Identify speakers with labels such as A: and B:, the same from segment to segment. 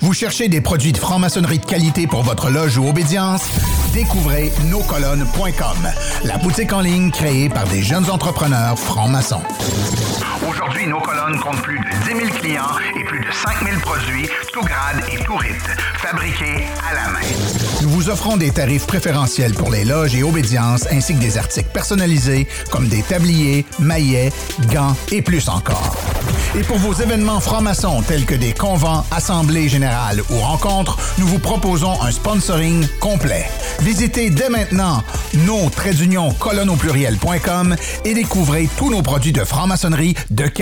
A: Vous cherchez des produits de franc-maçonnerie de qualité pour votre loge ou obédience? Découvrez noscolonnes.com, la boutique en ligne créée par des jeunes entrepreneurs francs-maçons. Aujourd'hui, Nos Colonnes compte plus de 10 000 clients et plus de 5 000 produits, tout grade et tout rite, fabriqués à la main. Nous vous offrons des tarifs préférentiels pour les loges et obédiences ainsi que des articles personnalisés comme des tabliers, maillets, gants et plus encore. Et pour vos événements francs-maçons tels que des convents, assemblées générales ou rencontres, nous vous proposons un sponsoring complet. Visitez dès maintenant nos pluriel.com et découvrez tous nos produits de franc-maçonnerie de qualité.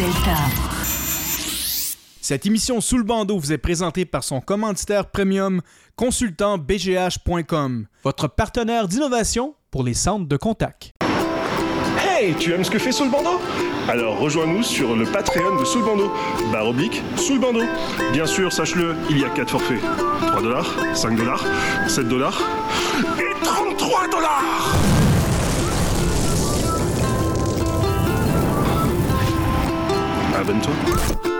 B: Delta.
C: Cette émission Sous le bandeau vous est présentée par son commanditaire premium, consultant BGH.com, votre partenaire d'innovation pour les centres de contact.
D: Hey, tu aimes ce que fait Sous le bandeau? Alors rejoins-nous sur le Patreon de Sous le bandeau, barre oblique, sous le bandeau. Bien sûr, sache-le, il y a 4 forfaits 3 dollars, 5 dollars, 7 dollars et 33 dollars
C: Abenteuer.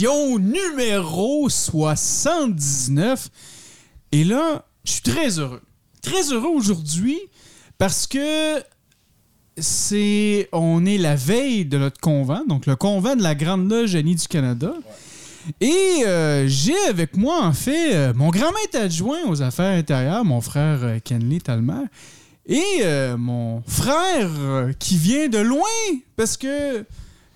C: Numéro 79. Et là, je suis très heureux. Très heureux aujourd'hui parce que c'est on est la veille de notre convent, donc le convent de la Grande Loge Annie du Canada. Et euh, j'ai avec moi, en fait, euh, mon grand maître adjoint aux affaires intérieures, mon frère euh, Kenley Talmer, et mon frère qui vient de loin, parce que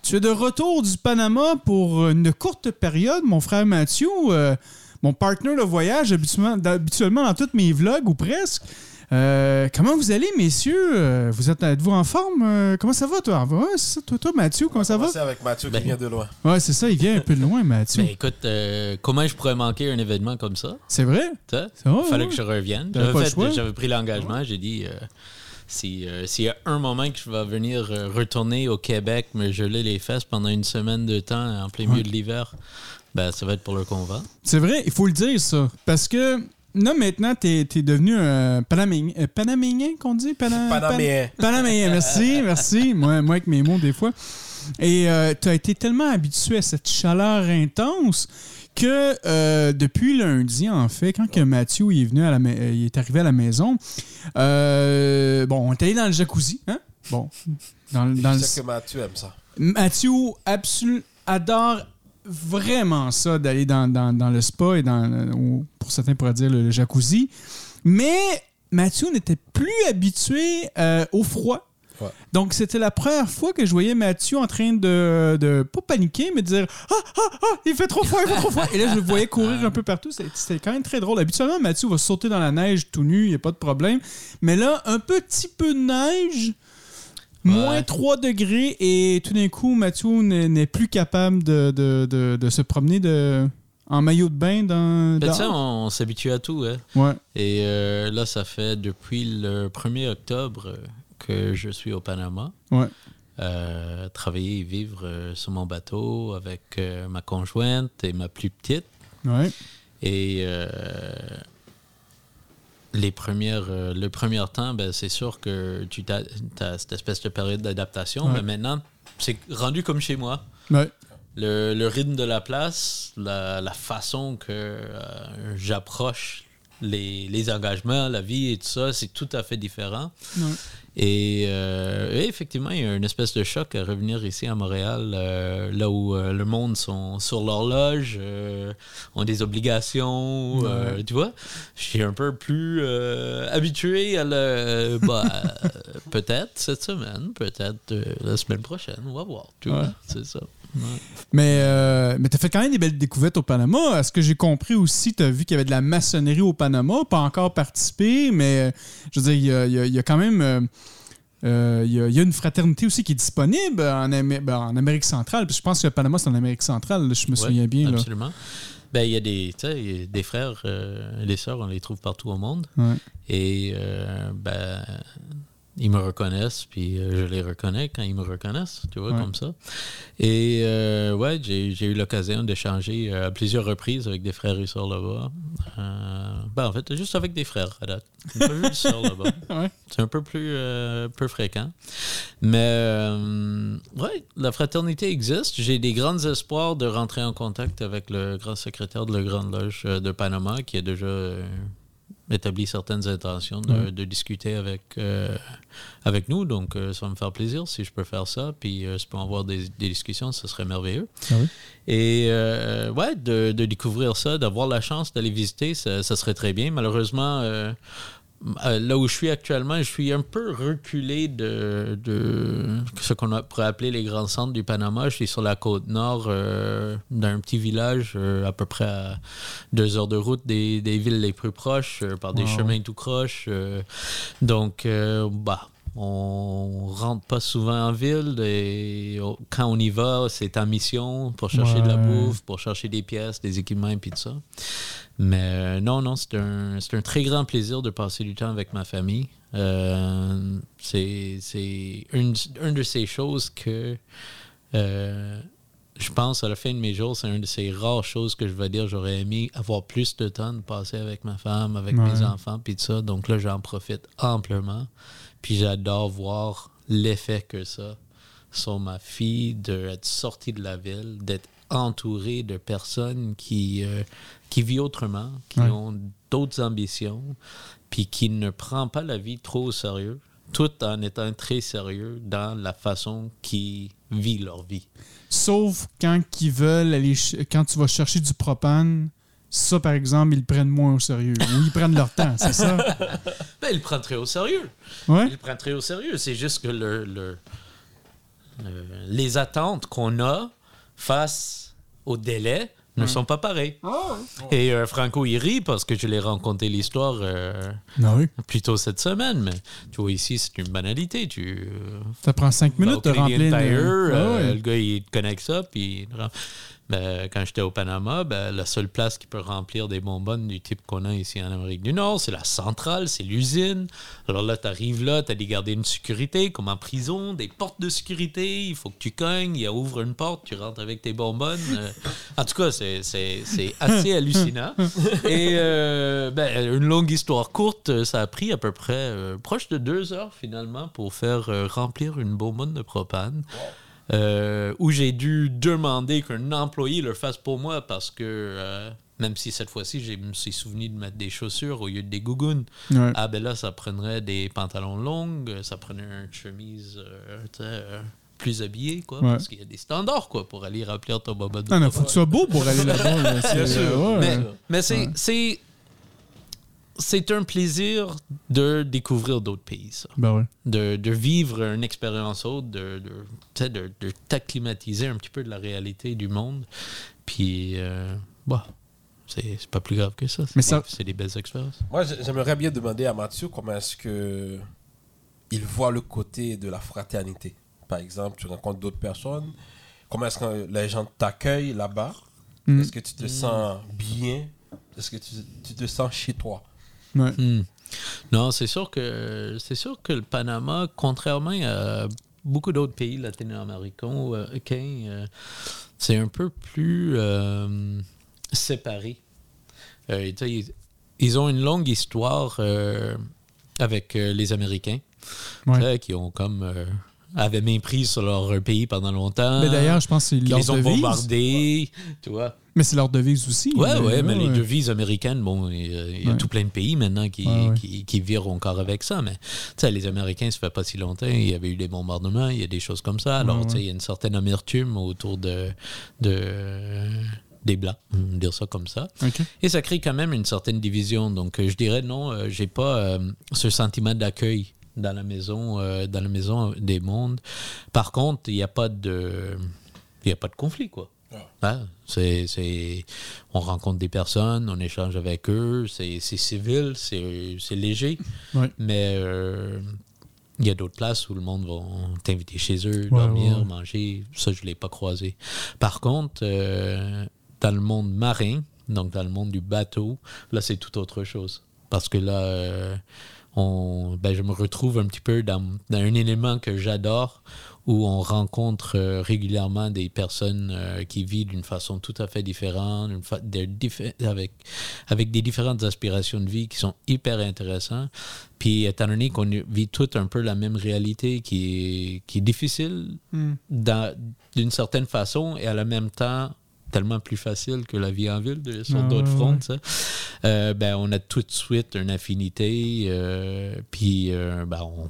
C: tu es de retour du Panama pour une courte période, mon frère Mathieu, euh, mon partenaire de voyage habituellement, habituellement dans tous mes vlogs ou presque. Euh, comment vous allez, messieurs? Euh, Vous êtes, êtes-vous en forme? Euh, comment ça va, toi? Ouais, c'est ça, toi, toi, Mathieu, comment ça va?
E: C'est avec Mathieu
F: Ben-
E: qui vient de loin.
C: Ouais, c'est ça, il vient un peu de loin, Mathieu.
F: Ben écoute, euh, comment je pourrais manquer un événement comme ça?
C: C'est vrai? Va,
F: Fallait
C: ouais.
F: que je revienne.
C: T'avais
F: J'avais
C: pas le
F: fait-
C: choix?
F: J'avais pris l'engagement. J'ai dit, euh, si, euh, s'il y a un moment que je vais venir euh, retourner au Québec, me geler les fesses pendant une semaine de temps en plein milieu
C: Ouais.
F: de l'hiver, ben, ça va être pour le convent.
C: C'est vrai, il faut le dire, ça. Parce que là, maintenant, t'es es devenu un Panaméen, euh, Panaméen qu'on dit? Pana-
E: Panaméen.
C: Pan- Panaméen, merci, merci. Moi, moi, avec mes mots, des fois. Et tu as été tellement habitué à cette chaleur intense que euh, depuis lundi, en fait, quand que Mathieu il est venu à la euh, il est arrivé à la maison, euh, bon, on est allé dans le jacuzzi, hein? Bon, dans, le- dans le,
E: Je sais que Mathieu aime ça.
C: Mathieu absolu- adore vraiment ça d'aller dans, dans- dans le spa et dans, pour certains pourraient dire le, le jacuzzi. Mais Mathieu n'était plus habitué euh, au froid.
E: Ouais.
C: Donc, c'était la première fois que je voyais Mathieu en train de, de pas paniquer, mais de dire Ah, ah, ah, il fait trop froid, il fait trop froid. Et là, je le voyais courir un peu partout. C'était quand même très drôle. Habituellement, Mathieu va sauter dans la neige tout nu, il n'y a pas de problème. Mais là, un petit peu de neige, moins
F: Ouais.
C: 3 degrés, et tout d'un coup, Mathieu n'est plus capable de, de- de- de se promener de, en maillot de bain dans.
F: Ben, tu sais,
C: dehors.
F: on, on s'habitue à tout. Hein.
C: Ouais.
F: Et euh, là, ça fait depuis le 1er octobre euh, que je suis au Panama.
C: Ouais.
F: Euh, travailler et vivre euh, sur mon bateau avec euh, ma conjointe et ma plus petite.
C: Ouais.
F: Et les premières, le premier temps, ben, c'est sûr que tu as, cette espèce de période d'adaptation.
C: Ouais.
F: Mais maintenant, c'est rendu comme chez moi.
C: Ouais.
F: Le, le rythme de la place, la, la façon que j'approche les, les engagements, la vie et tout ça, c'est tout à fait différent. Et, euh, et effectivement, il y a une espèce de choc à revenir ici à Montréal, euh, là où euh, le monde sont sur l'horloge, ont des obligations, tu vois. Je suis un peu plus habitué à le... bah, peut-être cette semaine, peut-être la semaine prochaine, on va voir, tu
C: Ouais.
F: vois, c'est ça.
C: Mais, euh, mais tu as fait quand même des belles découvertes au Panama. Est-ce que j'ai compris aussi, tu as vu qu'il y avait de la maçonnerie au Panama, pas encore participé, mais euh, je veux dire, il y a, y y quand même. euh, euh, il y, a, il y a une fraternité aussi qui est disponible en, Amé- ben, en Amérique centrale. Puis je pense que le Panama, c'est en Amérique centrale, là, je me
F: Ouais,
C: souviens bien. Là.
F: Absolument. Ben, il y a des, y a des frères, euh, des sœurs, on les trouve partout au monde.
C: Ouais.
F: Et euh, ben, ils me reconnaissent, puis euh, je les reconnais quand ils me reconnaissent, tu vois,
C: Ouais.
F: comme ça. Et euh, ouais, j'ai eu l'occasion d'échanger euh, à plusieurs reprises avec des frères et sœurs là-bas. Euh, ben, en fait, juste avec des frères, à date. Pas juste des sœurs là-bas.
C: Ouais.
F: C'est un peu plus euh, peu fréquent. Mais ouais, la fraternité existe. J'ai des grands espoirs de rentrer en contact avec le grand secrétaire de la Grande Loge de Panama qui a déjà établi certaines intentions de,
C: Ouais.
F: de discuter avec, euh, avec nous. Donc, euh, ça va me faire plaisir si je peux faire ça. Puis, euh, si je peux avoir des, des discussions, ce serait merveilleux.
C: Ah oui?
F: Et ouais, de, de découvrir ça, d'avoir la chance d'aller visiter, ça, ça serait très bien. Malheureusement, là où je suis actuellement, je suis un peu reculé de, de ce qu'on pourrait appeler les grands centres du Panama. Je suis sur la côte nord euh, d'un petit village, euh, à peu près à deux heures de route des, des villes les plus proches, euh, par des
C: Wow.
F: chemins tout croches. euh. donc, euh, bah. On rentre pas souvent en ville et quand on y va, c'est en mission pour chercher de la bouffe, pour chercher des pièces, des équipements et puis tout ça. Mais euh, non, non, c'est un, c'est un très grand plaisir de passer du temps avec ma famille. Euh, c'est c'est une, une de ces choses que euh, je pense à la fin de mes jours, c'est une de ces rares choses que je vais dire j'aurais aimé avoir plus de temps de passer avec ma femme, avec
C: Ouais.
F: mes enfants, puis tout ça. Donc là, j'en profite amplement. Puis j'adore voir l'effet que ça sur ma fille, d'être sortie de la ville, d'être entourée de personnes qui, euh, qui vivent autrement, qui
C: Ouais.
F: ont d'autres ambitions, puis qui ne prend pas la vie trop au sérieux, tout en étant très sérieux dans la façon qu'ils vivent leur vie.
C: Sauf quand ils veulent aller quand tu vas chercher du propane, ça par exemple, ils le prennent moins au sérieux. Ou ils prennent leur temps, c'est ça?
F: Ben, ils le prennent très au sérieux.
C: Ouais?
F: Ils le prennent très au sérieux. C'est juste que le, le- le- les attentes qu'on a face au délai ne sont pas pareilles. Et euh, Franco, il rit parce que je l'ai raconté l'histoire euh,
C: Ah oui.
F: plus tôt cette semaine. Mais tu vois, ici, c'est une banalité. Tu, euh,
C: Ça prend cinq minutes de remplir
F: Tire,
C: une...
F: euh,
C: Ah ouais.
F: Le gars, il te connecte ça, puis Ben, quand j'étais au Panama, ben, la seule place qui peut remplir des bonbonnes du type qu'on a ici en Amérique du Nord, c'est la centrale, c'est l'usine. Alors là, tu arrives là, tu as des gardiens de sécurité, comme en prison, des portes de sécurité, il faut que tu cognes, il ouvre une porte, tu rentres avec tes bonbonnes. Euh, en tout cas, c'est- assez hallucinant. Et euh, ben, une longue histoire courte, ça a pris à peu près euh, proche de deux heures finalement pour faire remplir une bonbonne de propane. Euh, où j'ai dû demander qu'un employé le fasse pour moi parce que euh, même si cette fois-ci je me suis souvenu de mettre des chaussures au lieu de des gougounes,
C: Ouais.
F: ah ben là ça prendrait des pantalons longs, ça prenait une chemise euh, euh, plus habillée quoi,
C: Ouais.
F: parce qu'il y a des standards quoi pour aller remplir ton bonbonne de
C: non,
F: propane.
C: faut que tu sois beau pour aller là-bas. là.
F: Mais, mais c'est. C'est, un plaisir de découvrir d'autres pays, ça.
C: Ben ouais.
F: De, de vivre une expérience autre, de, de, de, de t'acclimatiser un petit peu de la réalité du monde. Puis, euh, bah, c'est, c'est pas plus grave que ça. C'est,
C: Mais
F: des-
C: ça-
F: c'est des belles expériences.
E: Moi, j'ai- j'aimerais bien demander à Mathieu comment est-ce que il voit le côté de la fraternité. Par exemple, tu rencontres d'autres personnes. Comment est-ce que les gens t'accueillent là-bas?
C: Mm.
E: Est-ce que tu te sens bien? Est-ce que tu, tu te sens chez toi?
C: Ouais.
F: Hmm. Non, c'est sûr que c'est sûr que le Panama, contrairement à beaucoup d'autres pays latino-américains, euh, euh, c'est un peu plus euh, séparé. Euh, ils, ils ont une longue histoire avec les Américains,
C: Ouais.
F: qui ont comme avaient mépris sur leur pays pendant longtemps.
C: Mais d'ailleurs, je pense
F: Qu'ils les ont bombardés, tu vois.
C: Mais c'est leur devise aussi.
F: Ouais,
C: Mais,
F: ouais, mais les devises américaines, bon, il y a, il y a
C: Ouais.
F: tout plein de pays maintenant qui, qui, qui virent encore avec ça. Mais, tu sais, les Américains, ça fait pas si longtemps, il y avait eu des bombardements, il y a des choses comme ça. Alors, tu sais, il y a une certaine amertume autour de, de des Blancs, on va dire ça comme ça. Et ça crée quand même une certaine division. Donc, euh, je dirais non, euh, j'ai pas euh, ce sentiment d'accueil dans la maison, euh, dans la maison des mondes. Par contre, il n'y a pas de, il a pas de conflit, quoi. Hein? C'est, c'est, on rencontre des personnes, on échange avec eux, c'est, c'est civil, c'est, c'est léger,
C: Ouais.
F: mais euh, il y a d'autres places où le monde va t'inviter chez eux,
C: Ouais,
F: dormir, manger. Ça, je ne l'ai pas croisé. Par contre, euh, dans le monde marin, donc dans le monde du bateau, là, c'est tout autre chose. Parce que là, euh, on, ben, je me retrouve un petit peu dans, dans un élément que j'adore, où on rencontre euh, régulièrement des personnes euh, qui vivent d'une façon tout à fait différente, une fa- avec, avec des différentes aspirations de vie qui sont hyper intéressantes. Puis, étant donné qu'on vit tout un peu la même réalité qui est, qui est difficile
C: Hmm.
F: d'une certaine façon et à la même temps tellement plus facile que la vie en ville de, sur
C: Ah,
F: d'autres
C: ouais,
F: fronts,
C: ouais.
F: Euh, ben, on a tout de suite une affinité, euh, puis euh, ben, on,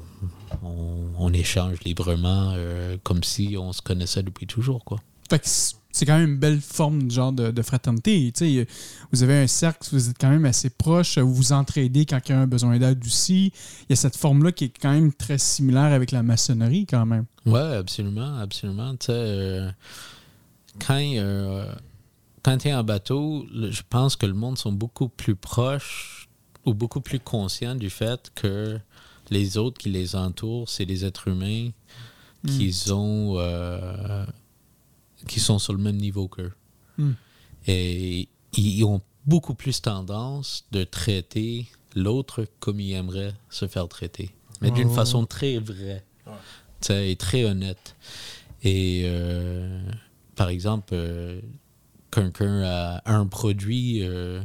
F: on- on échange librement euh, comme si on se connaissait depuis toujours. Quoi.
C: Fait que c'est quand même une belle forme de genre de, de fraternité. Vous avez un cercle, vous êtes quand même assez proche, vous vous entraidez quand quelqu'un a besoin d'aide aussi. Il y a cette forme-là qui est quand même très similaire avec la maçonnerie quand même.
F: Ouais, absolument, absolument. Euh, quand euh, quand tu es en bateau, je pense que le monde sont beaucoup plus proches ou beaucoup plus conscients du fait que les autres qui les entourent, c'est des êtres humains qui ont euh, qui sont sur le même niveau qu'eux.
C: Mm.
F: Et ils ont beaucoup plus tendance de traiter l'autre comme ils aimeraient se faire traiter. Mais d'une
C: Oh.
F: façon très vraie. Tu sais, et très honnête. Et euh, par exemple, euh, quelqu'un a un produit, euh,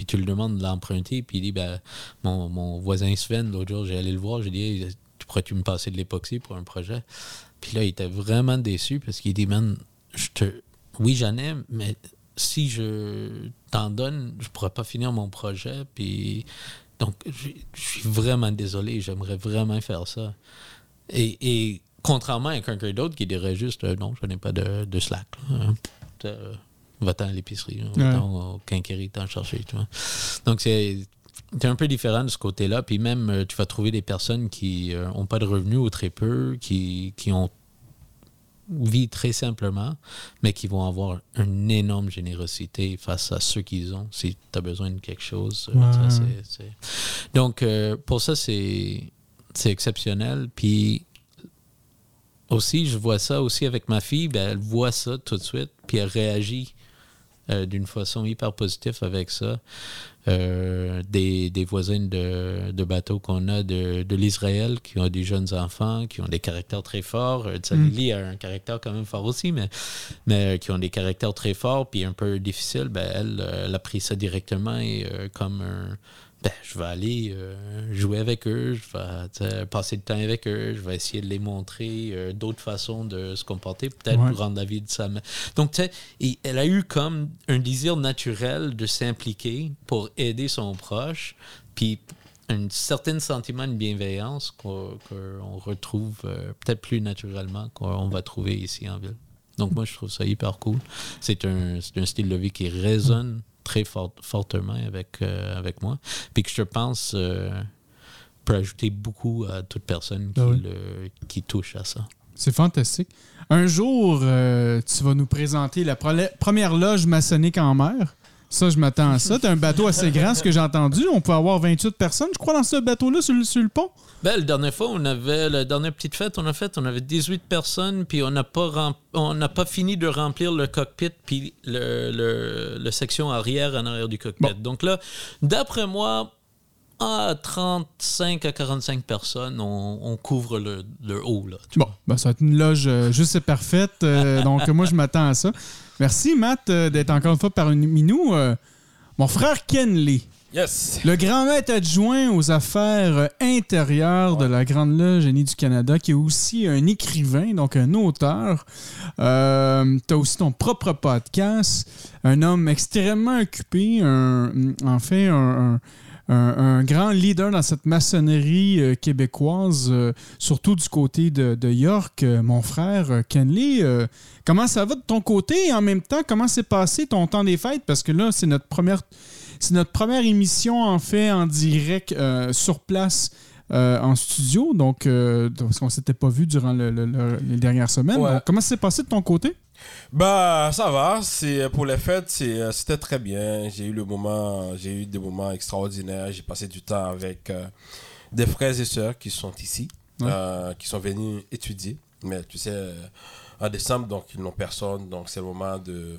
F: puis tu le demandes de l'emprunter, puis il dit ben, mon, mon voisin Sven, l'autre jour, j'ai allé le voir, j'ai dit Tu pourrais-tu me passer de l'époxy pour un projet? Puis là, il était vraiment déçu parce qu'il dit Man, je te. Oui, j'en ai, mais si je t'en donne, je pourrais pas finir mon projet, puis. Donc, je suis vraiment désolé, j'aimerais vraiment faire ça. Et, et contrairement à quelqu'un d'autre qui dirait juste euh, non, je n'ai pas de, de slack. Va-t'en à l'épicerie, hein. va-t'en au quincaillerie, t'en chercher. Tu vois. Donc, c'est un peu différent de ce côté-là. Puis même, euh, tu vas trouver des personnes qui n'ont pas de revenus ou très peu, qui, qui ont vivent très simplement, mais qui vont avoir une énorme générosité face à ceux qu'ils ont. Si tu as besoin de quelque chose, euh,
C: Ouais.
F: Donc, euh, pour ça, c'est c'est exceptionnel. Puis aussi, je vois ça aussi avec ma fille, ben, elle voit ça tout de suite, puis elle réagit euh, d'une façon hyper positive avec ça. Euh, des, des voisines de, de bateaux qu'on a de, de l'Israël qui ont des jeunes enfants, qui ont des caractères très forts. Euh,
C: Mm.
F: Lily a un caractère quand même fort aussi, mais, mais euh, qui ont des caractères très forts puis un peu difficiles. Ben, elle, elle a pris ça directement et comme un. Ben, je vais aller euh, jouer avec eux, je vais passer du temps avec eux, je vais essayer de les montrer euh, d'autres façons de se comporter, peut-être
C: Ouais.
F: pour rendre la vie de sa mère. Donc, tu sais, et elle a eu comme un désir naturel de s'impliquer pour aider son proche, puis un certain sentiment de bienveillance qu'on retrouve euh, peut-être plus naturellement qu'on va trouver ici en ville. Donc, moi, je trouve ça hyper cool. C'est un, c'est un style de vie qui résonne très fort- fortement avec, euh, avec moi, puis que je pense euh, peut ajouter beaucoup à toute personne qui,
C: Ah oui.
F: le, qui touche à ça.
C: C'est fantastique. Un jour, euh, tu vas nous présenter la première loge maçonnique en mer. Ça, je m'attends à ça. T'as un bateau assez grand, ce que j'ai entendu. On peut avoir 28 personnes, je crois, dans ce bateau-là, sur, le- sur le pont.
F: Ben, la dernière fois, on avait la dernière petite fête, on a fait, on avait 18 personnes, puis on n'a pas rem- on n'a pas fini de remplir le cockpit puis le, le, le section arrière en arrière du cockpit.
C: Bon.
F: Donc là, d'après moi, à 35 à 45 personnes, on, on couvre le, le haut là.
C: Bon, ben, ça va être une loge euh, juste et parfaite. euh, donc, moi, je m'attends à ça. Merci, Matt, euh, d'être encore une fois parmi nous. Euh, mon frère Kenley.
E: Yes.
C: Le grand maître adjoint aux affaires intérieures de la Grande Loge Génie du Canada, qui est aussi un écrivain, donc un auteur. Euh, tu as aussi ton propre podcast. Un homme extrêmement occupé, un, en fait, un, un- un- grand leader dans cette maçonnerie euh, québécoise, euh, surtout du côté de, de York. Euh, mon frère Kenley, comment ça va de ton côté? Et en même temps, comment s'est passé ton temps des fêtes? Parce que là, c'est notre première c'est notre première émission, en fait, en direct euh, sur place euh, en studio. Donc, euh, parce qu'on s'était pas vu durant le- le- le- les dernières semaines.
E: Ouais.
C: Donc, comment ça s'est passé de ton côté?
E: Bah, ça va. C'est pour les fêtes, euh, c'était très bien. J'ai eu le moment, j'ai eu des moments extraordinaires. J'ai passé du temps avec euh, des frères et sœurs qui sont ici,
C: Ouais.
E: euh, qui sont venus étudier. Mais tu sais, euh, en décembre, donc ils n'ont personne, donc c'est le moment de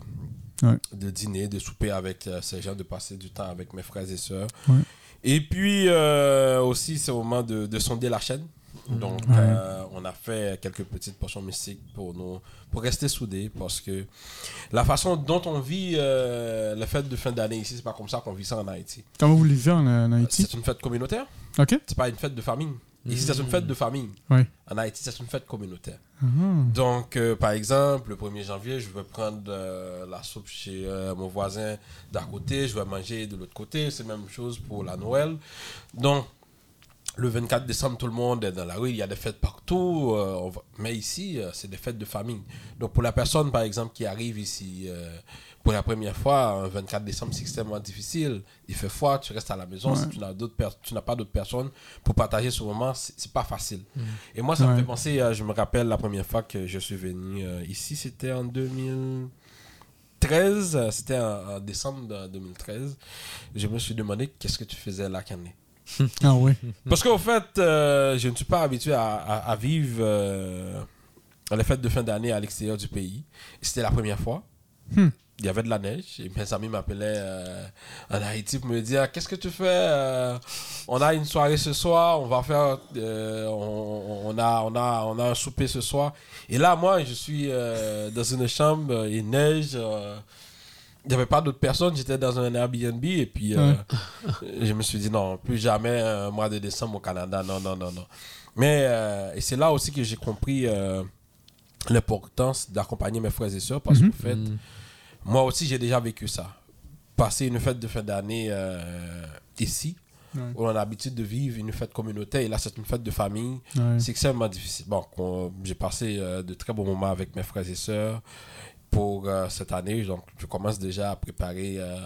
C: Ouais.
E: de dîner, de souper avec euh, ces gens, de passer du temps avec mes frères et sœurs.
C: Ouais.
E: Et puis euh, aussi, c'est le moment de, de sonder la chaîne. Donc,
C: Ouais.
E: euh, on a fait quelques petites portions mystiques pour nous, pour rester soudés, parce que la façon dont on vit euh, la fête de fin d'année ici, c'est pas comme ça qu'on vit ça en Haïti.
C: Comment vous le vivez en, en Haïti?
E: C'est une fête communautaire,
C: OK?
E: c'est pas une fête de famille. Ici, c'est une fête de famille.
C: Ouais.
E: En Haïti, c'est une fête communautaire.
C: Ah.
E: Donc, euh, par exemple, le 1er janvier, je vais prendre euh, la soupe chez euh, mon voisin d'à côté, je vais manger de l'autre côté. C'est la même chose pour la Noël. Donc, le 24 décembre, tout le monde est dans la rue, il y a des fêtes partout. euh, va- Mais ici, euh, c'est des fêtes de famille. Donc, pour la personne, par exemple, qui arrive ici euh, pour la première fois, un 24 décembre, c'est extrêmement difficile. Il fait froid, tu restes à la maison. Si tu n'as d'autres per- tu n'as pas d'autres personnes pour partager ce moment, c'est c'est pas facile. Et moi, ça me fait penser, je me rappelle la première fois que je suis venu ici, c'était en 2013, euh, c'était en, décembre de 2013. Je me suis demandé qu'est-ce que tu faisais là, Canley.
C: Ah oui.
E: Parce qu'au fait, euh, je ne suis pas habitué à, à- à vivre euh, les fêtes de fin d'année à l'extérieur du pays. C'était la première fois.
C: Hmm.
E: Il y avait de la neige et mes amis m'appelaient euh, en Haïti pour me dire Qu'est-ce que tu fais Euh, On a une soirée ce soir, on va faire. on, on a, on, a, on a un souper ce soir. Et là, moi, je suis dans une chambre, il neige. Euh, il n'y avait pas d'autres personnes, j'étais dans un Airbnb et puis euh, je me suis dit non, plus jamais un mois de décembre au Canada, non, non, non, non. Mais euh, et c'est là aussi que j'ai compris euh, l'importance d'accompagner mes frères et sœurs parce
C: Mhm.
E: qu'en fait, moi aussi j'ai déjà vécu ça. Passer une fête de fin d'année euh, ici,
C: Ouais.
E: où on a l'habitude de vivre une fête communautaire et là c'est une fête de famille,
C: Ouais.
E: c'est extrêmement difficile. Bon, j'ai passé euh, de très bons moments avec mes frères et sœurs pour euh, cette année. Donc, je commence déjà à préparer, euh,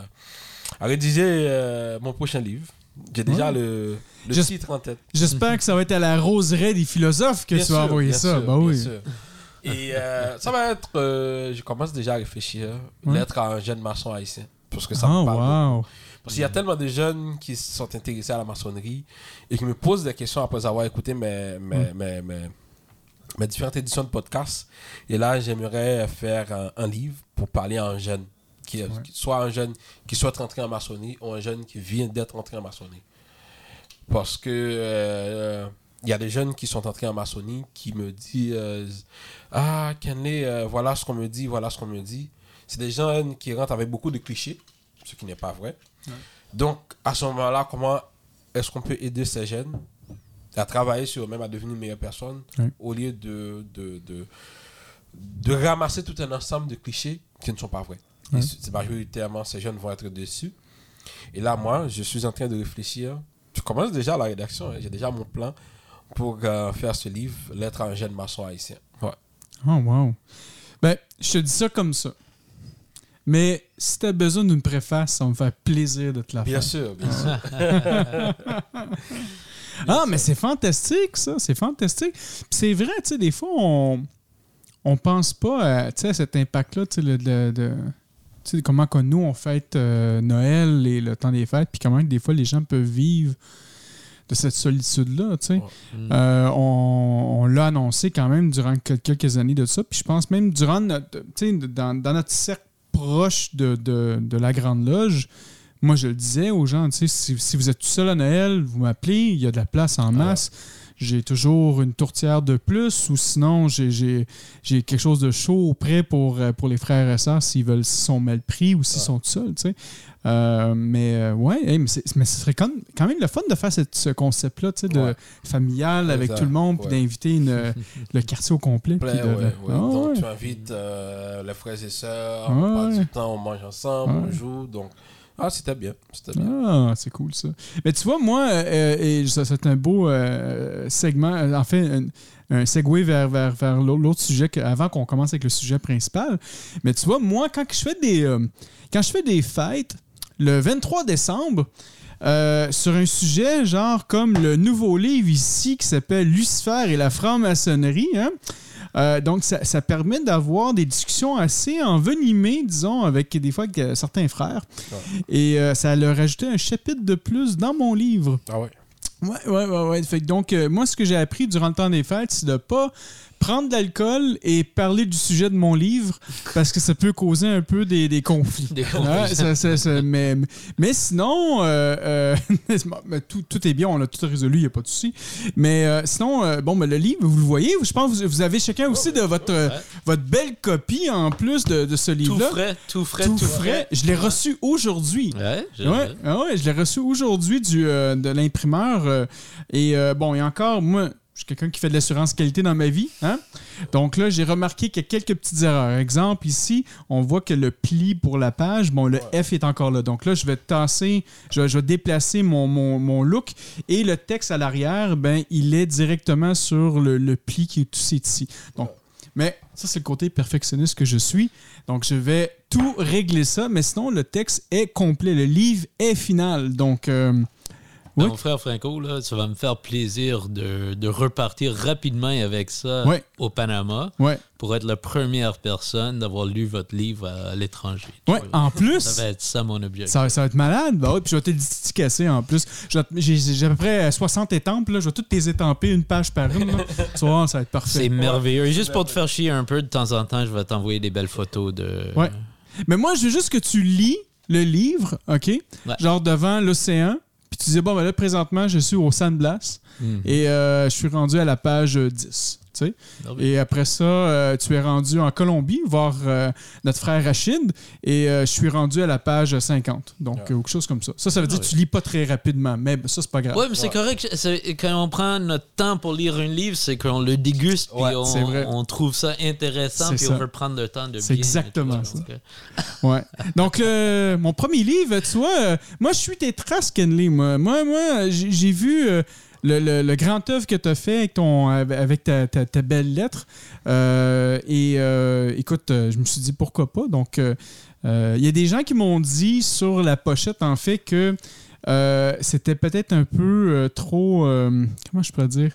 E: à rédiger euh, mon prochain livre. J'ai déjà le, le titre en tête.
C: J'espère que ça va être à la roseraie des philosophes que
E: Bien
C: tu vas envoyer ça.
E: sûr,
C: bah oui.
E: sûr. Et ça va être. je commence déjà à réfléchir.
C: Ouais.
E: L'être à un jeune maçon haïtien. Parce que ça
C: Ah,
E: me parle.
C: wow.
E: Parce qu'il y a tellement de jeunes qui sont intéressés à la maçonnerie et qui me posent des questions après avoir écouté mes, mes, mes, mes- mes différentes éditions de podcast. Et là, j'aimerais faire un, un livre pour parler à un jeune. Qui, qui soit un jeune qui souhaite rentrer en maçonnerie ou un jeune qui vient d'être entré en maçonnerie. Parce que euh, il y a des jeunes qui sont entrés en maçonnerie qui me disent euh, Ah, Kenley, euh, voilà ce qu'on me dit, voilà ce qu'on me dit. C'est des jeunes qui rentrent avec beaucoup de clichés, ce qui n'est pas vrai. Donc, à ce moment-là, comment est-ce qu'on peut aider ces jeunes à travailler sur eux-mêmes, à devenir une meilleure personne, au lieu de, de, de, de ramasser tout un ensemble de clichés qui ne sont pas vrais. Et majoritairement, ces jeunes vont être dessus. Et là, moi, je suis en train de réfléchir. Je commence déjà la rédaction, hein. j'ai déjà mon plan pour euh, faire ce livre, L'être à un jeune maçon haïtien. Ouais.
C: Oh, wow. Ben, je te dis ça comme ça. Mais si t'as besoin d'une préface, ça va me faire plaisir de te la
E: Bien
C: faire.
E: sûr, bien sûr.
C: Ah, mais c'est fantastique, ça. C'est fantastique. Puis c'est vrai, tu sais, des fois, on on pense pas à, sais, à cet impact-là, tu sais, de, de- comment que nous, on fête euh, Noël et le temps des fêtes, puis comment que des fois, les gens peuvent vivre de cette solitude-là, tu sais. Euh, on on l'a annoncé quand même durant quel- quelques années de ça, puis je pense même durant notre, dans, dans notre cercle proche de, de- de la Grande Loge, moi, je le disais aux gens, tu sais, si, si vous êtes tout seul à Noël, vous m'appelez, il y a de la place en masse. j'ai toujours une tourtière de plus ou sinon j'ai- quelque chose de chaud prêt pour, euh, pour les frères et sœurs s'ils veulent s'ils sont mal pris ou s'ils sont tout seuls. tu sais. Euh, mais euh, ouais, hey, mais, mais ce serait quand, quand même le fun de faire cette- ce concept-là tu sais, de
E: Ouais.
C: familial avec tout le monde puis d'inviter le quartier au complet.
E: Plein,
C: puis de-
E: ouais, ouais.
C: Ah,
E: Donc, tu invites euh, les frères et sœurs, on passe
C: ouais.
E: du temps, on mange ensemble, on joue. Donc, ah, c'était bien. Bien.
C: Ah, c'est cool ça. Mais tu vois, moi, euh, ça, c'est un beau euh, segment, euh, en fait, un, un vers, vers, vers l'au- l'autre sujet avant qu'on commence avec le sujet principal. Mais tu vois, moi, quand je fais des, euh, quand je fais des fêtes, le 23 décembre, euh, sur un sujet genre comme le nouveau livre ici qui s'appelle Lucifer et la franc-maçonnerie, hein, euh, donc, ça, ça permet d'avoir des discussions assez envenimées, disons, avec des fois avec, certains frères. Et euh, ça leur ajouté un chapitre de plus dans mon livre.
E: Ah ouais.
C: Ouais, ouais, ouais. ouais. Fait que donc, euh, moi, ce que j'ai appris durant le temps des fêtes, c'est de pas prendre de l'alcool et parler du sujet de mon livre parce que ça peut causer un peu des, des conflits.
F: Des
C: Ouais, ça- ça- ça- mais, mais sinon, euh, euh, tout, tout est bien, on a tout résolu, il n'y a pas de souci. Mais euh, sinon, euh, bon, le livre, vous le voyez, je pense que vous, vous avez chacun aussi de votre, votre belle copie en plus de, de ce
F: Tout
C: livre-là.
F: frais, tout frais,
C: Tout frais. Je l'ai reçu aujourd'hui.
F: Ouais,
C: ah ouais, je l'ai reçu aujourd'hui du, de l'imprimeur. et bon, et encore, moi, je suis quelqu'un qui fait de l'assurance qualité dans ma vie. Hein? Donc là, j'ai remarqué qu'il y a quelques petites erreurs. Exemple, ici, on voit que le pli pour la page, bon, le F est encore là. Donc là, je vais tasser, je vais, déplacer mon, mon, mon look et le texte à l'arrière, ben, il est directement sur le, le pli qui est tout ici. Donc, mais ça, c'est le côté perfectionniste que je suis. Donc, je vais tout régler ça, mais sinon, le texte est complet. Le livre est final. Donc, euh, Oui.
F: Mon frère Franco, là, ça va me faire plaisir de, de repartir rapidement avec ça au Panama pour être la première personne d'avoir lu votre livre à, l'étranger.
C: Ouais, en plus,
F: Ça va être ça mon objectif.
C: ça, ça va être malade. Bah ouais, puis je vais te le dédicacer en plus. J'ai à peu près 60 étampes. Là. Je vais toutes les étamper une page par une. ça va être parfait.
F: C'est merveilleux. Et Juste pour te faire chier un peu, de temps en temps, je vais t'envoyer des belles photos de.
C: Ouais. Mais moi, je veux juste que tu lis le livre, OK? Genre devant l'océan. Puis tu dis, bon, ben là, présentement, je suis au Sandblast.
F: Mhm.
C: Et euh, je suis rendu à la page euh, 10. Tu sais.
F: Merveilleux.
C: Et après ça, euh, tu es rendu en Colombie voir euh, notre frère Rachid. Et euh, je suis rendu à la page 50. Donc, euh, quelque chose comme ça. Ça, ça veut dire que tu lis pas très rapidement. Mais ça, c'est pas grave.
F: Ouais, mais c'est correct. Quand on prend notre temps pour lire un livre, c'est qu'on le déguste, puis
C: Ouais,
F: on,
C: vrai.
F: on trouve ça intéressant,
C: C'est
F: puis
C: ça.
F: on veut prendre le temps de
C: C'est
F: bien
C: exactement ça.
F: Donc,
C: Ouais. Donc, mon premier livre, tu vois, euh, moi, je suis tes traces, Kenley. Moi, moi, moi, j'ai j'ai vu euh, le, grand œuvre que tu as fait avec, ton, avec ta, belle lettre. Euh, et euh, écoute, euh, je me suis dit pourquoi pas. Donc, il y a des gens qui m'ont dit sur la pochette, en fait, que c'était peut-être un peu trop. comment je pourrais dire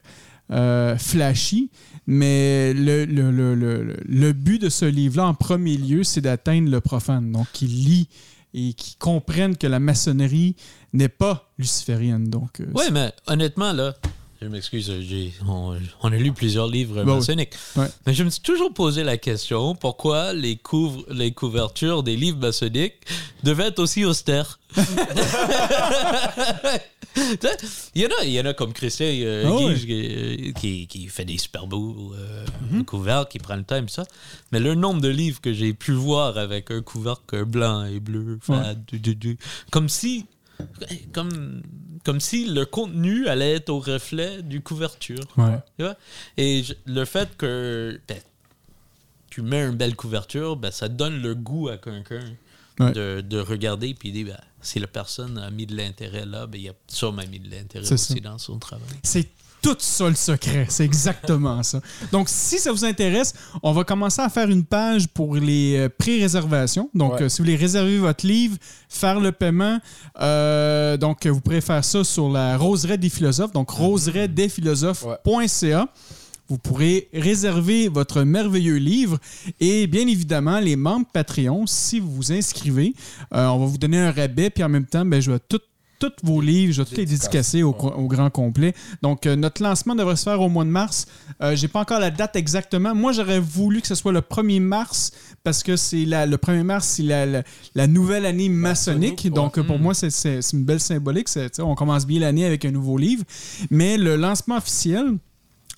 C: flashy, mais le, le, le, but de ce livre-là, en premier lieu, c'est d'atteindre le profane. Donc, qu'il lit et qu'il comprenne que la maçonnerie n'est pas luciférienne. Donc, euh,
F: Ouais, mais honnêtement, là, je m'excuse, j'ai- on, on a lu plusieurs livres
C: Bah oui.
F: maçonniques.
C: Ouais.
F: Mais je me suis toujours posé la question pourquoi les, couvre, les couvertures des livres maçonniques devaient être aussi austères? Il y, en a, il y en a comme Christian euh,
C: Ah.
F: Guige, qui, qui, qui fait des super beaux euh,
C: Mhm.
F: couvercles, qui prend le temps et ça. Mais le nombre de livres que j'ai pu voir avec un couvercle blanc et bleu, fade, du- du- du- comme si comme, comme si le contenu allait être au reflet du couverture.
C: Ouais.
F: Tu vois? Et je- le fait que ben, tu mets une belle couverture, ben, ça donne le goût à quelqu'un
C: Ouais.
F: de, de regarder puis dire ben, si la personne a mis de l'intérêt là, ben, il a sûrement mis de l'intérêt
C: C'est
F: aussi
C: ça.
F: dans son travail.
C: C'est tout ça le secret. C'est exactement ça. Donc, si ça vous intéresse, on va commencer à faire une page pour les euh, pré-réservations. Donc,
E: Ouais.
C: euh, si vous voulez réserver votre livre, faire le paiement, euh, donc vous pourrez faire ça sur la Roseraie des philosophes. Donc, roseraie-des-philosophes.ca. Vous pourrez réserver votre merveilleux livre et bien évidemment, les membres Patreon, si vous vous inscrivez, euh, on va vous donner un rabais puis en même temps, ben, je vais tout tous vos livres, je vais tous les dédicacer au, au grand complet. Donc, euh, notre lancement devrait se faire au mois de mars. Euh, J'ai pas encore la date exactement. Moi, j'aurais voulu que ce soit le 1er mars parce que c'est le 1er mars, c'est la, la- la nouvelle année maçonnique. Donc, euh, pour
F: Mm.
C: moi, c'est- une belle symbolique. On commence bien l'année avec un nouveau livre. Mais le lancement officiel,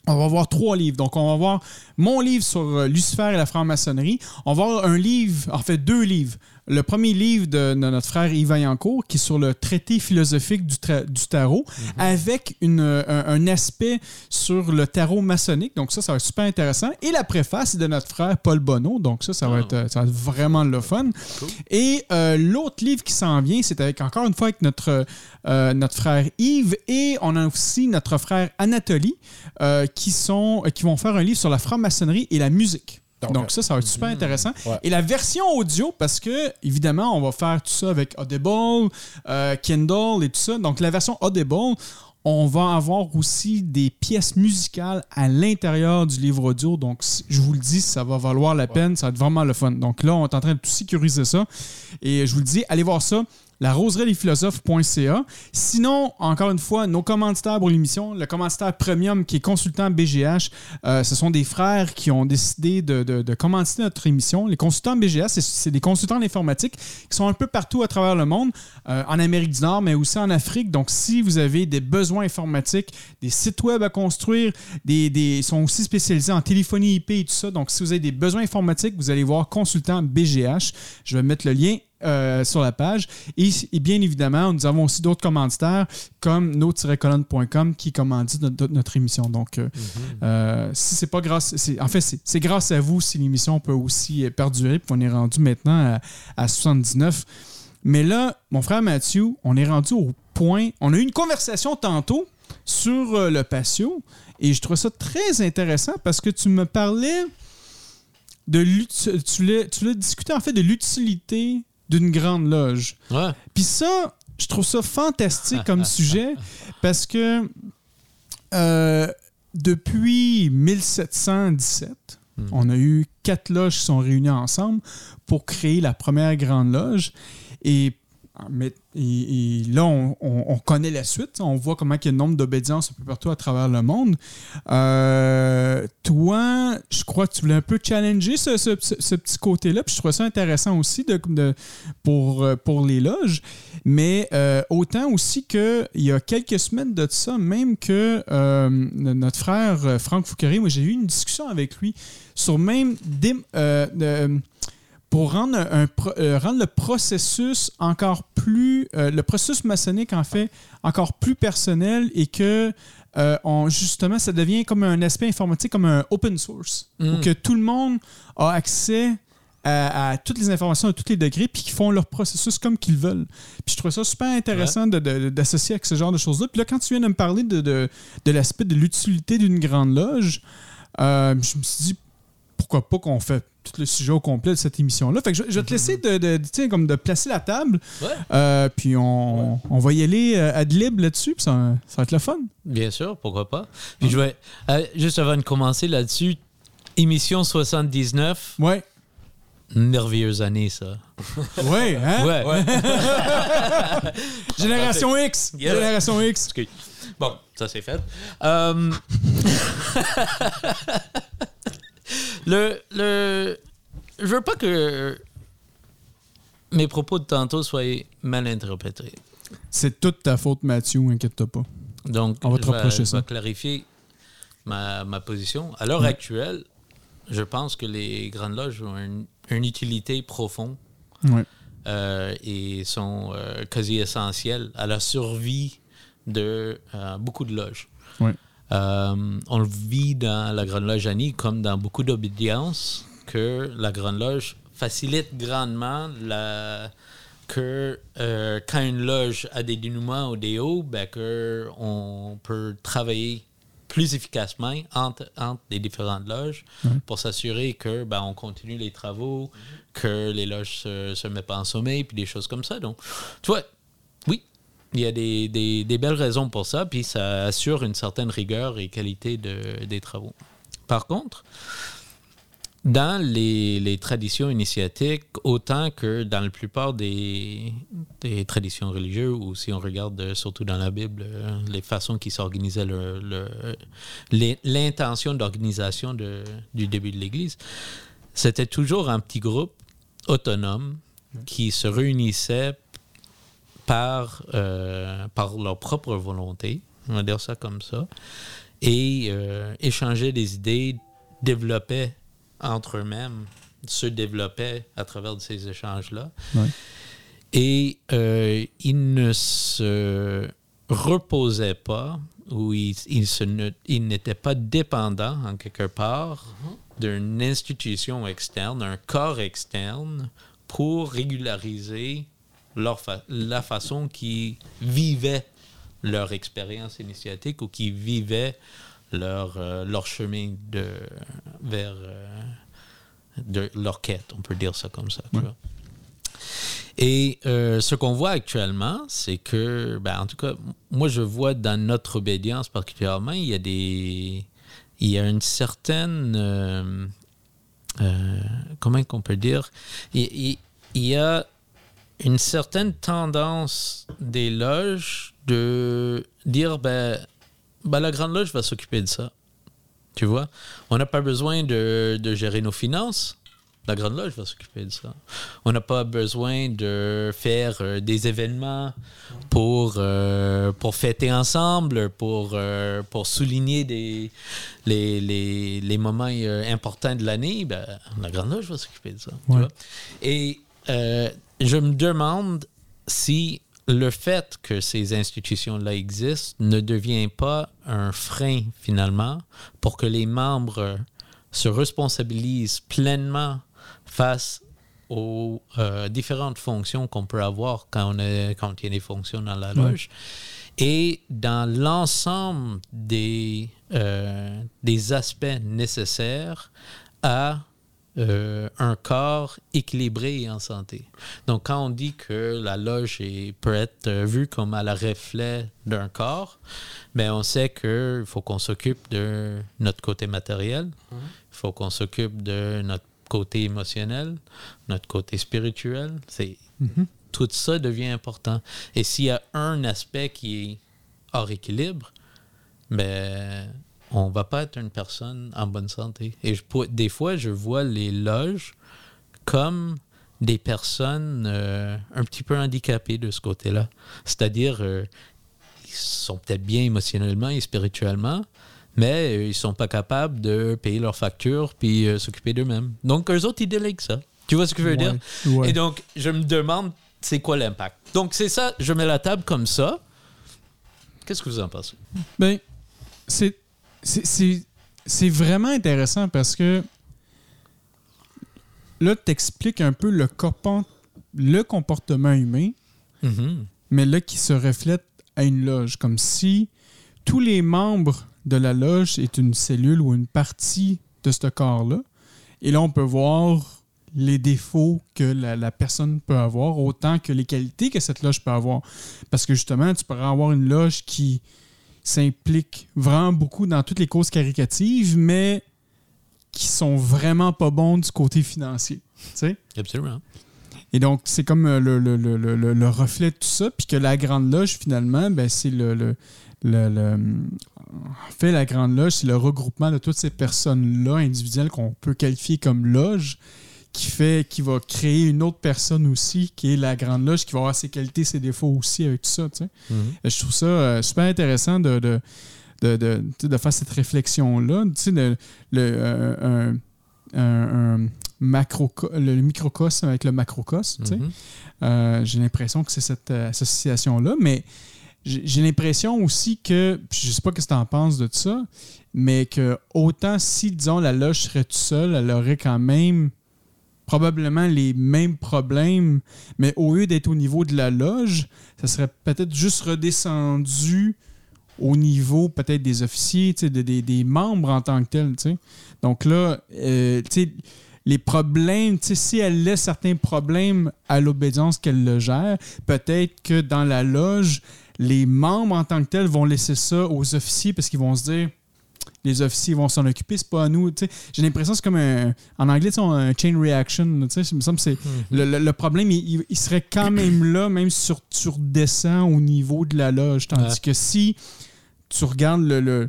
C: on va avoir trois livres. Donc, on va avoir mon livre sur euh, Lucifer et la franc-maçonnerie. On va avoir un livre, en fait, deux livres. Le premier livre de, de notre frère Yves Vaillancourt, qui est sur le traité philosophique du, tra- du tarot, avec une, euh, un, un aspect sur le tarot maçonnique. Donc, ça, ça va être super intéressant. Et la préface de notre frère Paul Bonneau. Donc, ça, ça va,
F: Ah.
C: être, euh, ça va être vraiment le fun. Et euh, l'autre livre qui s'en vient, c'est avec encore une fois avec notre, euh, notre frère Yves et on a aussi notre frère Anatoly euh, qui, sont, qui vont faire un livre sur la franc-maçonnerie et la musique. Donc,
E: Donc,
C: ça, ça va être super intéressant.
E: Ouais.
C: Et la version audio, parce que, évidemment, on va faire tout ça avec Audible, euh, Kindle et tout ça. Donc, la version Audible, on va avoir aussi des pièces musicales à l'intérieur du livre audio. Donc, je vous le dis, ça va valoir la peine. Ça va être vraiment le fun. Donc là, on est en train de tout sécuriser ça. Et je vous le dis, allez voir ça. La philosophes.ca. Sinon, encore une fois, nos commanditaires pour l'émission, le commanditaire premium qui est consultant BGH, euh, ce sont des frères qui ont décidé de, de, notre émission. Les consultants BGH, c'est- des consultants en informatique qui sont un peu partout à travers le monde, euh, en Amérique du Nord, mais aussi en Afrique. Donc, si vous avez des besoins informatiques, des sites web à construire, des, des- ils sont aussi spécialisés en téléphonie IP et tout ça. Donc, si vous avez des besoins informatiques, vous allez voir consultant BGH. Je vais mettre le lien euh, sur la page. Et, et bien évidemment, nous avons aussi d'autres commanditaires comme no-colonne.com qui commandit notre, notre émission. Donc, euh, euh, si c'est pas grâce, en fait, c'est grâce à vous si l'émission peut aussi perdurer. Puis on est rendu maintenant à, à 79. Mais là, mon frère Mathieu, on est rendu au point. On a eu une conversation tantôt sur le patio et je trouve ça très intéressant parce que tu me parlais de tu l'as tu l'as discuté en fait de l'utilité d'une grande loge.
F: Ouais.
C: Puis ça, je trouve ça fantastique comme sujet parce que euh, depuis 1717, on a eu quatre loges qui sont réunies ensemble pour créer la première grande loge. Et, mais- là, on, on- on connaît la suite. On voit comment il y a le nombre d'obédiences un peu partout à travers le monde. Euh, toi, je crois que tu voulais un peu challenger ce, petit côté-là. Puis je trouve ça intéressant aussi euh, pour les loges. Mais euh, autant aussi qu'il y a quelques semaines de ça, même que notre frère Franck Fouquerie, moi j'ai eu une discussion avec lui sur même des, de- pour rendre, un, pro- euh, rendre le processus encore plus, euh, le processus maçonnique en fait, encore plus personnel et que euh, on, justement ça devient comme un aspect informatique, comme un open source,
F: Mm.
C: où que tout le monde a accès à, à toutes les informations à tous les degrés, puis qu'ils font leur processus comme qu'ils veulent. Puis je trouve ça super intéressant de- de- d'associer avec ce genre de choses-là. Puis là, quand tu viens de me parler de, de, de l'aspect de l'utilité d'une grande loge, euh, je me suis dit, pourquoi pas qu'on fait tout le sujet au complet de cette émission-là. Fait que je, je vais te laisser de, comme de placer la table,
F: Ouais.
C: euh, puis on, on va y aller euh, ad lib là-dessus, puis ça, ça va être le fun.
F: Bien sûr, pourquoi pas. Puis je vais, euh, juste avant de commencer là-dessus, émission 79,
C: Ouais.
F: merveilleuse année ça.
C: Ouais, hein?
F: Ouais.
C: Génération X! Génération X!
F: Bon, ça c'est fait. le, le, je veux pas que mes propos de tantôt soient mal interprétés.
C: C'est toute ta faute, Mathieu, inquiète-toi pas.
F: Donc,
C: On va te
F: je
C: reprocher
F: je
C: ça.
F: vais clarifier ma, ma position. À l'heure actuelle, je pense que les grandes loges ont une, une utilité profonde
C: Ouais.
F: euh, et sont euh, quasi essentielles à la survie de euh, beaucoup de loges.
C: Ouais.
F: Euh, on le vit dans la Grande Loge Annie comme dans beaucoup d'obédiences que la Grande Loge facilite grandement la, que euh, quand une loge a des dénouements ou des hauts, ben que on peut travailler plus efficacement entre, entre les différentes loges pour s'assurer que ben, on continue les travaux, que les loges se, se mettent pas en sommeil, puis des choses comme ça. Donc, tu vois, oui, il y a des, des- des belles raisons pour ça, puis ça assure une certaine rigueur et qualité de- des travaux. Par contre, dans les, les traditions initiatiques, autant que dans la plupart des, des traditions religieuses ou si on regarde euh, surtout dans la Bible euh, les façons qui s'organisaient l'intention d'organisation du début de l'Église, c'était toujours un petit groupe autonome qui se réunissait par, euh, par leur propre volonté, on va dire ça comme ça, et euh, échanger des idées, développaient entre eux-mêmes, se développaient à travers de ces échanges-là.
C: Ouais.
F: Et euh, ils ne se reposaient pas ou ils, ils se ne- ils n'étaient pas dépendants en quelque part d'une institution externe, d'un corps externe pour régulariser leur fa- la façon qu'ils vivaient leur expérience initiatique ou qui vivaient leur, euh, leur chemin de, vers euh, de leur quête, on peut dire ça comme ça. tu vois. Et euh, ce qu'on voit actuellement, c'est que, ben, en tout cas, moi je vois dans notre obédience particulièrement, il y a des, il y a une certaine, comment qu'on peut dire, il, il- il y a une certaine tendance des loges de dire, ben, ben, la grande loge va s'occuper de ça. Tu vois, on n'a pas besoin de, de gérer nos finances. La Grande Loge va s'occuper de ça. On n'a pas besoin de faire euh, des événements pour, euh, pour fêter ensemble, pour, euh, pour souligner des, les, les, les moments importants de l'année. Ben, la Grande Loge va s'occuper de ça. tu
C: Ouais.
F: vois? Et euh, je me demande si le fait que ces institutions-là existent ne devient pas un frein finalement pour que les membres se responsabilisent pleinement face aux euh, différentes fonctions qu'on peut avoir quand, on est, quand il y a des fonctions dans la loge. Et dans l'ensemble des, euh, des aspects nécessaires à euh, un corps équilibré et en santé. Donc, quand on dit que la loge est- peut être euh, vue comme à la reflet d'un corps, ben on sait qu'il faut qu'on s'occupe de notre côté matériel, il faut qu'on s'occupe de notre côté émotionnel, notre côté spirituel. C'est tout ça devient important. Et s'il y a un aspect qui est hors équilibre, ben, on va pas être une personne en bonne santé. Et je des fois, je vois les loges comme des personnes euh, un petit peu handicapées de ce côté-là. C'est-à-dire, euh, ils sont peut-être bien émotionnellement et spirituellement, mais euh, ils sont pas capables de payer leurs factures puis euh, s'occuper d'eux-mêmes. Donc, eux autres, ils délèguent ça. Tu vois ce que je veux dire?
C: Ouais.
F: Et donc, je me demande, c'est quoi l'impact? Donc, c'est ça, je mets la table comme ça. Qu'est-ce que vous en pensez?
C: Ben, c'est, c'est, vraiment intéressant parce que là, tu expliques un peu le, corpon- le comportement humain,
F: Mhm.
C: mais là, qui se reflète à une loge. Comme si tous les membres de la loge est une cellule ou une partie de ce corps-là. Et là, on peut voir les défauts que la, la personne peut avoir, autant que les qualités que cette loge peut avoir. Parce que justement, tu pourrais avoir une loge qui s'implique vraiment beaucoup dans toutes les causes caricatives, mais qui sont vraiment pas bons du côté financier.
F: Absolument.
C: Et donc, c'est comme euh, le, le- le- le- le- le reflet de tout ça. Puis que la Grande Loge, finalement, ben, c'est le, le- le- le- En fait, la Grande Loge, c'est le regroupement de toutes ces personnes-là, individuelles, qu'on peut qualifier comme loge, qui fait qui va créer une autre personne aussi, qui est la Grande Loge, qui va avoir ses qualités, ses défauts aussi avec tout ça. tu sais. Et Je trouve ça euh, super intéressant de, de, de, de- de faire cette réflexion-là. Tu sais, le, le, euh, un, un- un macro, le microcosme avec le macrocosme. tu sais.
F: Mhm.
C: Euh, j'ai l'impression que c'est cette association-là, mais j'ai l'impression aussi que, je sais pas ce que tu en penses de ça, mais que autant si, disons, la loge serait toute seule, elle aurait quand même probablement les mêmes problèmes, mais au lieu d'être au niveau de la loge, ça serait peut-être juste redescendu au niveau peut-être des officiers, des, des membres en tant que tels. Donc là, euh, les problèmes, si elle laisse certains problèmes à l'obédience qu'elle le gère, peut-être que dans la loge, les membres en tant que tels vont laisser ça aux officiers parce qu'ils vont se dire les officiers vont s'en occuper, c'est pas à nous. J'ai l'impression que c'est comme un, en anglais, on un chain reaction. Il me semble c'est le, le- le problème, il, serait quand même là, même si sur- tu redescends au niveau de la loge. Tandis
F: Ouais.
C: que si tu regardes le, le-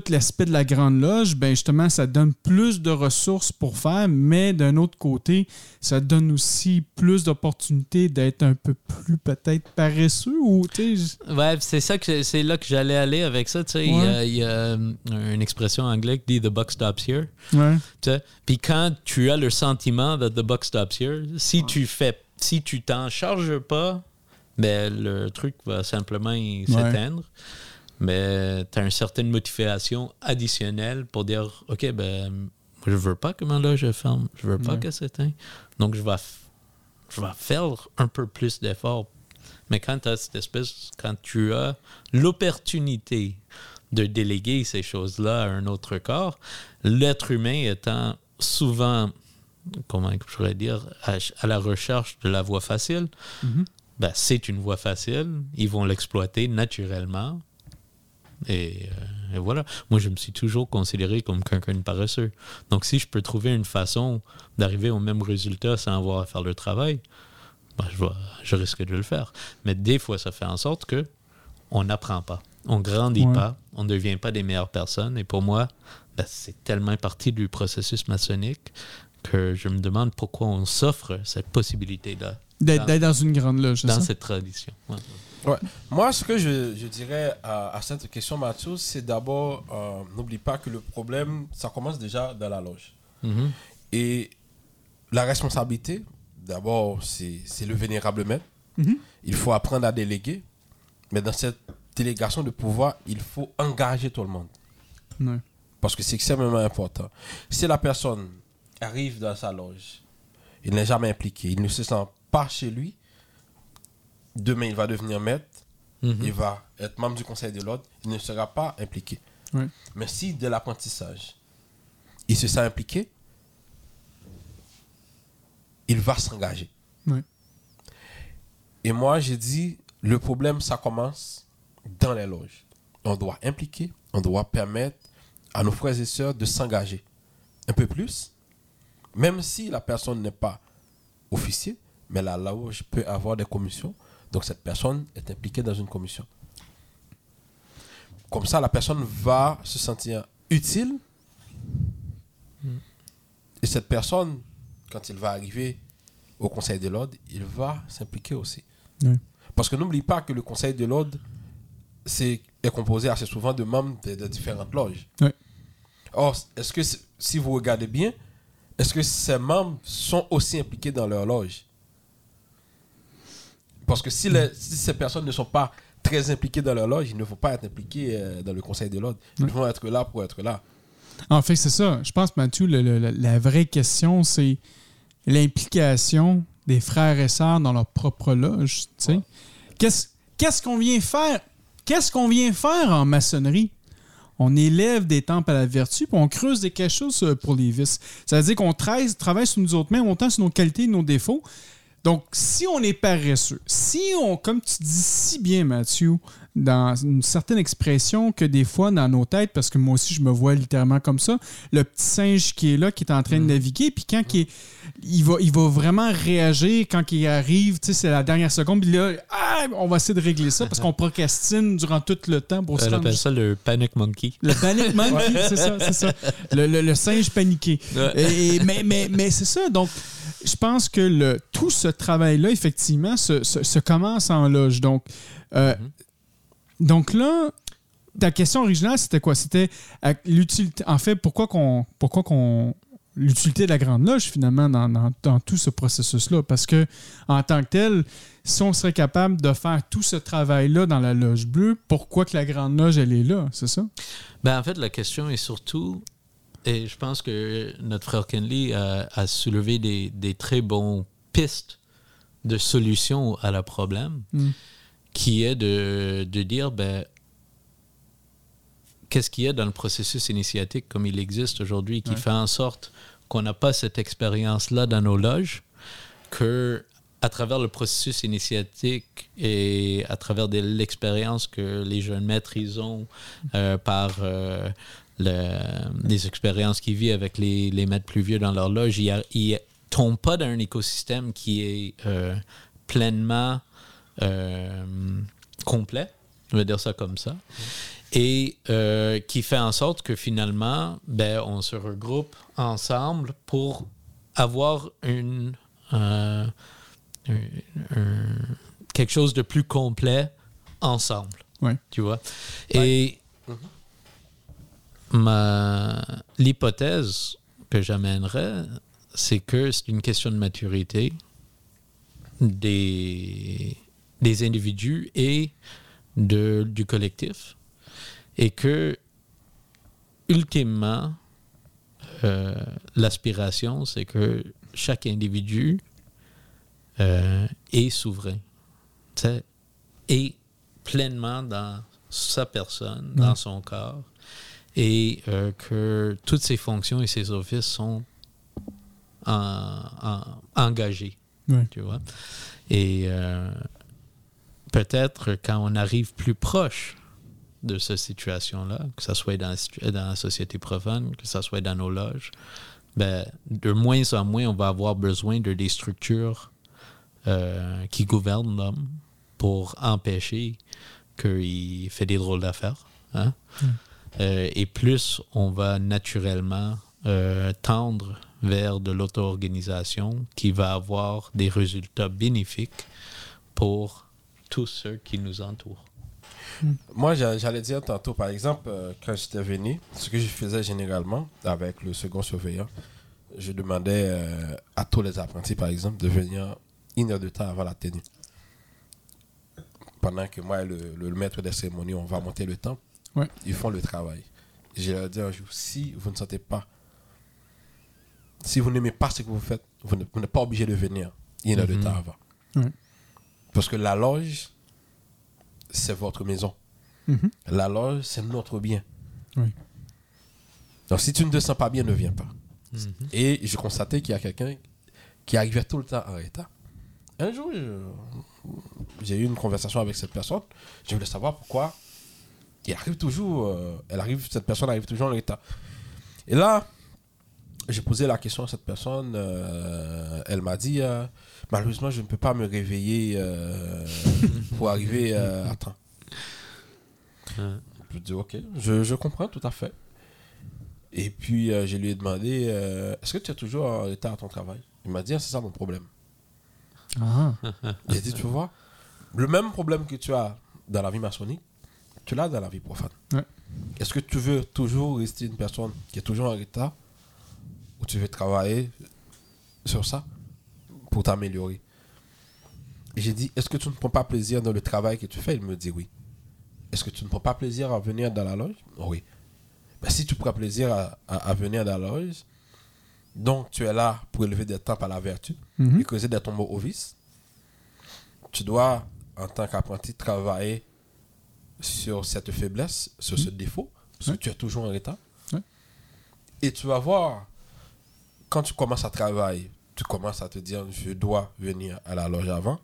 C: tout l'aspect de la grande loge, ben justement, ça donne plus de ressources pour faire, mais d'un autre côté, ça donne aussi plus d'opportunités d'être un peu plus peut-être paresseux ou tu sais.
F: Ouais, c'est ça que c'est là que j'allais aller avec ça. Tu sais, il y a- il y, a euh, une expression anglaise qui dit the buck stops here.
C: Ouais.
F: Puis quand tu as le sentiment that the buck stops here, si tu fais, si tu t'en charges pas, ben le truc va simplement s'éteindre. Mais tu as une certaine motivation additionnelle pour dire OK, ben je veux pas que ma loge ferme, je veux pas
C: Ouais.
F: qu'elle s'éteigne. Donc je vais, je vais faire un peu plus d'efforts. Mais quand tu as cette espèce, quand tu as l'opportunité de déléguer ces choses-là à un autre corps, l'être humain étant souvent, comment je pourrais dire, à, à la recherche de la voie facile,
C: Mhm.
F: ben, c'est une voie facile, ils vont l'exploiter naturellement. Et, euh, et voilà. Moi, je me suis toujours considéré comme quelqu'un de paresseux. Donc, si je peux trouver une façon d'arriver au même résultat sans avoir à faire le travail, ben, je, vais- je risque de le faire. Mais des fois, ça fait en sorte que on n'apprend pas. On grandit
C: Ouais.
F: pas. On ne devient pas des meilleures personnes. Et pour moi, ben, c'est tellement partie du processus maçonnique que je me demande pourquoi on s'offre cette possibilité-là
C: D'être
F: Dans-
C: une grande loge,
F: dans
C: ça?
F: cette tradition. Ouais.
E: Ouais. Moi, ce que je, je dirais à, à cette question, Mathieu, c'est d'abord, euh, n'oublie pas que le problème, ça commence déjà dans la loge.
F: Mhm.
E: Et la responsabilité, d'abord, c'est c'est le vénérable maître.
C: Mhm.
E: Il faut apprendre à déléguer. Mais dans cette délégation de pouvoir, il faut engager tout le monde.
C: Ouais.
E: Parce que c'est extrêmement important. Si la personne arrive dans sa loge, il n'est jamais impliqué, il ne se sent pas chez lui, demain il va devenir maître,
F: Mhm.
E: il va être membre du conseil de l'ordre, il ne sera pas impliqué.
C: Ouais.
E: Mais si de l'apprentissage, il se sent impliqué, il va s'engager.
C: Ouais.
E: Et moi, j'ai dit, le problème, ça commence dans les loges. On doit impliquer, on doit permettre à nos frères et sœurs de s'engager un peu plus, même si la personne n'est pas officier, mais la loge peut avoir des commissions. Donc cette personne est impliquée dans une commission. Comme ça, la personne va se sentir utile. Et cette personne, quand il va arriver au Conseil de l'ordre, il va s'impliquer aussi. Parce que n'oublie pas que le Conseil de l'ordre est composé assez souvent de membres de, de différentes loges. Or, est-ce que si vous regardez bien, est-ce que ces membres sont aussi impliqués dans leur loge? Parce que si, les- si ces personnes ne sont pas très impliquées dans leur loge, ils ne vont pas être impliqués euh, dans le Conseil de l'ordre. Ils vont être là pour être là.
C: En fait, c'est ça. Je pense, Mathieu, le- le- la- vraie question, c'est l'implication des frères et sœurs dans leur propre loge.
E: Ouais.
C: Qu'est-ce qu'est-ce qu'on vient faire? Qu'est-ce qu'on vient faire en maçonnerie? On élève des temples à la vertu, puis on creuse des chose euh, pour les vices. Ça veut dire qu'on travaille, travaille sur nous autres mêmes, autant sur nos qualités et nos défauts. Donc, si on est paresseux, si on, comme tu dis si bien, Mathieu, dans une certaine expression que des fois dans nos têtes, parce que moi aussi je me vois littéralement comme ça, le petit singe qui est là, qui est en train de naviguer, puis quand il, est- il, va, il va vraiment réagir quand il arrive, tu sais, c'est la dernière seconde, puis là, ah, on va essayer de régler ça parce qu'on procrastine durant tout le temps pour se
F: Elle
C: rendre
F: appelle ça le panic monkey.
C: le panic monkey, c'est ça, c'est ça. Le, le- le singe paniqué. Et- mais mais, mais c'est ça. Donc, je pense que le, tout ce travail-là, effectivement, se, se- se commence en loge. Donc, euh, donc là, ta question originale, c'était quoi? C'était euh, l'utilité. En fait, pourquoi qu'on. Pourquoi qu'on l'utilité de la grande loge finalement dans, dans- dans tout ce processus-là? Parce que en tant que tel si on serait capable de faire tout ce travail-là dans la loge bleue pourquoi que la grande loge elle est là? C'est ça?
F: Ben, en fait, la question est surtout, et je pense que notre frère Kenley a, a soulevé des, des très bons pistes de solutions à la problème,
C: Mm.
F: qui est de, de dire, ben, qu'est-ce qu'il y a dans le processus initiatique comme il existe aujourd'hui qui
C: Ouais.
F: fait en sorte qu'on n'a pas cette expérience-là dans nos loges, que à travers le processus initiatique et à travers l'expérience que les jeunes maîtres ils ont euh, par euh, le- les expériences qu'ils vivent avec les, les maîtres plus vieux dans leur loge, ils ne tombent pas dans un écosystème qui est euh, pleinement euh, complet, je vais dire ça comme ça, et euh, qui fait en sorte que finalement, ben, on se regroupe ensemble pour avoir une, un- un- quelque chose de plus complet ensemble.
C: Ouais.
F: Tu vois? Et l'hypothèse que j'amènerais, c'est que c'est une question de maturité des, des individus et de, du collectif. Et que, ultimement, euh, l'aspiration, c'est que chaque individu euh, est souverain. Est pleinement dans sa personne, dans son corps, et euh, que toutes ses fonctions et ses offices sont en- en- engagés.
C: Ouais.
F: Tu vois? Et euh, peut-être quand on arrive plus proche de cette situation-là, que ce soit dans la, situ- dans la société profane, que ce soit dans nos loges, ben, de moins en moins, on va avoir besoin de des structures euh, qui gouvernent l'homme pour empêcher qu'il fait des drôles d'affaires. hein. Euh, et plus on va naturellement euh, tendre vers de l'auto-organisation qui va avoir des résultats bénéfiques pour tous ceux qui nous entourent.
E: Moi, j'a- j'allais dire tantôt, par exemple, euh, quand j'étais venu, ce que je faisais généralement avec le second surveillant, je demandais à tous les apprentis, par exemple, de venir une heure de temps avant la tenue. Pendant que moi et le, le maître des cérémonies, on va monter le temps,
C: Ouais.
E: ils font le travail. Je leur dis un jour, si vous ne sentez pas, si vous n'aimez pas ce que vous faites, vous n'êtes pas obligé de venir une heure de temps avant.
C: Ouais.
E: Parce que la loge, c'est votre maison.
C: Mhm.
E: La loge, c'est notre bien.
C: Oui.
E: Donc, si tu ne te sens pas bien, ne viens pas. Et j'ai constaté qu'il y a quelqu'un qui arrivait tout le temps en retard. Un jour, je- j'ai eu une conversation avec cette personne. Je voulais savoir pourquoi il arrive toujours, euh, elle arrive, cette personne arrive toujours en retard. Et là, j'ai posé la question à cette personne. euh, elle m'a dit euh, Malheureusement, je ne peux pas me réveiller euh, pour arriver euh, à temps. Je dis Ok, je, je comprends tout à fait. Et puis, euh, je lui ai demandé euh, Est-ce que tu es toujours en retard à ton travail? Il m'a dit Ah, C'est ça mon problème.
C: Ah.
E: J'ai dit Tu vois, le même problème que tu as dans la vie maçonnique, tu l'as dans la vie profane.
C: Ouais.
E: Est-ce que tu veux toujours rester une personne qui est toujours en retard ou tu veux travailler sur ça pour t'améliorer? J'ai dit Est-ce que tu ne prends pas plaisir dans le travail que tu fais? Il me dit Oui. Est-ce que tu ne prends pas plaisir à venir dans la loge? Oui. Ben, si tu prends plaisir à, à- à venir dans la loge, donc tu es là pour élever des tempes à la vertu
C: Mhm.
E: et causer des tombeaux au vice, tu dois, en tant qu'apprenti, travailler sur cette faiblesse, sur ce défaut, parce que tu es toujours en retard. Et tu vas voir, quand tu commences à travailler, tu commences à te dire, je dois venir à la loge avant.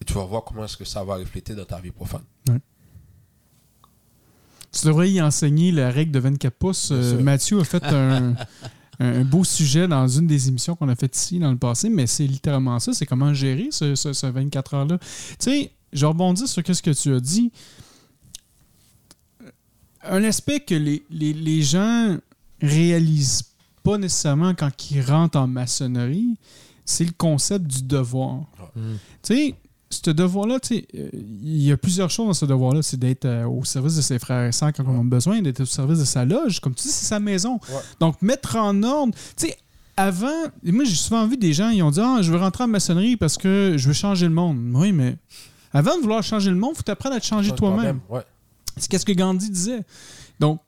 E: Et tu vas voir comment est-ce que ça va refléter dans ta vie profane.
C: Tu devrais y enseigner la règle de 24 pouces. Euh. Mathieu a fait un, un beau sujet dans une des émissions qu'on a faites ici dans le passé, mais c'est littéralement ça. C'est comment gérer ce, ce- ce 24 heures-là. Tu sais, je rebondis sur ce que tu as dit. Un aspect que les, les, les gens réalisent pas nécessairement quand ils rentrent en maçonnerie, c'est le concept du devoir.
F: Mm.
C: Tu sais, ce devoir-là, tu sais, euh, il y a plusieurs choses dans ce devoir-là. C'est d'être euh, au service de ses frères et sœurs quand on a besoin, d'être au service de sa loge. Comme tu dis, c'est sa maison.
E: Ouais.
C: Donc, mettre en ordre. Tu sais, avant, moi, j'ai souvent vu des gens, ils ont dit Ah, je veux rentrer en maçonnerie parce que je veux changer le monde. Oui, mais avant de vouloir changer le monde, il faut t'apprendre à te changer toi-même.
E: Ouais.
C: C'est qu'est-ce que Gandhi disait. Donc,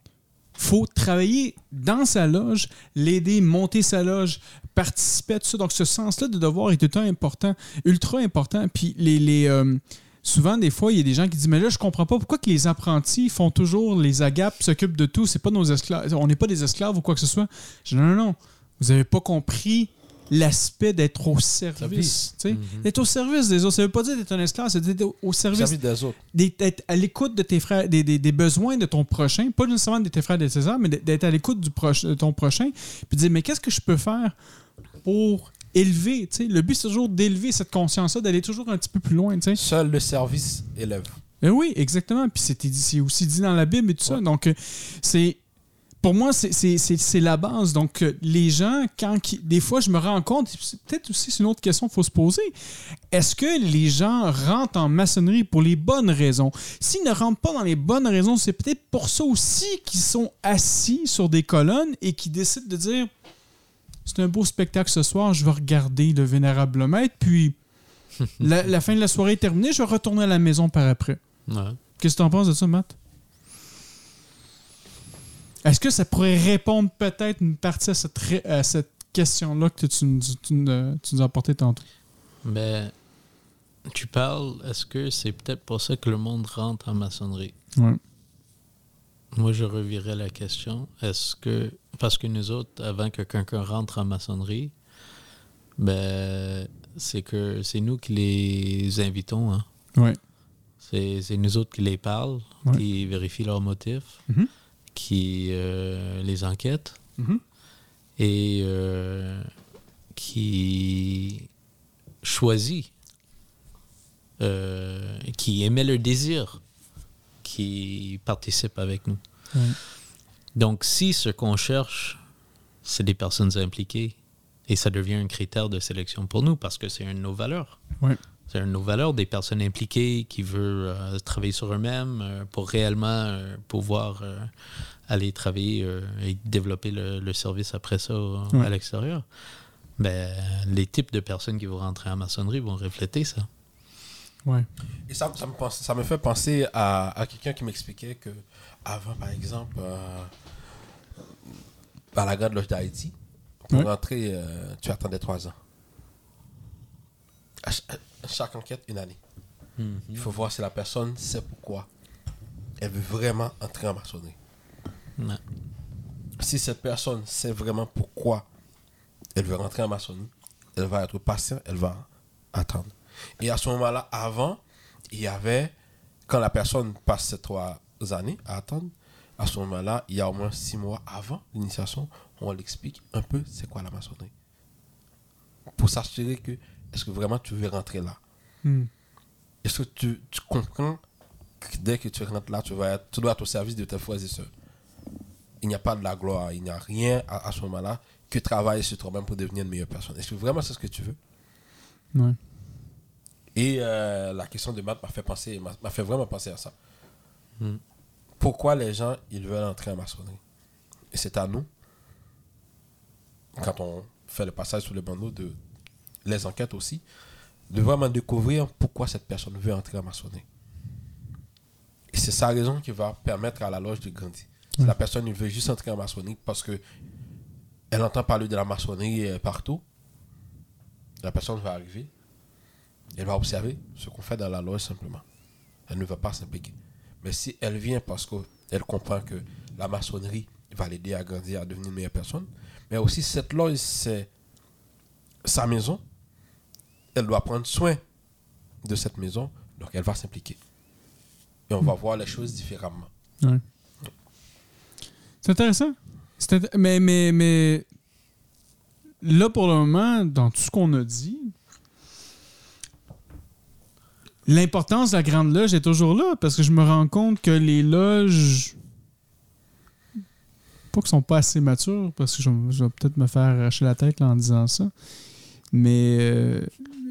C: faut travailler dans sa loge, l'aider, monter sa loge, participer à tout ça. Donc, ce sens-là de devoir est ultra important, ultra important. Puis, les, les, euh, souvent, des fois, il y a des gens qui disent Mais là, je comprends pas pourquoi que les apprentis font toujours les agapes, s'occupent de tout. C'est pas nos esclaves. On n'est pas des esclaves ou quoi que ce soit. Je dis Non, non, non. Vous n'avez pas compris l'aspect d'être au service.
F: Mhm.
C: D'être au service des autres. Ça veut pas dire d'être un esclave, c'est d'être au- service,
E: Service des autres.
C: d'être à l'écoute de tes frères, des, des- des besoins de ton prochain, pas nécessairement de tes frères et de tes sœurs, mais d'être à l'écoute de ton prochain, puis dire, mais qu'est-ce que je peux faire pour élever, le but c'est toujours d'élever cette conscience-là, d'aller toujours un petit peu plus loin.
E: Seul le service élève.
C: Ben oui, exactement. Puis c'est aussi dit dans la Bible et tout ça. Donc, euh, c'est. Pour moi, c'est- c'est c'est- c'est la base. Donc, euh, les gens, quand. qui- des fois, je me rends compte, peut-être aussi c'est une autre question qu'il faut se poser. Est-ce que les gens rentrent en maçonnerie pour les bonnes raisons? S'ils ne rentrent pas dans les bonnes raisons, c'est peut-être pour ça aussi qu'ils sont assis sur des colonnes et qui décident de dire c'est un beau spectacle ce soir, je vais regarder le vénérable maître, puis la, la fin de la soirée est terminée, je vais retourner à la maison par après.
F: Ouais.
C: Qu'est-ce que tu en penses de ça, Matt? Est-ce que ça pourrait répondre peut-être une partie à cette, ré- à cette question-là que tu, nous- tu nous- tu nous as apporté tantôt?
F: Ben, tu parles, est-ce que c'est peut-être pour ça que le monde rentre en maçonnerie?
C: Ouais.
F: Moi, je revirais la question. Est-ce que, parce que nous autres, avant que quelqu'un rentre en maçonnerie, ben, c'est que c'est nous qui les invitons. Hein.
C: Ouais.
F: C'est nous autres qui les parlent,
C: Ouais.
F: qui vérifient leurs motifs,
C: Mhm.
F: Qui euh, les enquêtent
C: Mhm.
F: et euh, qui choisit, euh, qui émet leur désir, qui participe avec nous. Donc, si ce qu'on cherche, c'est des personnes impliquées, et ça devient un critère de sélection pour nous parce que c'est une de nos valeurs. C'est une nos valeurs, des personnes impliquées qui veulent euh, travailler sur eux-mêmes euh, pour réellement euh, pouvoir euh, aller travailler euh, et développer le, le service après ça euh,
C: Ouais.
F: à l'extérieur. Ben, les types de personnes qui vont rentrer en maçonnerie vont refléter ça.
C: Ouais.
E: Et ça, ça me, pense- ça me fait penser à, à quelqu'un qui m'expliquait que avant, par exemple, euh, à la Grande Loge d'Haïti, pour
C: Ouais.
E: rentrer, euh, tu attendais trois ans. À ch- à chaque enquête, une année. Il faut voir si la personne sait pourquoi elle veut vraiment entrer en maçonnerie. Si cette personne sait vraiment pourquoi elle veut rentrer en maçonnerie, elle va être patiente, elle va attendre. Et à ce moment-là, avant, il y avait, quand la personne passe ces trois années à attendre, à ce moment-là, il y a au moins six mois avant l'initiation, on l'explique un peu c'est quoi la maçonnerie. Pour s'assurer que, est-ce que vraiment tu veux rentrer là?
C: Hmm.
E: Est-ce que tu, tu comprends que dès que tu rentres là, tu, vas être, tu dois être au service de tes frères et sœurs? Il n'y a pas de la gloire, il n'y a rien à, à ce moment-là que travailler sur toi-même pour devenir une meilleure personne. Est-ce que vraiment c'est ce que tu veux?
C: Ouais.
E: Et euh, la question de maths m'a fait penser, m'a fait vraiment penser à ça.
F: Hmm.
E: Pourquoi les gens ils veulent entrer en maçonnerie? Et c'est à nous, quand on fait le passage sur le bandeau de les enquêtes aussi, de vraiment découvrir pourquoi cette personne veut entrer en maçonnerie. Et c'est sa raison qui va permettre à la loge de grandir. Si la personne veut juste entrer en maçonnerie parce que elle entend parler de la maçonnerie euh, partout, la personne va arriver, elle va observer ce qu'on fait dans la loge simplement. Elle ne va pas s'impliquer. Mais si elle vient parce qu'elle comprend que la maçonnerie va l'aider à grandir, à devenir une meilleure personne, mais aussi cette loge, c'est sa maison, elle doit prendre soin de cette maison, donc elle va s'impliquer. Et on va voir les choses différemment.
C: Ouais. C'est intéressant. Int- mais, mais, mais là, pour le moment, dans tout ce qu'on a dit, l'importance de la grande loge est toujours là parce que je me rends compte que les loges. Pas qu'elles sont pas assez matures parce que je, je vais peut-être me faire arracher la tête là, en disant ça. Mais euh,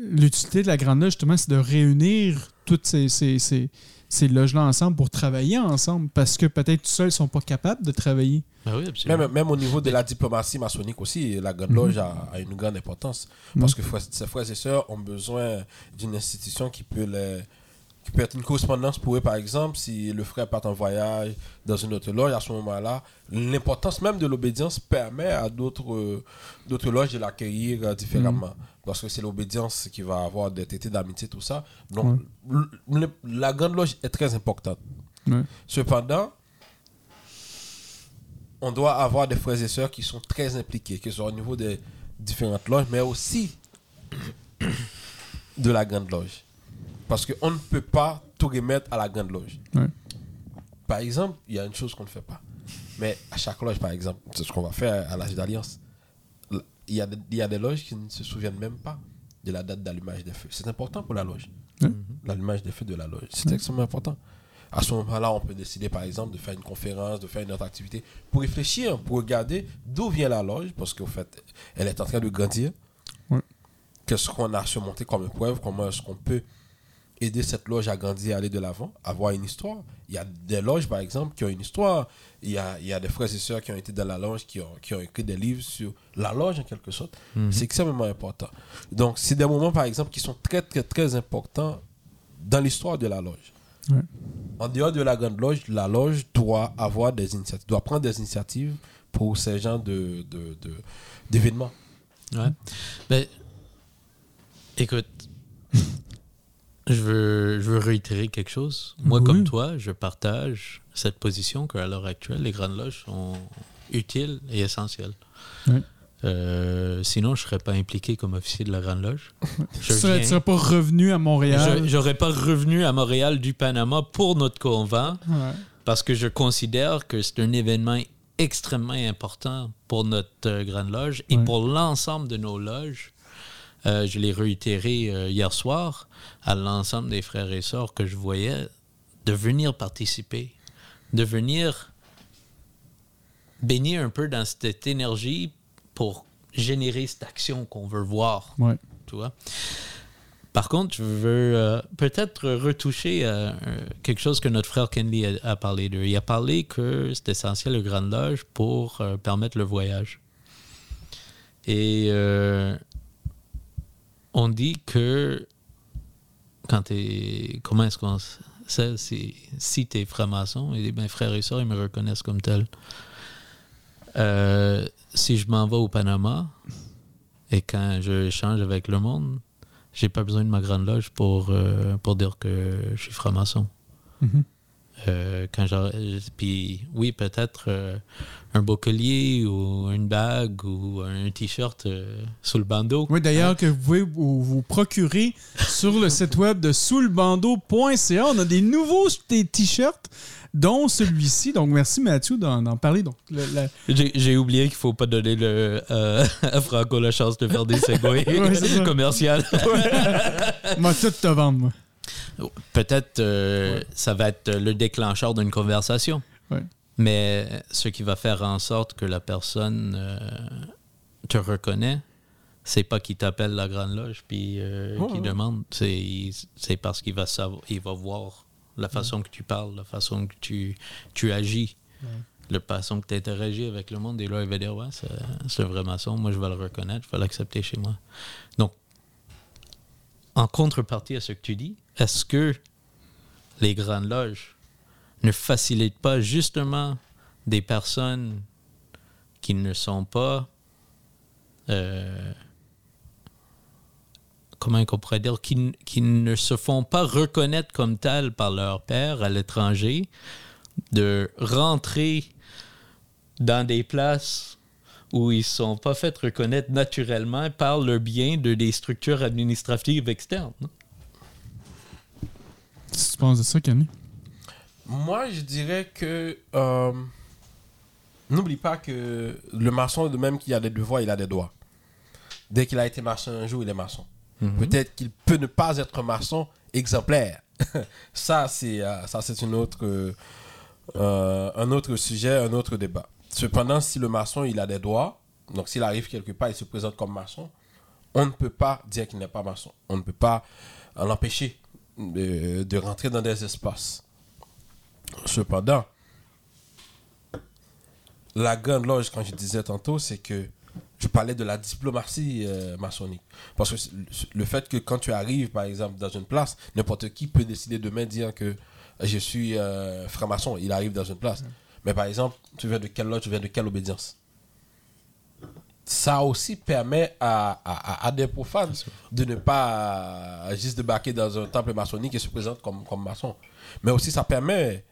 C: l'utilité de la grande loge, justement, c'est de réunir toutes ces, ces, ces, ces loges-là ensemble pour travailler ensemble parce que peut-être tout seuls, ils sont pas capables de travailler.
F: Ben oui.
E: Même, même au niveau de la diplomatie maçonnique aussi, la Grande Loge a, a une grande importance. Parce que frères- ses frères et sœurs ont besoin d'une institution qui peut, les, qui peut être une correspondance pour eux, par exemple, si le frère part en voyage dans une autre loge, à ce moment-là, l'importance même de l'obédience permet à d'autres euh, d'autres loges de l'accueillir euh, différemment. Parce que c'est l'obédience qui va avoir des traités d'amitié, tout ça. Donc, la Grande Loge est très importante. Cependant, on doit avoir des frères et sœurs qui sont très impliqués, que ce soit au niveau des, différentes loges, mais aussi de la grande loge. Parce qu'on ne peut pas tout remettre à la grande loge.
C: Ouais.
E: Par exemple, il y a une chose qu'on ne fait pas. Mais à chaque loge, par exemple, c'est ce qu'on va faire à l'âge d'Alliance. Il y, a des, il y a des loges qui ne se souviennent même pas de la date d'allumage des feux. C'est important pour la loge.
C: Ouais.
E: L'allumage des feux de la loge. C'est extrêmement important. À ce moment-là, on peut décider, par exemple, de faire une conférence, de faire une autre activité, pour réfléchir, pour regarder d'où vient la loge, parce qu'au fait, elle est en train de grandir. Qu'est-ce qu'on a surmonté comme épreuve, comment est-ce qu'on peut aider cette loge à grandir, à aller de l'avant, avoir une histoire. Il y a des loges, par exemple, qui ont une histoire. Il y a, il y a des frères et sœurs qui ont été dans la loge, qui ont, qui ont écrit des livres sur la loge, en quelque sorte. C'est extrêmement important. Donc, c'est des moments, par exemple, qui sont très, très, très importants dans l'histoire de la loge.
C: Ouais.
E: En dehors de la grande loge, la loge doit avoir des initiatives, doit prendre des initiatives pour ces genres de, de, de- d'événements.
F: Ouais. Ben, écoute, je veux, je veux réitérer quelque chose. Moi,
C: Oui.
F: comme toi, je partage cette position qu'à l'heure actuelle, les grandes loges sont utiles et essentielles. Euh, sinon, je ne serais pas impliqué comme officier de la Grande Loge. Je
C: Tu serais, pas revenu à Montréal.
F: je- pas revenu à Montréal du Panama pour notre convent
C: Ouais.
F: parce que je considère que c'est un événement extrêmement important pour notre euh, Grande Loge et
C: Ouais.
F: pour l'ensemble de nos loges. Euh, je l'ai réitéré euh, hier soir à l'ensemble des frères et sœurs que je voyais de venir participer, de venir baigner un peu dans cette énergie pour générer cette action qu'on veut voir
C: Ouais.
F: tu vois. Par contre, je veux euh, peut-être retoucher euh, euh, quelque chose que notre frère Kenley a, a parlé d'eux. Il a parlé que c'est essentiel le Grande Loge pour euh, permettre le voyage. Et euh, on dit que quand t'es... Comment est-ce qu'on sait si, si t'es franc-maçon? Et mes frères et sœurs, ils me reconnaissent comme tel. Euh, si je m'en vais au Panama, et quand je échange avec le monde, j'ai pas besoin de ma grande loge pour, euh, pour dire que je suis franc-maçon.
C: Mhm.
F: Euh, quand puis oui, peut-être euh, un beau collier ou une bague ou un t-shirt euh, sous le bandeau.
C: Oui, d'ailleurs, que vous pouvez vous, vous procurer sur le site web de soulbando.ca. On a des nouveaux t-shirts, dont celui-ci. Donc, merci Mathieu d'en parler. Donc, la-
F: J'ai oublié qu'il faut pas donner le, euh, à Franco la chance de faire des segways
C: Ouais,
F: commerciales.
C: m'a tout te vendre, moi.
F: Peut-être euh, ça va être le déclencheur d'une conversation.
C: Ouais.
F: Mais ce qui va faire en sorte que la personne euh, te reconnaît, c'est pas qu'il t'appelle la grande loge puis euh,
E: Ouais,
F: qu'il demande, c'est parce qu'il va savoir, il va voir la façon que tu parles, la façon que tu, tu agis, la façon que tu interagis avec le monde. Et là, il va dire ouais, c'est c'est un vrai maçon, moi je vais le reconnaître, je vais l'accepter chez moi. Donc, en contrepartie à ce que tu dis, est-ce que les grandes loges ne facilitent pas justement des personnes qui ne sont pas, euh, comment on pourrait dire, qui, ne se font pas reconnaître comme telles par leur père à l'étranger, de rentrer dans des places où ils ne sont pas fait reconnaître naturellement par le bien de des structures administratives externes. Non?
C: Qu'est-ce que tu penses de ça, Kenny?
E: Moi, je dirais que. euh, N'oublie pas que le maçon, de même qu'il a des devoirs, il a des droits. Dès qu'il a été maçon un jour, il est maçon. Peut-être qu'il peut ne pas être maçon exemplaire. ça, c'est euh, ça, c'est une autre, euh, un autre sujet, un autre débat. Cependant, si le maçon il a des droits, donc s'il arrive quelque part, il se présente comme maçon, on ne peut pas dire qu'il n'est pas maçon. On ne peut pas l'empêcher de, de rentrer dans des espaces. Cependant, la grande loge, quand je disais tantôt, c'est que je parlais de la diplomatie euh, maçonnique. Parce que le fait que quand tu arrives, par exemple, dans une place, n'importe qui peut décider demain de dire que je suis euh, franc-maçon. Il arrive dans une place. Mais par exemple, tu viens de quelle loge, tu viens de quelle obédience? Ça aussi permet à, à, à- à des profanes de ne pas euh, juste débarquer dans un temple maçonnique et se présenter comme, comme maçon. Mais aussi, ça permet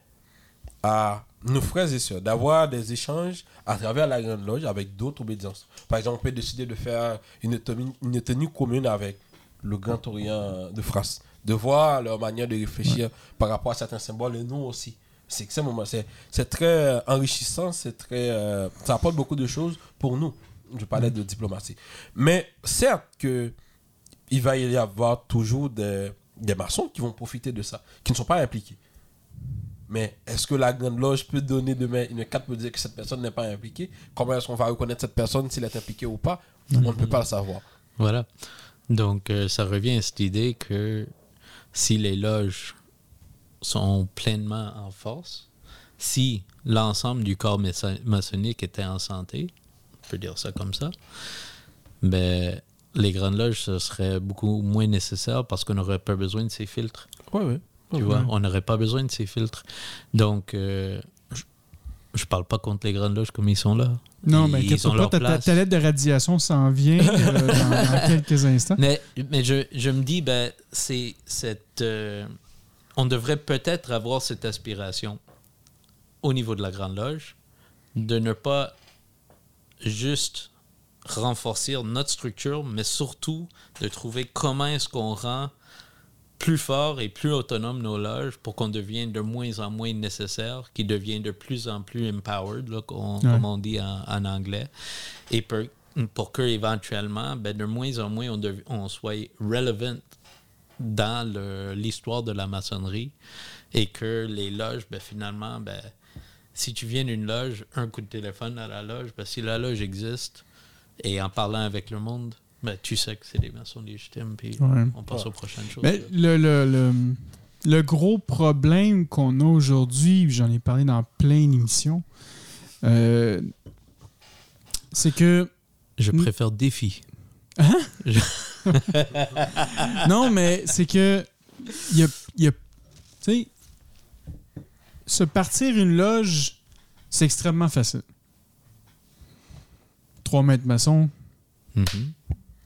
E: à nos frères et sœurs d'avoir des échanges à travers la Grande Loge avec d'autres obédiences. Par exemple, on peut décider de faire une tenue, une tenue commune avec le Grand Orient de France, de voir leur manière de réfléchir par rapport à certains symboles et nous aussi. C'est extrêmement, c'est, c'est très enrichissant, c'est très, euh, ça apporte beaucoup de choses pour nous. Je parlais de diplomatie. Mais certes que il va y avoir toujours des, maçons qui vont profiter de ça, qui ne sont pas impliqués. Mais est-ce que la Grande Loge peut donner demain une carte pour dire que cette personne n'est pas impliquée? Comment est-ce qu'on va reconnaître cette personne, s'il est impliqué ou pas? On ne peut pas le savoir.
F: Voilà. Donc, euh, ça revient à cette idée que si les loges sont pleinement en force, si l'ensemble du corps maçon- maçonnique était en santé, on peut dire ça comme ça, ben, les grandes loges, ce serait beaucoup moins nécessaire parce qu'on n'aurait pas besoin de ces filtres.
E: Ouais, ouais.
F: Tu vois, on n'aurait pas besoin de ces filtres. Donc, euh, je, parle pas contre les grandes loges comme ils sont là.
C: Non, mais
F: ils ont
C: pas, ta, lettre de radiation s'en vient euh, dans, dans quelques instants.
F: Mais, mais je, je me dis, ben, c'est cette. euh, on devrait peut-être avoir cette aspiration au niveau de la Grande Loge de ne pas juste renforcer notre structure, mais surtout de trouver comment est-ce qu'on rend plus fort et plus autonome nos loges pour qu'on devienne de moins en moins nécessaire, qu'ils deviennent de plus en plus empowered, là, comme on dit en, en anglais, et pour, pour que éventuellement, ben, de moins en moins, on, dev- on soit relevant dans l'histoire de la maçonnerie et que les loges, ben, finalement, ben, si tu viens d'une loge, un coup de téléphone à la loge, ben, si la loge existe et en parlant avec le monde, ben, tu sais que c'est des maçons légitimes, puis
C: Ouais.
F: on passe aux prochaines choses.
C: Mais le, le, le, le gros problème qu'on a aujourd'hui, j'en ai parlé dans plein d'émissions, euh, c'est que
F: Je préfère défi.
C: non, mais c'est que il y a, il y a- tu sais, se partir une loge, c'est extrêmement facile. Trois maîtres maçons,
F: Mhm.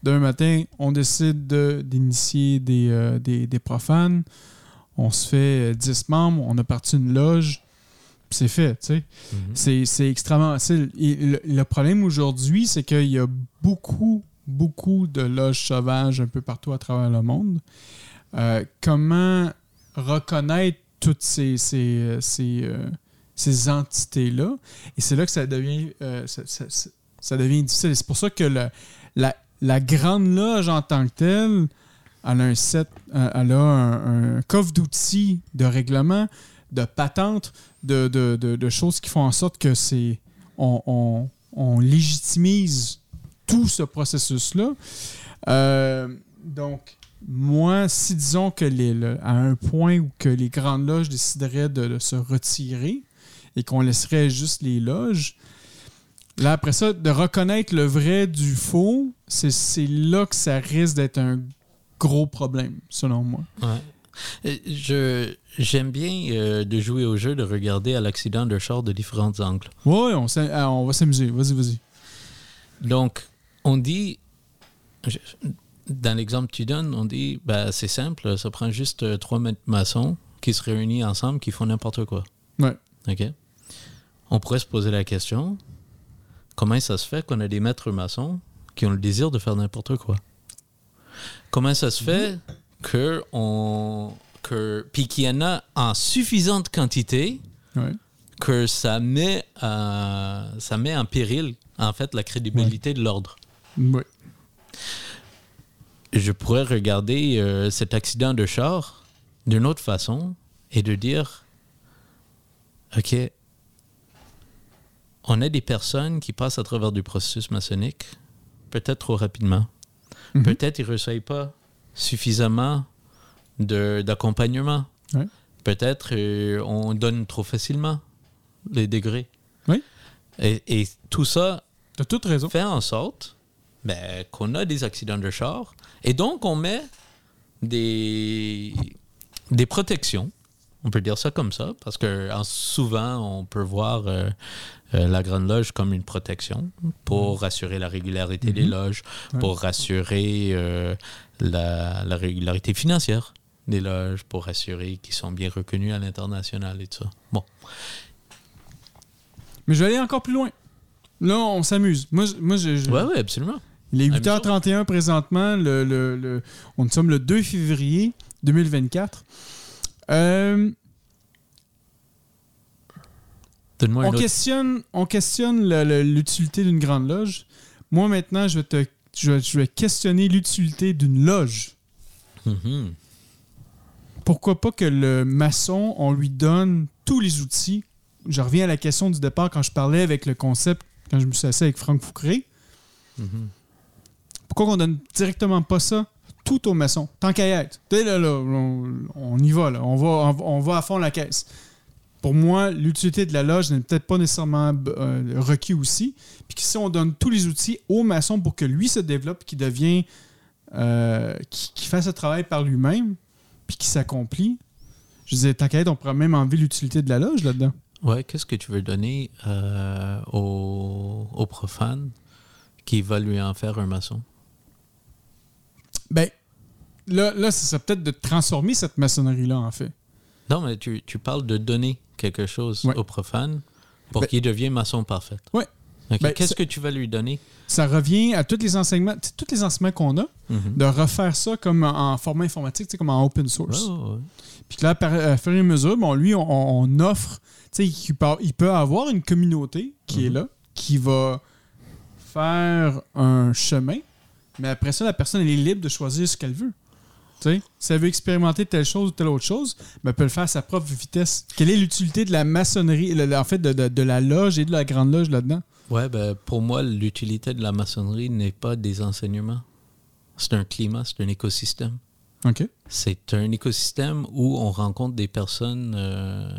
C: Demain matin, on décide de- d'initier des, euh, des, des profanes. On se fait euh, 10 membres, on a parti une loge, c'est fait, tu sais.
F: Mhm.
C: C'est- C'est extrêmement facile. Et le, le problème aujourd'hui, c'est qu'il y a beaucoup, beaucoup de loges sauvages un peu partout à travers le monde. Euh, comment reconnaître toutes ces, euh, euh, ces entités-là? Et c'est là que ça devient, euh, difficile. C'est pour ça que la, grande loge en tant que telle, elle a un set, a un, coffre d'outils, de règlements, de patentes, de, choses qui font en sorte que c'est on, légitimise tout ce processus-là. Donc, moi, si disons que les, le- à un point où que les grandes loges décideraient de, de se retirer et qu'on laisserait juste les loges, là, après ça, de reconnaître le vrai du faux, c'est là que ça risque d'être un gros problème, selon moi.
F: Ouais. Je, j'aime bien euh, de jouer au jeu, de regarder à l'accident de char de différents angles.
C: On, s'am- ah, on va s'amuser. Vas-y, vas-y.
F: Donc, on dit, dans l'exemple que tu donnes, on dit, bah, c'est simple, ça prend juste euh, trois ma- maçons qui se réunissent ensemble, qui font n'importe quoi.
C: Ouais.
F: OK? On pourrait se poser la question, comment ça se fait qu'on a des maîtres maçons qui ont le désir de faire n'importe quoi? Comment ça se fait que on que puis qu'il y en a en suffisante quantité
C: Ouais.
F: que ça met euh, ça met en péril en fait la crédibilité de l'ordre? Je pourrais regarder euh, cet accident de char d'une autre façon et de dire OK, on a des personnes qui passent à travers du processus maçonnique peut-être trop rapidement.
C: Mhm.
F: Peut-être ils ne reçoivent pas suffisamment de- d'accompagnement.
C: Ouais.
F: Peut-être euh, on donne trop facilement les degrés.
C: Oui.
F: Et, et tout ça
C: T'as toute raison.
F: fait en sorte ben, qu'on a des accidents de char et donc on met des, des protections. On peut dire ça comme ça, parce que en- souvent, on peut voir euh, euh, la Grande Loge comme une protection pour assurer la régularité des loges, pour assurer euh, la, la régularité financière des loges, pour assurer qu'ils sont bien reconnus à l'international et tout ça. Bon.
C: Mais je vais aller encore plus loin. Là, on s'amuse. Moi, moi je, je-
F: Ouais, ouais, absolument.
C: Il est
F: Amusons.
C: 8h31 présentement. Le, le, le- on nous sommes le 2 février 2024. Euh, on, questionne, on questionne l'utilité d'une grande loge. Moi, maintenant, je vais, te, je vais- je vais questionner l'utilité d'une loge.
F: Mhm.
C: pourquoi pas que le maçon, on lui donne tous les outils? Je reviens à la question du départ quand je parlais avec le concept, quand je me suis assis avec Franck Foucré. Pourquoi qu'on donne directement pas ça tout au maçon? Tant qu'à être. Là, là, on, on y va, là. On va, on va à fond la caisse. Pour moi, l'utilité de la loge n'est peut-être pas nécessairement euh, requis aussi. Puis si on donne tous les outils au maçon pour que lui se développe, qu'il devienne, euh, qu'il fasse ce travail par lui-même, puis qu'il s'accomplit, je disais, être, on pourrait même enlever l'utilité de la loge là-dedans.
F: Ouais, qu'est-ce que tu veux donner euh, au, au profane qui va lui en faire un maçon?
C: Ben, là, là ça serait peut-être de transformer cette maçonnerie-là, en fait.
F: Non, mais tu, tu parles de donner quelque chose
C: Ouais.
F: au profane pour
C: Ben-
F: qu'il devienne maçon parfait.
C: Ouais.
F: Ok,
C: Ben,
F: Qu'est-ce
C: c'est-
F: que tu vas lui donner?
C: Ça revient à tous les enseignements, tous les enseignements qu'on a,
F: Mhm.
C: de refaire ça comme en format informatique, comme en open source.
F: Ouais.
C: Puis là, par- à fur et à mesure, bon, lui, on, on offre, il peut, il peut avoir une communauté qui est là, qui va faire un chemin, mais après ça, la personne, elle est libre de choisir ce qu'elle veut. Tu sais, si elle veut expérimenter telle chose ou telle autre chose, ben, elle peut le faire à sa propre vitesse. Quelle est l'utilité de la maçonnerie, en fait, de, de- de la loge et de la grande loge là-dedans?
F: Ouais, ben, pour moi, l'utilité de la maçonnerie n'est pas des enseignements. C'est un climat, c'est un écosystème.
C: OK.
F: C'est un écosystème où on rencontre des personnes euh,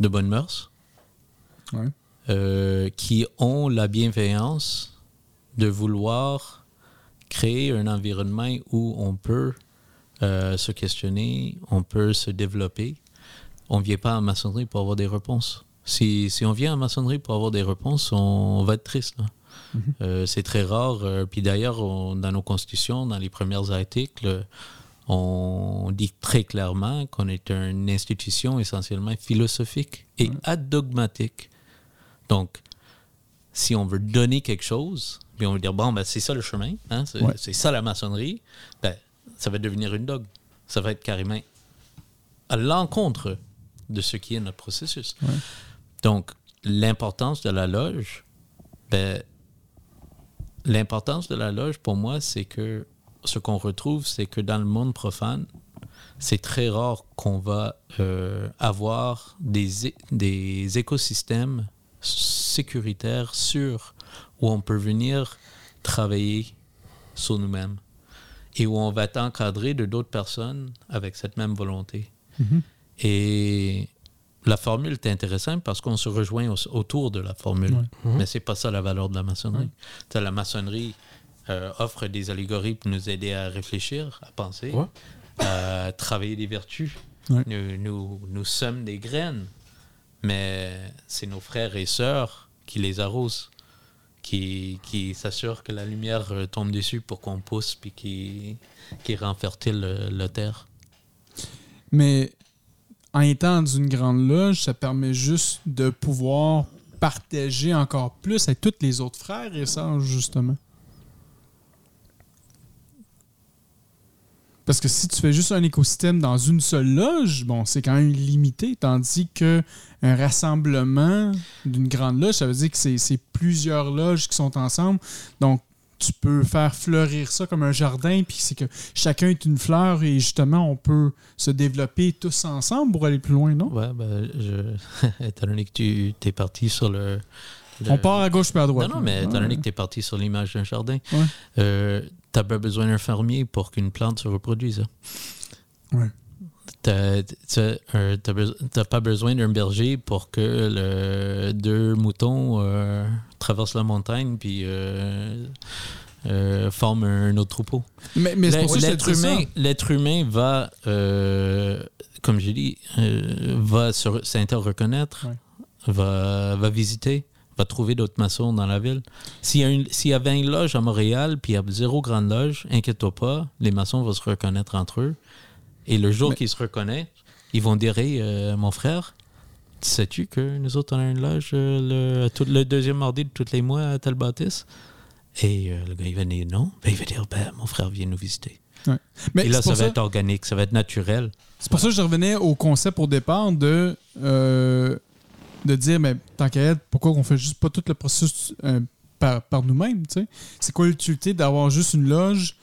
F: de bonne mœurs
C: Ouais.
F: euh, qui ont la bienveillance de vouloir créer un environnement où on peut euh, se questionner, on peut se développer. On ne vient pas en maçonnerie pour avoir des réponses. Si, si on vient en maçonnerie pour avoir des réponses, on, on va être triste. là. Euh, c'est très rare. euh, puis d'ailleurs, dans nos constitutions, dans les premiers articles, on dit très clairement qu'on est une institution essentiellement philosophique et adogmatique. Donc, si on veut donner quelque chose, puis on veut dire, bon, ben, c'est ça le chemin, hein, c'est
C: Ouais.
F: ça la maçonnerie, ben, ça va devenir une dogme. Ça va être carrément à l'encontre de ce qui est notre processus.
C: Ouais.
F: Donc, l'importance de la loge, ben, l'importance de la loge pour moi, c'est que ce qu'on retrouve, c'est que dans le monde profane, c'est très rare qu'on va euh, avoir des, des écosystèmes sécuritaires sûrs où on peut venir travailler sur nous-mêmes et où on va être encadré de d'autres personnes avec cette même volonté. Et la formule est intéressante parce qu'on se rejoint au- autour de la formule. Mais c'est pas ça la valeur de la maçonnerie. La maçonnerie euh, offre des allégories pour nous aider à réfléchir, à penser,
E: Ouais.
F: à travailler des vertus.
C: Ouais.
F: Nous, nous, nous sommes des graines, mais c'est nos frères et sœurs qui les arrosent, qui, s'assurent que la lumière euh, tombe dessus pour qu'on pousse puis qui, qui rend fertile euh, la terre.
C: Mais en étant dans une grande loge, ça permet juste de pouvoir partager encore plus avec tous les autres frères et sœurs, justement. Parce que si tu fais juste un écosystème dans une seule loge, bon, c'est quand même limité. Tandis que un rassemblement d'une grande loge, ça veut dire que c'est plusieurs loges qui sont ensemble. Donc, tu peux faire fleurir ça comme un jardin, puis c'est que chacun est une fleur et justement, on peut se développer tous ensemble pour aller plus loin, non?
F: Ouais, ben, je... étant donné que tu es parti sur le. Le-
C: On part à gauche puis à droite.
F: Non, non, mais étant donné que tu es parti sur l'image d'un jardin,
C: Ouais.
F: euh, t'as pas besoin d'un fermier pour qu'une plante se reproduise. t'as beso- t'as pas besoin d'un berger pour que le, deux moutons euh, traversent la montagne puis euh, forment un autre troupeau.
C: Mais, mais c'est pour ça que
F: humain, l'être humain va, comme j'ai dit, va se- s'inter-reconnaître,
C: Ouais.
F: va, va visiter, va trouver d'autres maçons dans la ville. S'il y, a une- s'il y a 20 loges à Montréal, puis il y a zéro grande loge, inquiète-toi pas, les maçons vont se reconnaître entre eux. Et le jour
C: Mais-
F: qu'ils se reconnaissent, ils vont dire Hey, euh, mon frère, sais-tu que nous autres, on a une loge euh, le, tout, le deuxième mardi de tous les mois à tel bâtisse? Et euh, le gars, il va dire non? Ben, il va dire, ben, mon frère vient nous visiter.
C: Mais
F: Et là, ça va
C: ça-
F: être organique, ça va être naturel.
C: C'est pour ça que je revenais au concept au départ de, euh, de dire, mais tant qu'à être, pourquoi on fait juste pas tout le processus euh, par, par nous-mêmes, tu sais? C'est quoi l'utilité d'avoir juste une loge,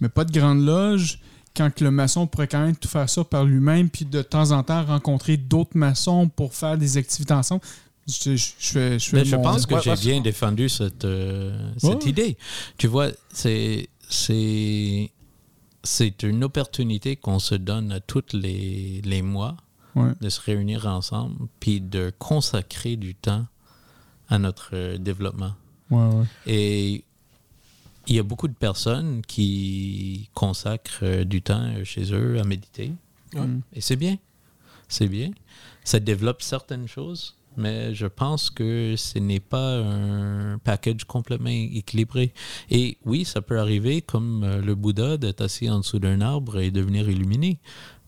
C: mais pas de grande loge, quand que le maçon pourrait quand même tout faire ça par lui-même, puis de temps en temps rencontrer d'autres maçons pour faire des activités ensemble? Je, je, je fais, je, fais
F: je
C: mon-
F: pense que
E: Ouais,
F: j'ai bien défendu cette, euh, cette
C: Ouais.
F: idée. Tu vois, c'est c'est c'est une opportunité qu'on se donne à tous les, les mois
C: Ouais.
F: de se réunir ensemble puis de consacrer du temps à notre euh, développement.
C: Ouais, ouais.
F: Et il y a beaucoup de personnes qui consacrent euh, du temps euh, chez eux à méditer.
E: Ouais.
F: Et c'est bien. C'est bien. Ça développe certaines choses, mais je pense que ce n'est pas un package complètement équilibré. Et oui, ça peut arriver, comme le Bouddha, d'être assis en dessous d'un arbre et devenir illuminé.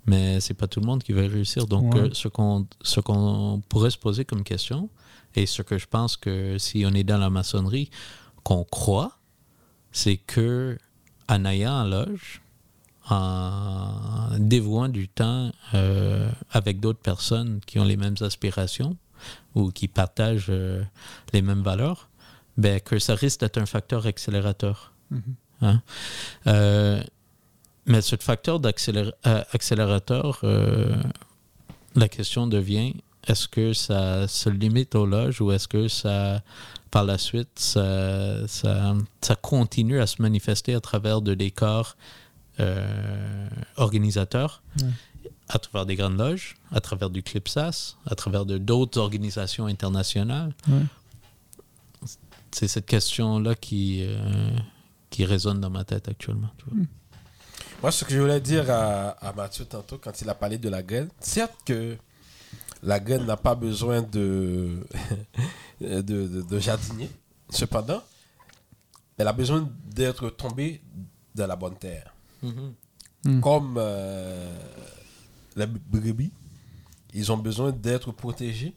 F: Mais c'est pas tout le monde qui va réussir. Donc,
C: Ouais.
F: euh, ce qu'on ce qu'on pourrait se poser comme question, et ce que je pense que si on est dans la maçonnerie, qu'on croit, c'est que en ayant en loge, en dévouant du temps euh, avec d'autres personnes qui ont les mêmes aspirations ou qui partagent euh, les mêmes valeurs, ben, que ça risque d'être un facteur accélérateur. Hein? Euh, mais ce facteur d'accélér- euh, euh, la question devient est-ce que ça se limite aux loges ou est-ce que ça, par la suite, ça, ça, ça continue à se manifester à travers de décors euh, organisateurs, à travers des grandes loges, à travers du CLIPSAS, à travers de d'autres organisations internationales?
C: Ouais.
F: C'est cette question-là qui, euh, qui résonne dans ma tête actuellement. tu vois.
E: Moi, ce que je voulais dire à, à Mathieu tantôt, quand il a parlé de la graine, certes que la graine n'a pas besoin de, de, de- de jardinier, cependant, elle a besoin d'être tombée dans la bonne terre.
C: Mm.
E: Comme euh, les brebis, ils ont besoin d'être protégés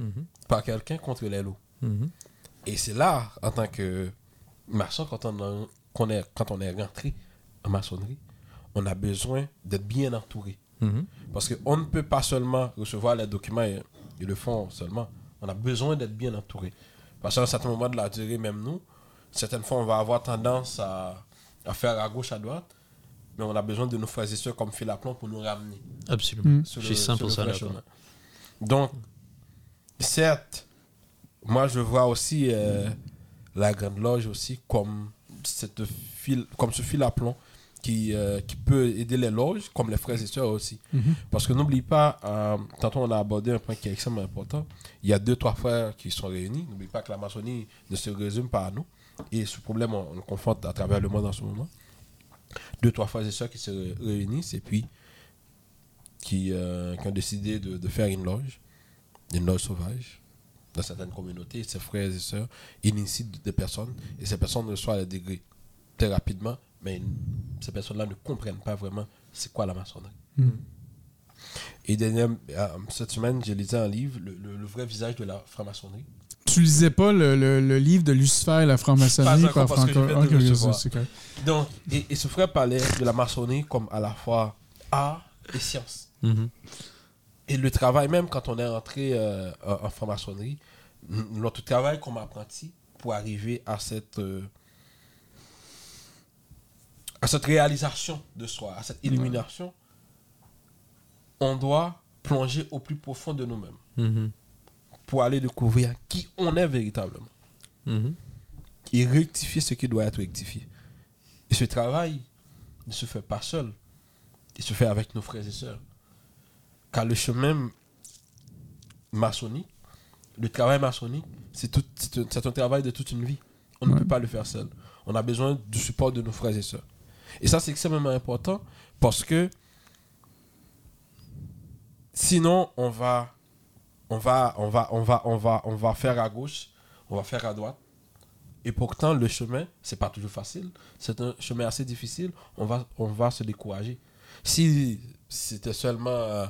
F: Mhm.
E: par quelqu'un contre les loups.
F: Mhm.
E: Et c'est là, en tant que maçon, quand on, a- quand on est rentré en maçonnerie, on a besoin d'être bien entouré.
F: Mhm.
E: Parce qu'on ne peut pas seulement recevoir les documents et, et le font seulement. On a besoin d'être bien entouré. Parce qu'à un certain moment de la durée, même nous, certaines fois, on va avoir tendance à, à faire à gauche, à droite, mais on a besoin de nos frères et sœurs comme Phil Aplomb pour nous ramener
F: Absolument.
E: sur
F: Je suis
E: sur le
F: 100%
E: vrai
F: d'accord.
E: Donc, certes, moi je vois aussi euh, la Grande Loge aussi comme, cette fil, comme ce fil à plomb qui, euh, qui peut aider les loges, comme les frères et sœurs aussi. Parce que n'oublie pas, euh, tantôt on a abordé un point qui est extrêmement important, il y a deux, trois frères qui sont réunis. N'oublie pas que la maçonnerie ne se résume pas à nous. Et ce problème, on, on le confronte à travers le monde en ce moment. Deux, trois frères et sœurs qui se ré- réunissent et puis qui, euh, qui ont décidé de, de faire une loge, une loge sauvage, dans certaines communautés. Ces frères et sœurs initient des personnes et ces personnes reçoivent les degrés très rapidement, mais ces personnes-là ne comprennent pas vraiment c'est quoi la maçonnerie. Et dernière, euh, cette semaine, j'ai lisé un livre, le, le- le vrai visage de la franc-maçonnerie.
C: Tu lisais pas le, le- le livre de Lucifer et la franc-maçonnerie par
E: parce que
C: Franco-
E: viens de
C: Ok,
E: le
C: ok,
E: recevoir.
C: c'est correct.
E: Donc, et, et ce frère parlait de la maçonnerie comme à la fois art et science.
F: Mhm.
E: Et le travail, même quand on est entré euh, en, franc-maçonnerie, notre travail comme apprenti pour arriver à cette, euh, à cette réalisation de soi, à cette illumination, on doit plonger au plus profond de nous-mêmes
F: Mhm.
E: pour aller découvrir qui on est véritablement
F: Mhm.
E: et rectifier ce qui doit être rectifié. Et ce travail ne se fait pas seul, il se fait avec nos frères et sœurs. Car le chemin maçonnique, le travail maçonnique, c'est tout- c'est un, c'est un travail de toute une vie. On ne peut pas le faire seul. On a besoin du support de nos frères et sœurs. Et ça, c'est extrêmement important parce que sinon, on va, on va, on va, on va, on va, on va faire à gauche, on va faire à droite. Et pourtant, le chemin, c'est pas toujours facile. C'est un chemin assez difficile. On va, on va se décourager. Si c'était seulement euh,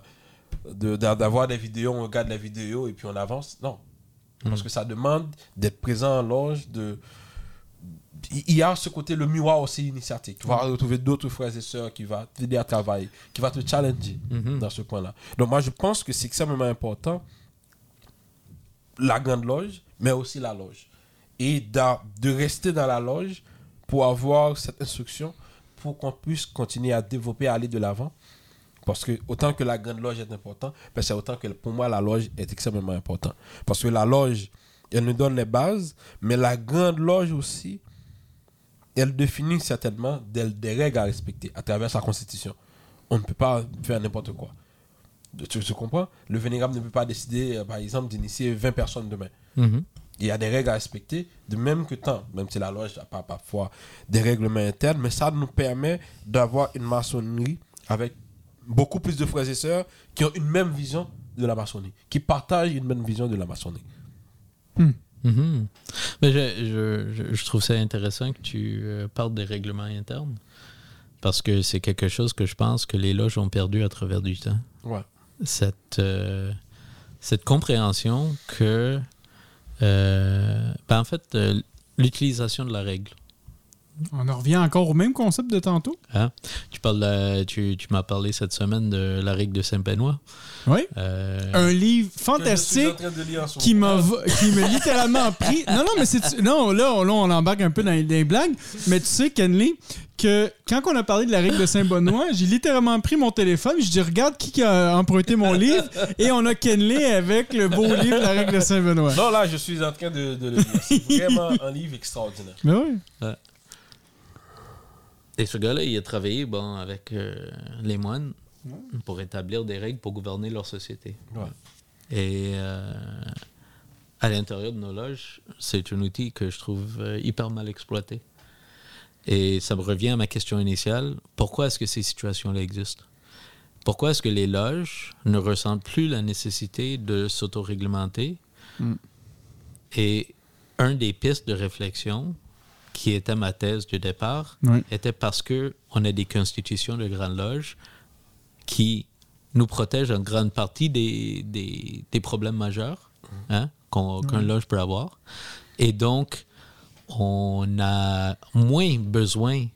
E: de- d'avoir des vidéos, on regarde la vidéo et puis on avance. Non. Parce que ça demande d'être présent en loge, de... Il y a ce côté, le miroir aussi initiatique. Tu vas retrouver d'autres frères et sœurs qui vont t'aider à travailler, qui vont te challenger dans ce point-là. Donc moi, je pense que c'est extrêmement important, la grande loge, mais aussi la loge. Et de rester dans la loge pour avoir cette instruction, pour qu'on puisse continuer à développer, à aller de l'avant. Parce que autant que la grande loge est importante, ben c'est autant que pour moi la loge est extrêmement importante. Parce que la loge, elle nous donne les bases, mais la grande loge aussi, elle définit certainement des, des règles à respecter à travers sa constitution. On ne peut pas faire n'importe quoi. Tu, tu comprends? Le vénérable ne peut pas décider, euh, par exemple, d'initier 20 personnes demain.
F: Mhm.
E: Il y a des règles à respecter, de même que temps, même si la loge n'a pas parfois des règlements internes, mais ça nous permet d'avoir une maçonnerie avec beaucoup plus de frères et sœurs qui ont une même vision de la maçonnerie, qui partagent une même vision de la maçonnerie.
F: Mhm. Mais je, je- je- je trouve ça intéressant que tu euh, parles des règlements internes. Parce que c'est quelque chose que je pense que les loges ont perdu à travers du temps.
E: Ouais.
F: Cette, euh, cette compréhension que, euh, ben en fait, euh, l'utilisation de la règle.
C: On en revient encore au même concept de tantôt.
F: Hein? Tu, parles de- tu, tu m'as parlé cette semaine de la règle de Saint-Benoît.
C: Oui.
F: Euh,
C: Un livre fantastique qui m'a qui m'a littéralement pris. Non, non, mais c'est. Non, là, on, là, on embarque un peu dans les, dans les blagues. Mais tu sais, Kenley, que quand on a parlé de la règle de Saint-Benoît, j'ai littéralement pris mon téléphone. Je dis, regarde qui a emprunté mon livre. Et on a Kenley avec le beau livre de la règle de Saint-Benoît.
E: Non, là, je suis en train de, de le lire. C'est vraiment un livre extraordinaire.
C: Mais oui.
F: Et ce gars-là, il a travaillé bon, avec euh, les moines pour établir des règles pour gouverner leur société.
E: Ouais.
F: Et euh, à l'intérieur de nos loges, c'est un outil que je trouve euh, hyper mal exploité. Et ça me revient à ma question initiale. Pourquoi est-ce que ces situations-là existent? Pourquoi est-ce que les loges ne ressentent plus la nécessité de s'autoréglementer? Et un des pistes de réflexion qui était ma thèse de départ était parce que on a des constitutions de grandes loges qui nous protègent en grande partie des, des, des problèmes majeurs hein, qu'on- qu'un loge peut avoir. Et donc, on a moins besoin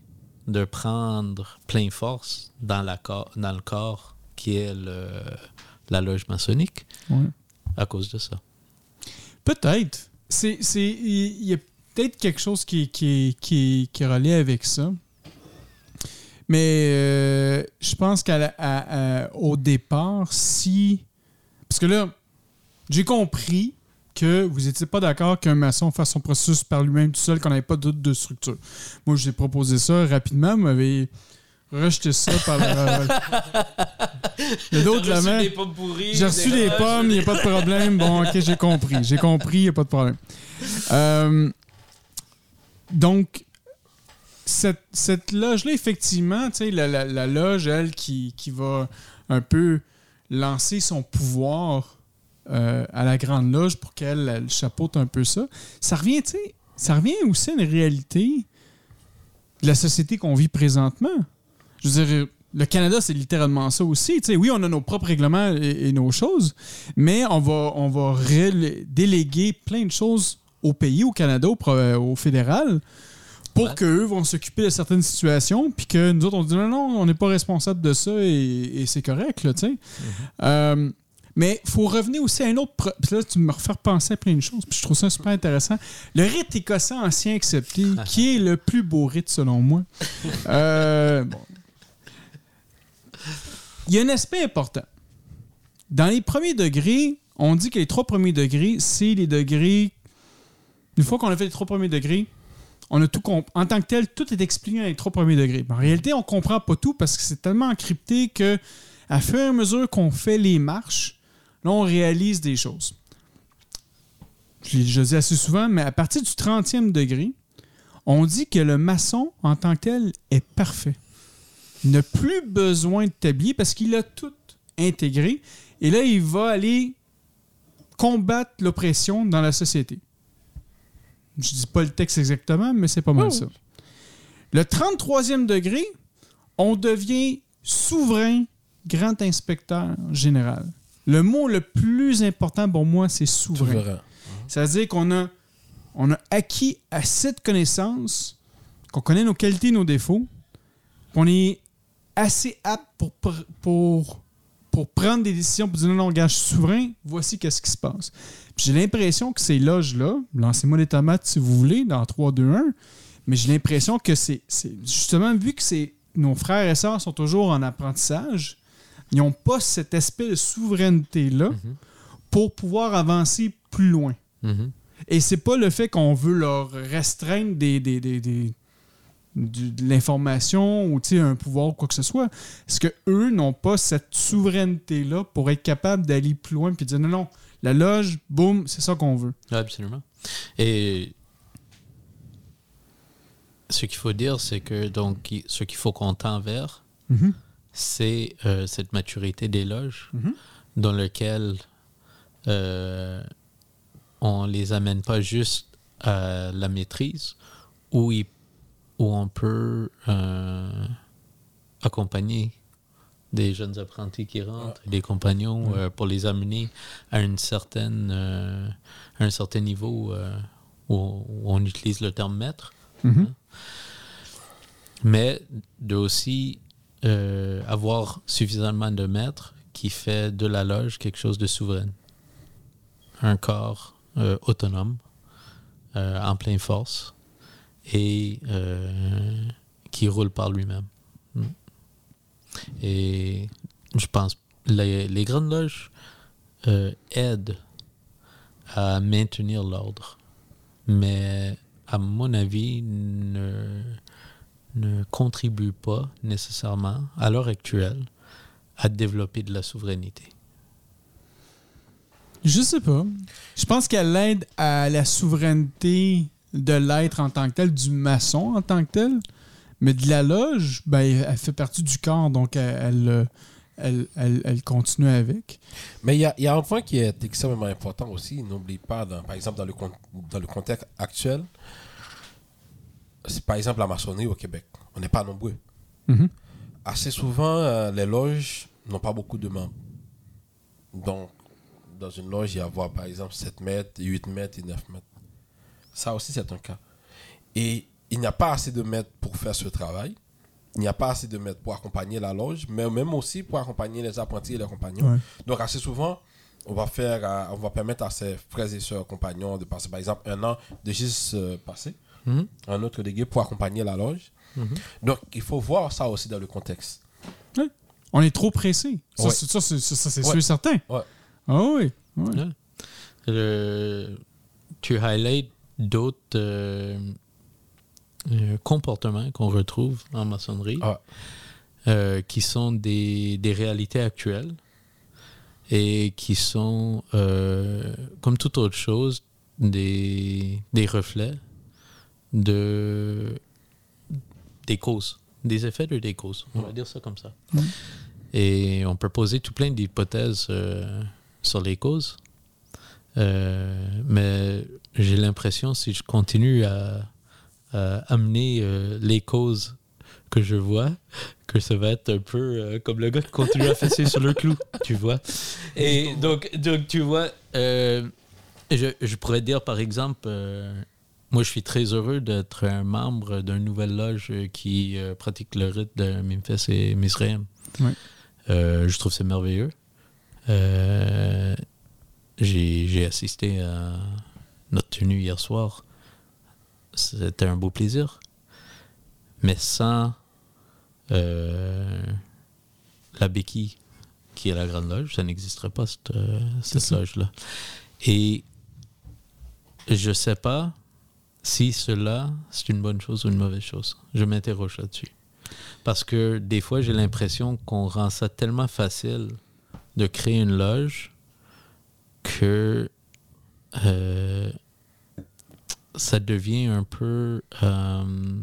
F: de prendre plein force dans, la cor- dans le corps qui est le- la loge maçonnique à cause de ça.
C: Peut-être. C'est, c'est, il y a peut-être quelque chose qui, qui, qui, qui est relié avec ça. Mais euh, je pense qu'au départ, si. Parce que là, j'ai compris que vous n'étiez pas d'accord qu'un maçon fasse son processus par lui-même tout seul, qu'on n'avait pas de, de structure. Moi, j'ai proposé ça rapidement, vous m'avez rejeté ça par le. le dos de la main. J'ai reçu des pommes, il n'y a pas de problème. Bon, ok, j'ai compris. J'ai compris, il n'y a pas de problème. Euh, donc, cette, loge-là, effectivement, la, la- la loge, elle, qui, qui va un peu lancer son pouvoir euh, à la grande loge pour qu'elle elle chapeaute un peu ça, ça revient, ça revient aussi à une réalité de la société qu'on vit présentement. Je veux dire, le Canada, c'est littéralement ça aussi. Tu sais, oui, on a nos propres règlements et, et nos choses, mais on va, on va déléguer plein de choses au pays, au Canada, au, pro- au fédéral, pour
F: Ouais.
C: qu'eux vont s'occuper de certaines situations, puis que nous autres, on dit non, non, on n'est pas responsable de ça et, et c'est correct, là, tu sais. Euh, mais il faut revenir aussi à un autre. Puis là, tu me refais penser à plein de choses. Puis je trouve ça super intéressant. Le rite écossais ancien accepté, qui est le plus beau rite selon moi. Euh, bon. Il y a un aspect important. Dans les premiers degrés, on dit que les trois premiers degrés, c'est les degrés. Une fois qu'on a fait les trois premiers degrés, on a tout en tant que tel, tout est expliqué dans les trois premiers degrés. En réalité, on comprend pas tout parce que c'est tellement encrypté que, à fur et mesure qu'on fait les marches, là, on réalise des choses. Je l'ai dit assez souvent, mais à partir du 30e degré, on dit que le maçon, en tant que tel, est parfait. Il n'a plus besoin de tablier parce qu'il a tout intégré. Et là, il va aller combattre l'oppression dans la société. Je dis pas le texte exactement, mais c'est pas mal ça. Le 33e degré, on devient souverain grand inspecteur général. Le mot le plus important pour moi, c'est souverain.
E: Souverain.
C: C'est-à-dire qu'on a, on a acquis assez de connaissances, qu'on connaît nos qualités, nos défauts, qu'on est assez apte pour, pour, pour prendre des décisions, pour dire non, non, gars, je suis souverain, voici qu'est-ce qui se passe. Puis j'ai l'impression que ces loges-là, lancez-moi les tomates si vous voulez, dans 3, 2, 1, mais j'ai l'impression que c'est justement, vu que c'est nos frères et sœurs sont toujours en apprentissage, ils n'ont pas cet aspect de souveraineté-là pour pouvoir avancer plus loin.
F: Mhm.
C: Et c'est pas le fait qu'on veut leur restreindre des, des- des- des- de l'information ou un pouvoir ou quoi que ce soit. Est-ce que eux n'ont pas cette souveraineté-là pour être capables d'aller plus loin et dire non, non, la loge, boum, c'est ça qu'on veut.
F: Ouais, Absolument. Et ce qu'il faut dire, c'est que donc ce qu'il faut qu'on tend vers,
C: Mhm.
F: c'est euh, cette maturité des loges
C: Mhm.
F: dans lequel euh, on les amène pas juste à la maîtrise, où, il- où on peut euh, accompagner des jeunes apprentis qui rentrent, des compagnons, euh, pour les amener à une certaine, euh, à un certain niveau euh, où, où on utilise le terme maître
C: Mhm.
F: mais de aussi euh, avoir suffisamment de maîtres qui fait de la loge quelque chose de souverain. Un corps euh, autonome, euh, en pleine force, et euh, qui roule par lui-même. Et je pense les, les grandes loges euh, aident à maintenir l'ordre, mais à mon avis, ne, ne contribue pas nécessairement, à l'heure actuelle, à développer de la souveraineté.
C: Je sais pas. Je pense qu'elle aide à la souveraineté de l'être en tant que tel, du maçon en tant que tel. Mais de la loge, ben, elle fait partie du corps, donc elle, elle, elle, elle- continue avec.
E: Mais il y y a un point qui est extrêmement important aussi. N'oublie pas, dans- par exemple, dans le, dans le contexte actuel, c'est par exemple la maçonnerie au Québec. On n'est pas nombreux.
C: Mhm.
E: Assez souvent, euh, les loges n'ont pas beaucoup de membres. Donc, dans une loge, il y a avoir par exemple 7 mètres, 8 mètres et 9 mètres. Ça aussi, c'est un cas. Et il n'y a pas assez de mètres pour faire ce travail. Il n'y a pas assez de mètres pour accompagner la loge, mais même aussi pour accompagner les apprentis et les compagnons.
C: Ouais.
E: Donc, assez souvent, on va, faire, euh, on va permettre à ses frères et sœurs compagnons de passer, par exemple, un an de juste euh, passer,
F: Mhm.
E: un autre délégué pour accompagner la loge. Donc, il faut voir ça aussi dans le contexte.
C: On est trop pressé. Ça,
E: Ouais.
C: c'est- ça, c'est ça, c'est
E: Ouais.
C: sûr et certain.
E: Ouais.
C: Ah oui. ouais.
F: Ouais. Le- tu highlights d'autres euh, euh, comportements qu'on retrouve en maçonnerie
E: Ah.
F: euh, qui sont des, des réalités actuelles et qui sont, euh, comme toute autre chose, des, des reflets de, des causes, des effets de des causes. On va dire ça comme ça. Et on peut poser tout plein d'hypothèses euh, sur les causes. Euh, mais j'ai l'impression, si je continue à amener euh, les causes que je vois, que ça va être un peu euh, comme le gars qui continue à fesser sur le clou, tu vois. Et donc, donc tu vois, euh, je, je pourrais dire par exemple, euh, moi je suis très heureux d'être un membre d'une nouvelle loge euh, qui euh, pratique le rite de Memphis et Misraim. Euh, je trouve c'est merveilleux. Euh, j'ai j'ai assisté à notre tenue hier soir. C'était un beau plaisir. Mais sans euh, la béquille qui est la Grande Loge, ça n'existerait pas, cette, euh, cette loge-là. Et je sais pas si cela, c'est une bonne chose ou une mauvaise chose. Je m'interroge là-dessus. Parce que des fois, j'ai l'impression qu'on rend ça tellement facile de créer une loge que euh, ça devient un peu... euh,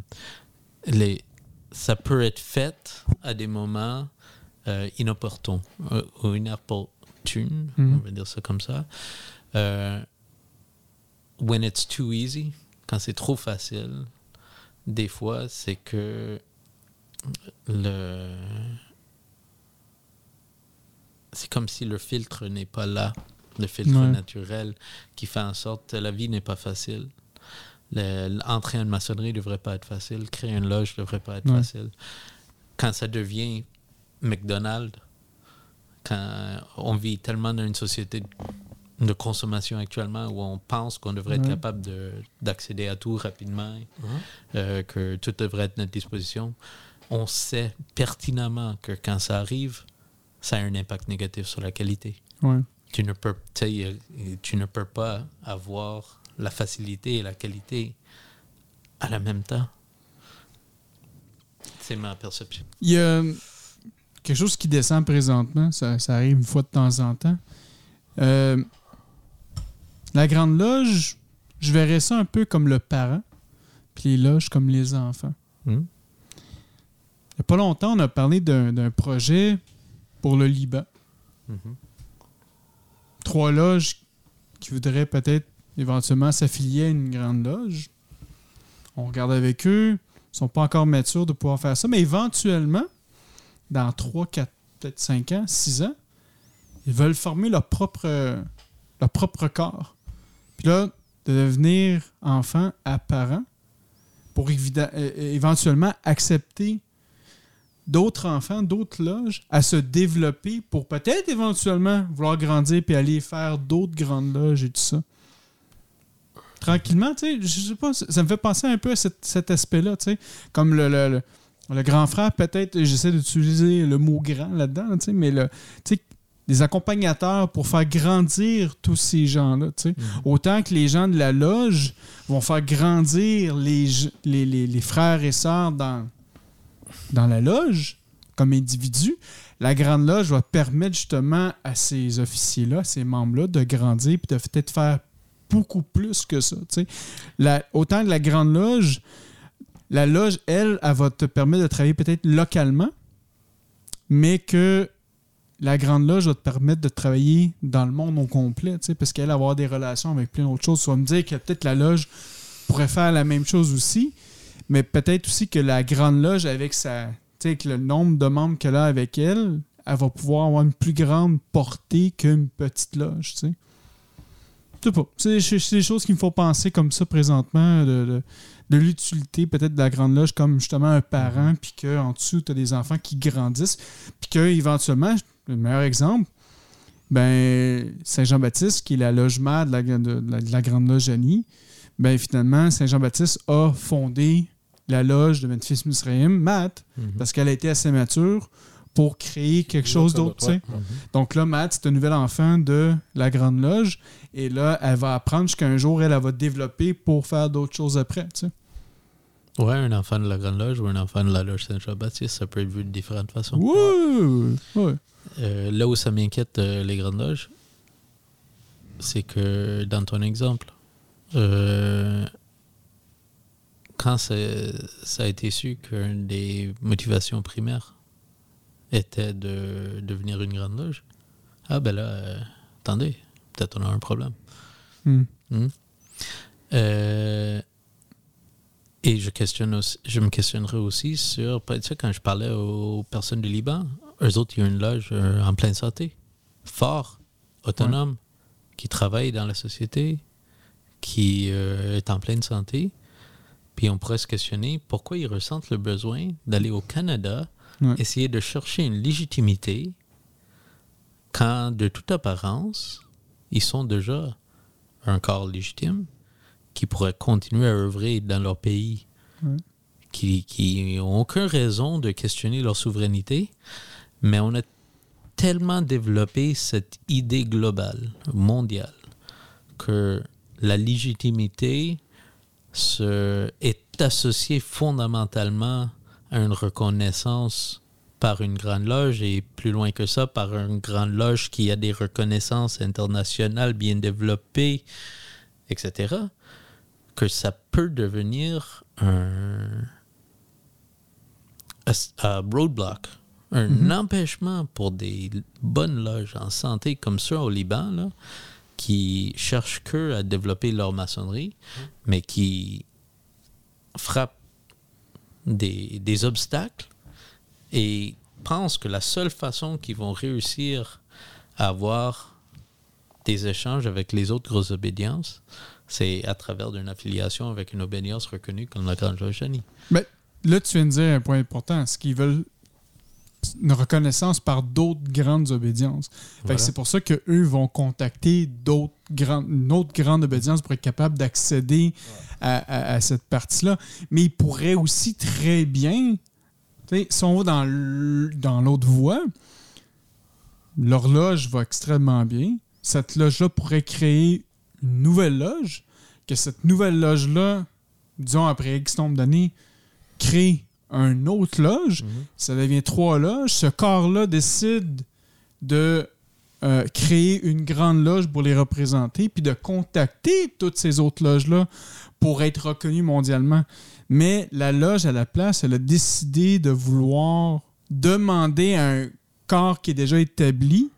F: les, ça peut être fait à des moments euh, inopportuns euh, ou inopportunes,
C: Mhm.
F: on va dire ça comme ça. Euh, when it's too easy, quand c'est trop facile, des fois, c'est que le comme si le filtre n'est pas là, le filtre
C: Ouais.
F: naturel qui fait en sorte que la vie n'est pas facile. Le- Entrer en maçonnerie devrait pas être facile, créer une loge devrait pas être
C: Ouais.
F: facile. Quand ça devient McDonald's, quand on vit tellement dans une société de consommation actuellement où on pense qu'on devrait être capable de- d'accéder à tout rapidement, euh, que tout devrait être à notre disposition, on sait pertinemment que quand ça arrive, ça a un impact négatif sur la qualité.
C: Ouais.
F: Tu ne peux, tu ne peux pas avoir la facilité et la qualité à la même temps. C'est ma perception.
C: Il y a quelque chose qui descend présentement, ça, ça arrive une fois de temps en temps. Euh, la Grande Loge, je verrais ça un peu comme le parent, puis les loges comme les enfants.
F: Hmm?
C: Il n'y a pas longtemps, on a parlé d'un d'un projet pour le Liban.
F: Mhm.
C: Trois loges qui voudraient peut-être éventuellement s'affilier à une grande loge. On regarde avec eux. Ils sont pas encore matures de pouvoir faire ça, mais éventuellement, dans 3, 4, peut-être 5 ans, 6 ans, ils veulent former leur propre, leur propre corps. Puis là, de devenir enfant à parents pour éventuellement accepter d'autres enfants, d'autres loges à se développer pour peut-être éventuellement vouloir grandir puis aller faire d'autres grandes loges et tout ça. Tranquillement, tu sais, je sais pas, ça me fait penser un peu à cet, cet aspect-là, tu sais, comme le, le- le- le grand frère, peut-être, j'essaie d'utiliser le mot grand là-dedans, tu sais, mais le, tu sais, des accompagnateurs pour faire grandir tous ces gens-là, tu sais. Autant que les gens de la loge vont faire grandir les, je- les, les- les frères et sœurs dans, dans la loge comme individus, la grande loge va permettre justement à ces officiers-là, ces membres-là, de grandir puis de peut-être faire beaucoup plus que ça. La- autant que la grande loge, la loge, elle, elle va te permettre de travailler peut-être localement, mais que la grande loge va te permettre de travailler dans le monde au complet, parce qu'elle va avoir des relations avec plein d'autres choses. Tu vas me dire que peut-être la loge pourrait faire la même chose aussi, mais peut-être aussi que la grande loge, avec sa, le nombre de membres qu'elle a avec elle, elle va pouvoir avoir une plus grande portée qu'une petite loge, sais. Pas. C'est c'est des choses qui me font penser comme ça présentement de, de, de l'utilité peut-être de la grande loge comme justement un parent, puis qu'en dessous, tu as des enfants qui grandissent, puis qu'éventuellement, le meilleur exemple, ben Saint-Jean-Baptiste, qui est la loge mère de la, de la- de la grande loge Annie, ben finalement, Saint-Jean-Baptiste a fondé la loge de Memphis Misraïm, Matt,
F: Mhm.
C: parce qu'elle a été assez mature pour créer quelque chose d'autre. sais. Donc là, Matt, c'est un nouvel enfant de la Grande Loge. Et là, elle va apprendre jusqu'à un jour, elle, elle va développer pour faire d'autres choses après. tu sais.
F: Ouais, un enfant de la Grande Loge ou un enfant de la Loge Saint-Jean-Baptiste, ça peut être vu de différentes façons.
C: Wouh! Ouais.
F: Euh, là où ça m'inquiète, euh, les Grandes Loges, c'est que dans ton exemple, euh, quand ça a été su qu'une des motivations primaires était de devenir une Grande Loge, ah ben là, attendez, peut-être on a un problème.
C: Hmm.
F: Hmm. Euh, et je, questionne aussi, je me questionnerai aussi sur, tu sais, quand je parlais aux personnes du Liban, eux autres, il y a une loge euh, en pleine santé, fort, autonome, qui travaille dans la société, qui euh, est en pleine santé. Puis on pourrait se questionner pourquoi ils ressentent le besoin d'aller au Canada,
C: Ouais.
F: essayer de chercher une légitimité quand, de toute apparence, ils sont déjà un corps légitime qui pourrait continuer à œuvrer dans leur pays, qui n'ont aucune raison de questionner leur souveraineté, mais on a tellement développé cette idée globale, mondiale, que la légitimité se, est associée fondamentalement à une reconnaissance par une grande loge et plus loin que ça, par une grande loge qui a des reconnaissances internationales bien développées, etc., que ça peut devenir un, un- un roadblock, un empêchement pour des bonnes loges en santé comme ça au Liban, là, qui cherchent que à développer leur maçonnerie, mais qui frappent des, des obstacles et pensent que la seule façon qu'ils vont réussir avoir des échanges avec les autres grosses obédiences, c'est à travers une affiliation avec une obédience reconnue comme la Grande Loge.
C: Mais là, tu viens de dire un point important. Ce qu'ils veulent une reconnaissance par d'autres grandes obédiences?
F: Voilà.
C: C'est pour ça qu'eux vont contacter d'autres grandes, une autre grande obédience pour être capable d'accéder à, à- à cette partie-là. Mais ils pourraient aussi très bien, si on va dans l'autre voie, l'horloge va extrêmement bien. Cette loge-là pourrait créer une nouvelle loge, que cette nouvelle loge-là, disons après X nombre d'années, crée un autre loge, ça devient trois loges. Ce corps-là décide de euh, créer une grande loge pour les représenter, puis de contacter toutes ces autres loges-là pour être reconnues mondialement. Mais la loge, à la place, elle a décidé de vouloir demander à un corps qui est déjà établi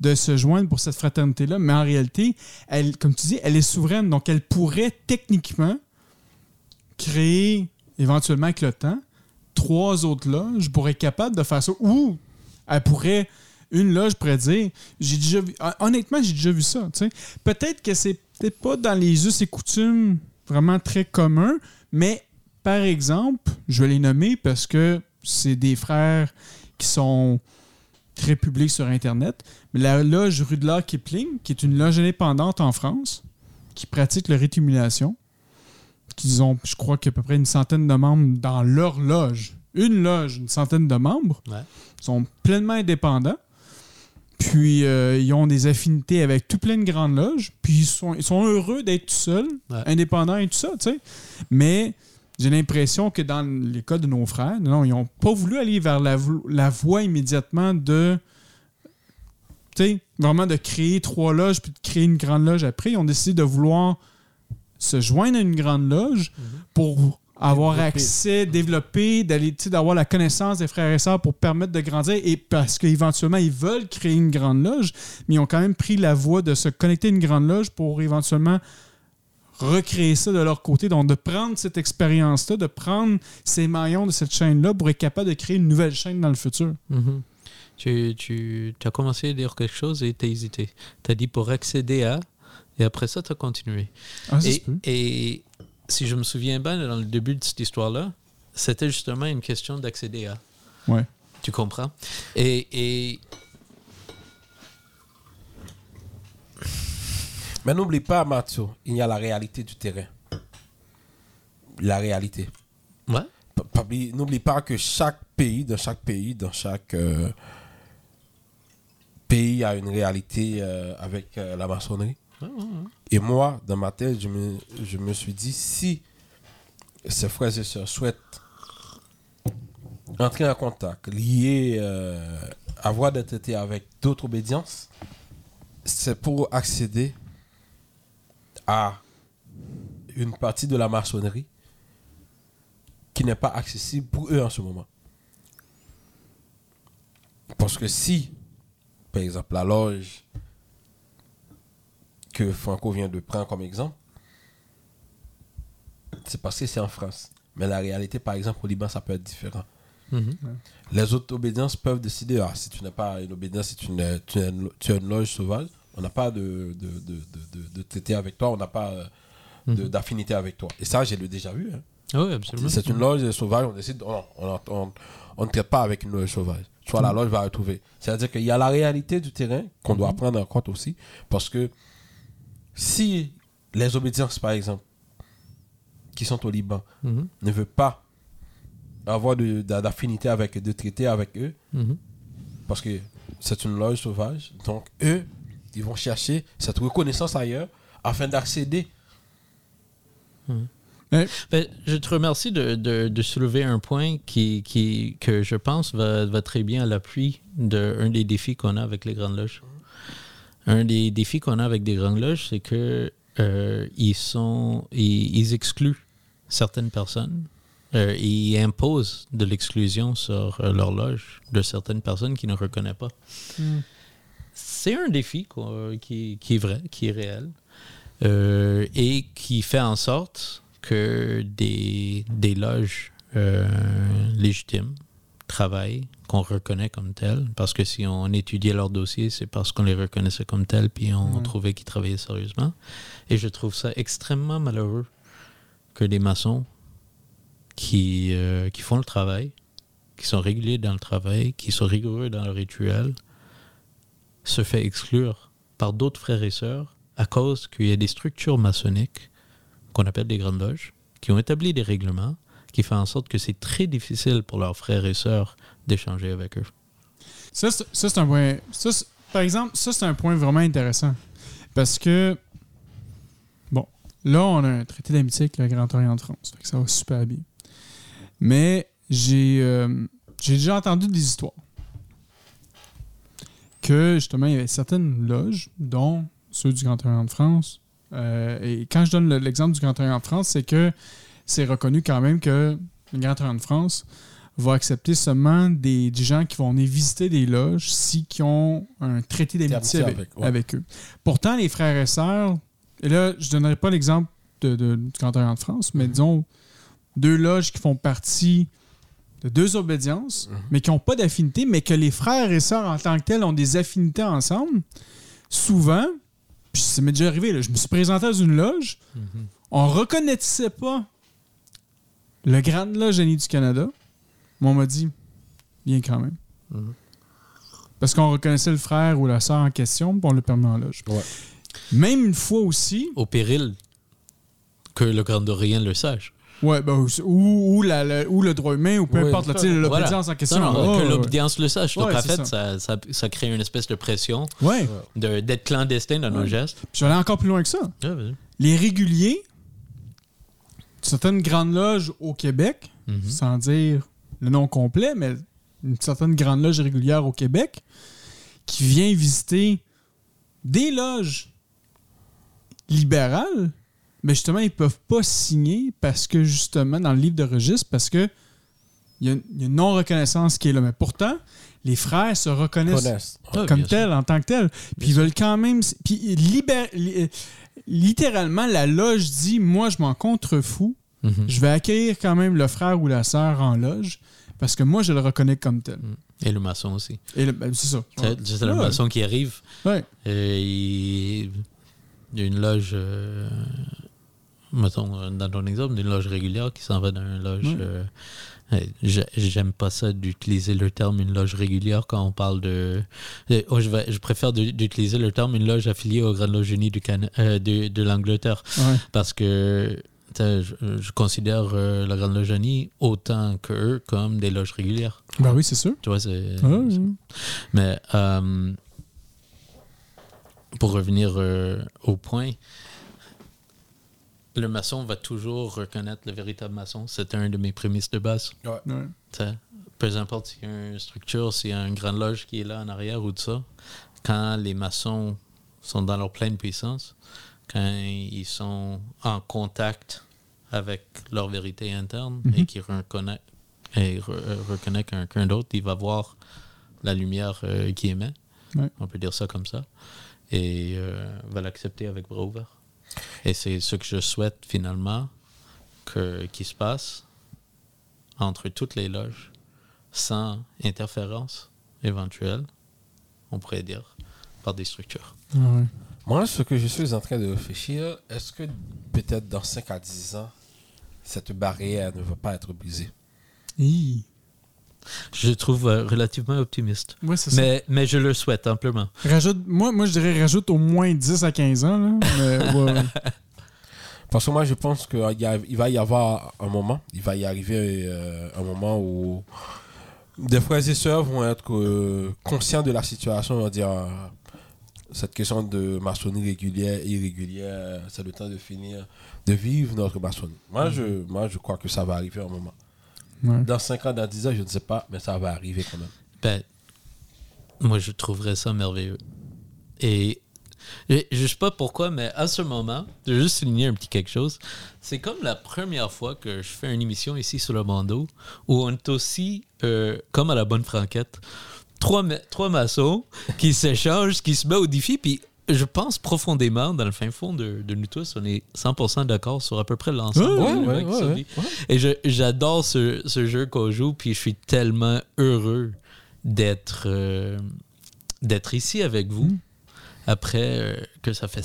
C: de se joindre pour cette fraternité-là. Mais en réalité, elle, comme tu dis, elle est souveraine. Donc, elle pourrait techniquement créer, éventuellement avec le temps, trois autres loges pour être capable de faire ça. Ou elle pourrait, une loge pourrait dire, j'ai déjà vu, hon- honnêtement, j'ai déjà vu ça. Peut-être que c'est peut-être pas dans les us et coutumes vraiment très communs, mais par exemple, je vais les nommer parce que c'est des frères qui sont très publics sur Internet. Mais la loge Rudelaire Kipling, qui est une loge indépendante en France, qui pratique le rétumulation, qu'ils ont, je crois qu'il y a à peu près une centaine de membres dans leur loge. Une loge, une centaine de membres.
F: Ouais.
C: Ils sont pleinement indépendants. Puis euh, ils ont des affinités avec tout plein de grandes loges. Puis ils sont, ils sont heureux d'être tout seuls,
F: Ouais.
C: indépendants et tout ça, tu sais. Mais j'ai l'impression que dans les cas de nos frères, non, ils n'ont pas voulu aller vers la, vo- la voie immédiatement de. Tu sais, vraiment de créer trois loges puis de créer une grande loge après. Ils ont décidé de vouloir se joindre à une grande loge pour avoir
E: Développer.
C: accès, développer, d'aller, d'avoir la connaissance des frères et sœurs pour permettre de grandir et parce qu'éventuellement ils veulent créer une grande loge, mais ils ont quand même pris la voie de se connecter à une grande loge pour éventuellement recréer ça de leur côté. Donc, de prendre cette expérience-là, de prendre ces maillons de cette chaîne-là pour être capable de créer une nouvelle chaîne dans le futur.
F: Mhm. Tu, tu as commencé à dire quelque chose et tu as hésité. Tu as dit pour accéder à, et après ça, tu as continué.
C: Ah,
F: et si je me souviens bien, dans le début de cette histoire-là, c'était justement une question d'accéder à.
C: Ouais.
F: Tu comprends? Et, et
E: Mais n'oublie pas, Mathieu, il y a la réalité du terrain. La réalité.
F: ouais,
E: N'oublie pas que chaque pays, dans chaque pays, dans chaque euh, pays a une réalité euh, avec euh, la maçonnerie. Et moi, dans ma tête, je me, je me suis dit, si ces frères et sœurs souhaitent entrer en contact, lier, avoir des traités avec d'autres obédiences, c'est pour accéder à une partie de la maçonnerie qui n'est pas accessible pour eux en ce moment. Parce que si, par exemple, la loge que Franco vient de prendre comme exemple, c'est parce que c'est en France. Mais la réalité, par exemple, au Liban, ça peut être différent.
F: Mhm.
E: Les autres obédiences peuvent décider, ah, si tu n'es pas une obédience, si tu, n'es- tu, es une, tu es une loge sauvage, on n'a pas de, de, de, de, de- de traité avec toi, on n'a pas euh, de- d'affinité avec toi. Et ça, j'ai le déjà vu. hein.
F: Ah oui, absolument.
E: C'est une loge sauvage, on décide, on, ne traite pas avec une loge sauvage. Soit la loge va retrouver. C'est-à-dire qu'il y a la réalité du terrain qu'on doit prendre en compte aussi. Parce que si les obédiences, par exemple, qui sont au Liban,
F: Mhm.
E: ne veulent pas avoir d'affinité avec, de traiter avec eux,
F: Mhm.
E: parce que c'est une loge sauvage, donc eux, ils vont chercher cette reconnaissance ailleurs afin d'accéder.
F: Ben, je te remercie de, de- de soulever un point qui, qui, que je pense va, va très bien à l'appui d'un des défis qu'on a avec les grandes loges. Un des défis qu'on a avec des grandes loges, c'est que euh, ils, sont, ils, ils excluent certaines personnes. Euh, ils imposent de l'exclusion sur euh, leur loge de certaines personnes qui ne reconnaissent pas. C'est un défi quoi, qui, qui est vrai, qui est réel, euh, et qui fait en sorte que des, des loges euh, légitimes, travail qu'on reconnaît comme tel. Parce que si on étudiait leur dossier, c'est parce qu'on les reconnaissait comme tels, puis on
C: Ouais.
F: trouvait qu'ils travaillaient sérieusement. Et je trouve ça extrêmement malheureux que des maçons qui, euh, qui font le travail, qui sont réguliers dans le travail, qui sont rigoureux dans le rituel, se fait exclure par d'autres frères et sœurs à cause qu'il y a des structures maçonniques qu'on appelle des grandes loges, qui ont établi des règlements qui font en sorte que c'est très difficile pour leurs frères et sœurs d'échanger avec eux.
C: Ça, c'est un point. ça, par exemple, ça, c'est un point vraiment intéressant. Parce que, bon, là, on a un traité d'amitié avec le Grand Orient de France. Fait ça va super bien. Mais j'ai euh, j'ai déjà entendu des histoires que, justement, il y avait certaines loges, dont ceux du Grand Orient de France. euh, et quand je donne le- l'exemple du Grand Orient de France, c'est que c'est reconnu quand même que le Grand Orient de France va accepter seulement des, des gens qui vont venir visiter des loges si qui ont un traité d'amitié
E: D'amitié
C: avec,
E: avec, ouais.
C: avec eux. Pourtant, les frères et sœurs, et là, je ne donnerai pas l'exemple de, de- du Grand Orient de France, mais disons deux loges qui font partie de deux obédiences, mais qui n'ont pas d'affinité, mais que les frères et sœurs en tant que tels ont des affinités ensemble, souvent, puis ça m'est déjà arrivé, là, je me suis présenté dans une loge, on reconnaissait pas le Grande Loge Annie du Canada, mais on m'a dit, viens quand même.
E: Mhm.
C: Parce qu'on reconnaissait le frère ou la sœur en question, puis on le permis en loge.
E: Ouais.
C: Même une fois aussi,
F: Au péril que le Grand Orient le sache.
C: Ouais, ben, ou, ou, la- la- ou le droit humain, ou peu
E: Ouais,
C: importe, sais,
F: Voilà.
C: l'obédience en question.
F: Non, non,
C: Oh,
F: que
C: ouais.
F: l'obédience le sache. Donc,
C: Ouais,
F: en fait, ça. Ça, ça crée une espèce de pression
C: Ouais.
F: de- d'être clandestin dans nos gestes.
C: Puis je vais aller encore plus loin que ça.
F: Ah.
C: Les réguliers, certaines grandes loges au Québec,
F: Mhm.
C: sans dire le nom complet, mais une certaine grande loge régulière au Québec, qui vient visiter des loges libérales, mais justement, ils peuvent pas signer parce que, justement, dans le livre de registre, parce que il y, a il y a une non-reconnaissance qui est là. Mais pourtant, les frères se reconnaissent
E: Connaissent.
F: Ah,
C: comme
F: bien sûr.
C: tel, en tant que tel. Puis ils veulent quand même. Puis li- littéralement, la loge dit Moi, je m'en contrefous.
F: Mhm.
C: Je vais accueillir quand même le frère ou la sœur en loge parce que moi, je le reconnais comme tel.
F: Et le maçon aussi.
C: Et ben, c'est ça.
F: C'est c'est le
C: Ouais.
F: maçon qui arrive.
C: Ouais.
F: et il, il y a une loge, euh, mettons, euh, dans ton exemple, une loge régulière qui s'en va dans une loge. Euh, euh, j'ai- J'aime pas ça d'utiliser le terme une loge régulière quand on parle de. oh, je, vais- je préfère d'utiliser le terme une loge affiliée aux Grandes Loges Unies du euh, de, de l'Angleterre.
C: Ouais.
F: Parce que je, je considère euh, la Grande Loge Unie autant qu'eux comme des loges régulières.
C: Ben oui, c'est sûr.
F: Tu vois, c'est. Mais pour revenir au point, le maçon va toujours reconnaître le véritable maçon. C'est un de mes prémices de base.
C: Ouais.
F: Peu importe s'il y a une structure, s'il y a une grande loge qui est là en arrière ou tout ça, quand les maçons sont dans leur pleine puissance, quand ils sont en contact avec leur vérité interne et qu'ils reconnaissent, et re- euh, reconnaissent quelqu'un d'autre, il va voir la lumière euh, qui émet.
C: Ouais.
F: On peut dire ça comme ça. Et euh, va l'accepter avec bras ouverts. Et c'est ce que je souhaite finalement que, qu'il se passe entre toutes les loges, sans interférence éventuelle, on pourrait dire, par des structures.
E: Moi, ce que je suis en train de réfléchir, est-ce que peut-être dans 5 à 10 ans, cette barrière ne va pas être brisée?
C: Hi.
F: Je trouve euh, relativement optimiste.
C: Ouais, c'est ça.
F: Mais, mais je le souhaite amplement.
C: Rajoute, moi, moi, je dirais rajoute au moins 10 à 15 ans. Là. Mais, ouais, ouais.
E: Parce que moi, je pense qu'il va y avoir un moment, il va y arriver euh, un moment où des frères et sœurs vont être euh, conscients de la situation, on va dire euh, cette question de maçonnerie régulière et irrégulière, c'est le temps de finir de vivre notre maçonnerie. Moi, je, moi, je crois que ça va arriver un moment.
C: Ouais.
E: Dans 5 ans, dans 10 ans, je ne sais pas, mais ça va arriver quand même.
F: Ben, moi, je trouverais ça merveilleux. Et je sais pas pourquoi, mais à ce moment, je vais juste souligner un petit quelque chose. C'est comme la première fois que je fais une émission ici sur le bandeau où on est aussi, euh, comme à la bonne franquette, trois, ma- trois maçons qui s'échangent, qui se mettent au défi, puis je pense profondément, dans le fin fond de, de nous tous, on est 100% d'accord sur à peu près l'ensemble.
E: Ouais, ouais, ouais.
F: Et je- j'adore ce, ce jeu qu'on joue, puis je suis tellement heureux d'être euh, d'être ici avec vous.
E: Mm.
F: Après euh, que ça fait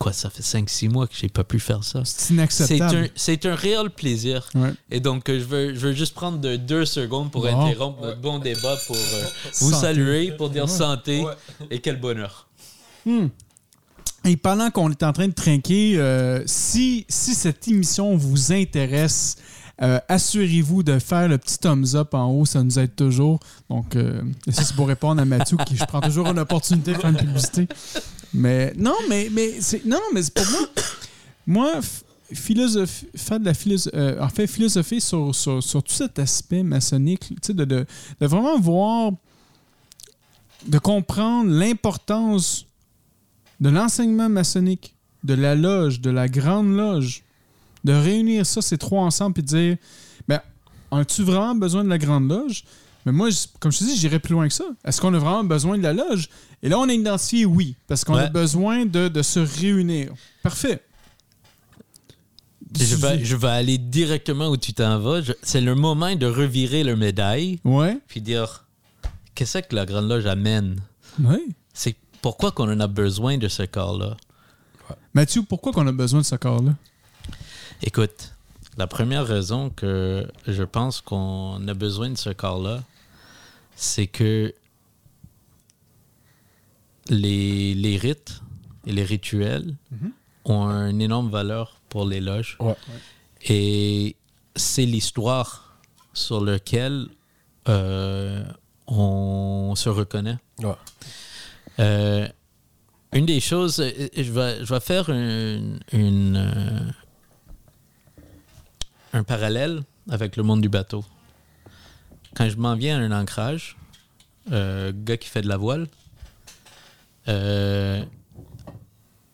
F: quoi ça fait 5 6 mois que j'ai pas pu faire ça.
C: C'est
F: C'est
C: inacceptable.
F: un, c'est un réel plaisir.
C: Ouais.
F: Et donc, euh, je veux, je veux juste prendre de deux secondes pour
C: Bon.
F: interrompre notre bon débat, pour euh, vous saluer, pour dire santé
E: Ouais.
F: et quel bonheur.
C: Et pendant qu'on est en train de trinquer, euh, si, si cette émission vous intéresse, euh, assurez-vous de faire le petit thumbs up en haut, ça nous aide toujours. Donc, euh, ça, c'est pour répondre à Mathieu, qui je prends toujours une opportunité de faire une publicité. Mais non, mais, mais c'est non, mais c'est pour moi. Moi, faire de la philosophie, en fait, philosopher sur, sur, sur tout cet aspect maçonnique, tu sais, de, de vraiment voir, de comprendre l'importance de l'enseignement maçonnique, de la loge, de la grande loge, de réunir ça, ces trois ensemble, puis de dire, ben, as-tu vraiment besoin de la grande loge? Mais moi, comme je te dis, j'irais plus loin que ça. Est-ce qu'on a vraiment besoin de la loge? Et là, on a identifié oui, parce qu'on a besoin de, de se réunir. Parfait.
F: Je vais, je vais aller directement où tu t'en vas. C'est le moment de revirer le médaille,
C: Ouais.
F: puis dire qu'est-ce que la Grande Loge amène?
C: Ouais.
F: C'est pourquoi qu'on en a besoin de ce corps-là?
C: Mathieu, pourquoi qu'on a besoin de ce corps-là?
F: Écoute, la première raison que je pense qu'on a besoin de ce corps-là, c'est que les, les rites et les rituels ont une énorme valeur pour les loges.
E: Ouais.
F: Et c'est l'histoire sur laquelle euh, on se reconnaît.
E: Ouais.
F: Euh, une des choses, euh, je vais, je vais faire une, une, euh, un parallèle avec le monde du bateau. Quand je m'en viens à un ancrage, euh, gars qui fait de la voile, euh,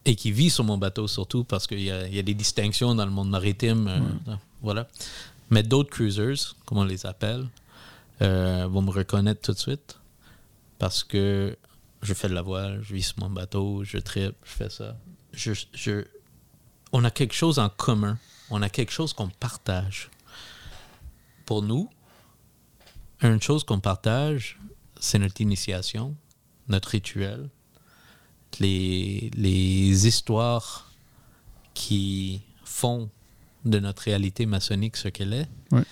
F: et qui vit sur mon bateau surtout parce qu'il y a, il y a des distinctions dans le monde maritime, euh, voilà. Mais d'autres cruisers, comme on les appelle, euh, vont me reconnaître tout de suite parce que je fais de la voile, je vis sur mon bateau, je tripe, je fais ça. Je, je- on a quelque chose en commun, on a quelque chose qu'on partage. Pour nous, une chose qu'on partage, c'est notre initiation, notre rituel, les, les histoires qui font de notre réalité maçonnique ce qu'elle est.
C: Ouais.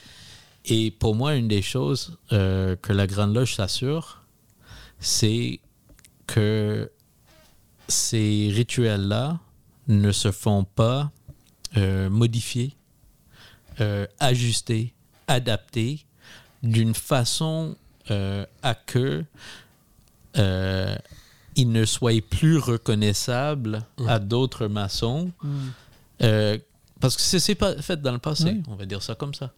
F: Et pour moi, une des choses euh, que la Grande Loge s'assure, c'est que ces rituels-là ne se font pas euh, modifier, euh, ajuster, adapter d'une façon euh, à que euh, ils ne soient plus reconnaissables à d'autres maçons. Euh, parce que c'est pas fait dans le passé, on va dire ça comme ça.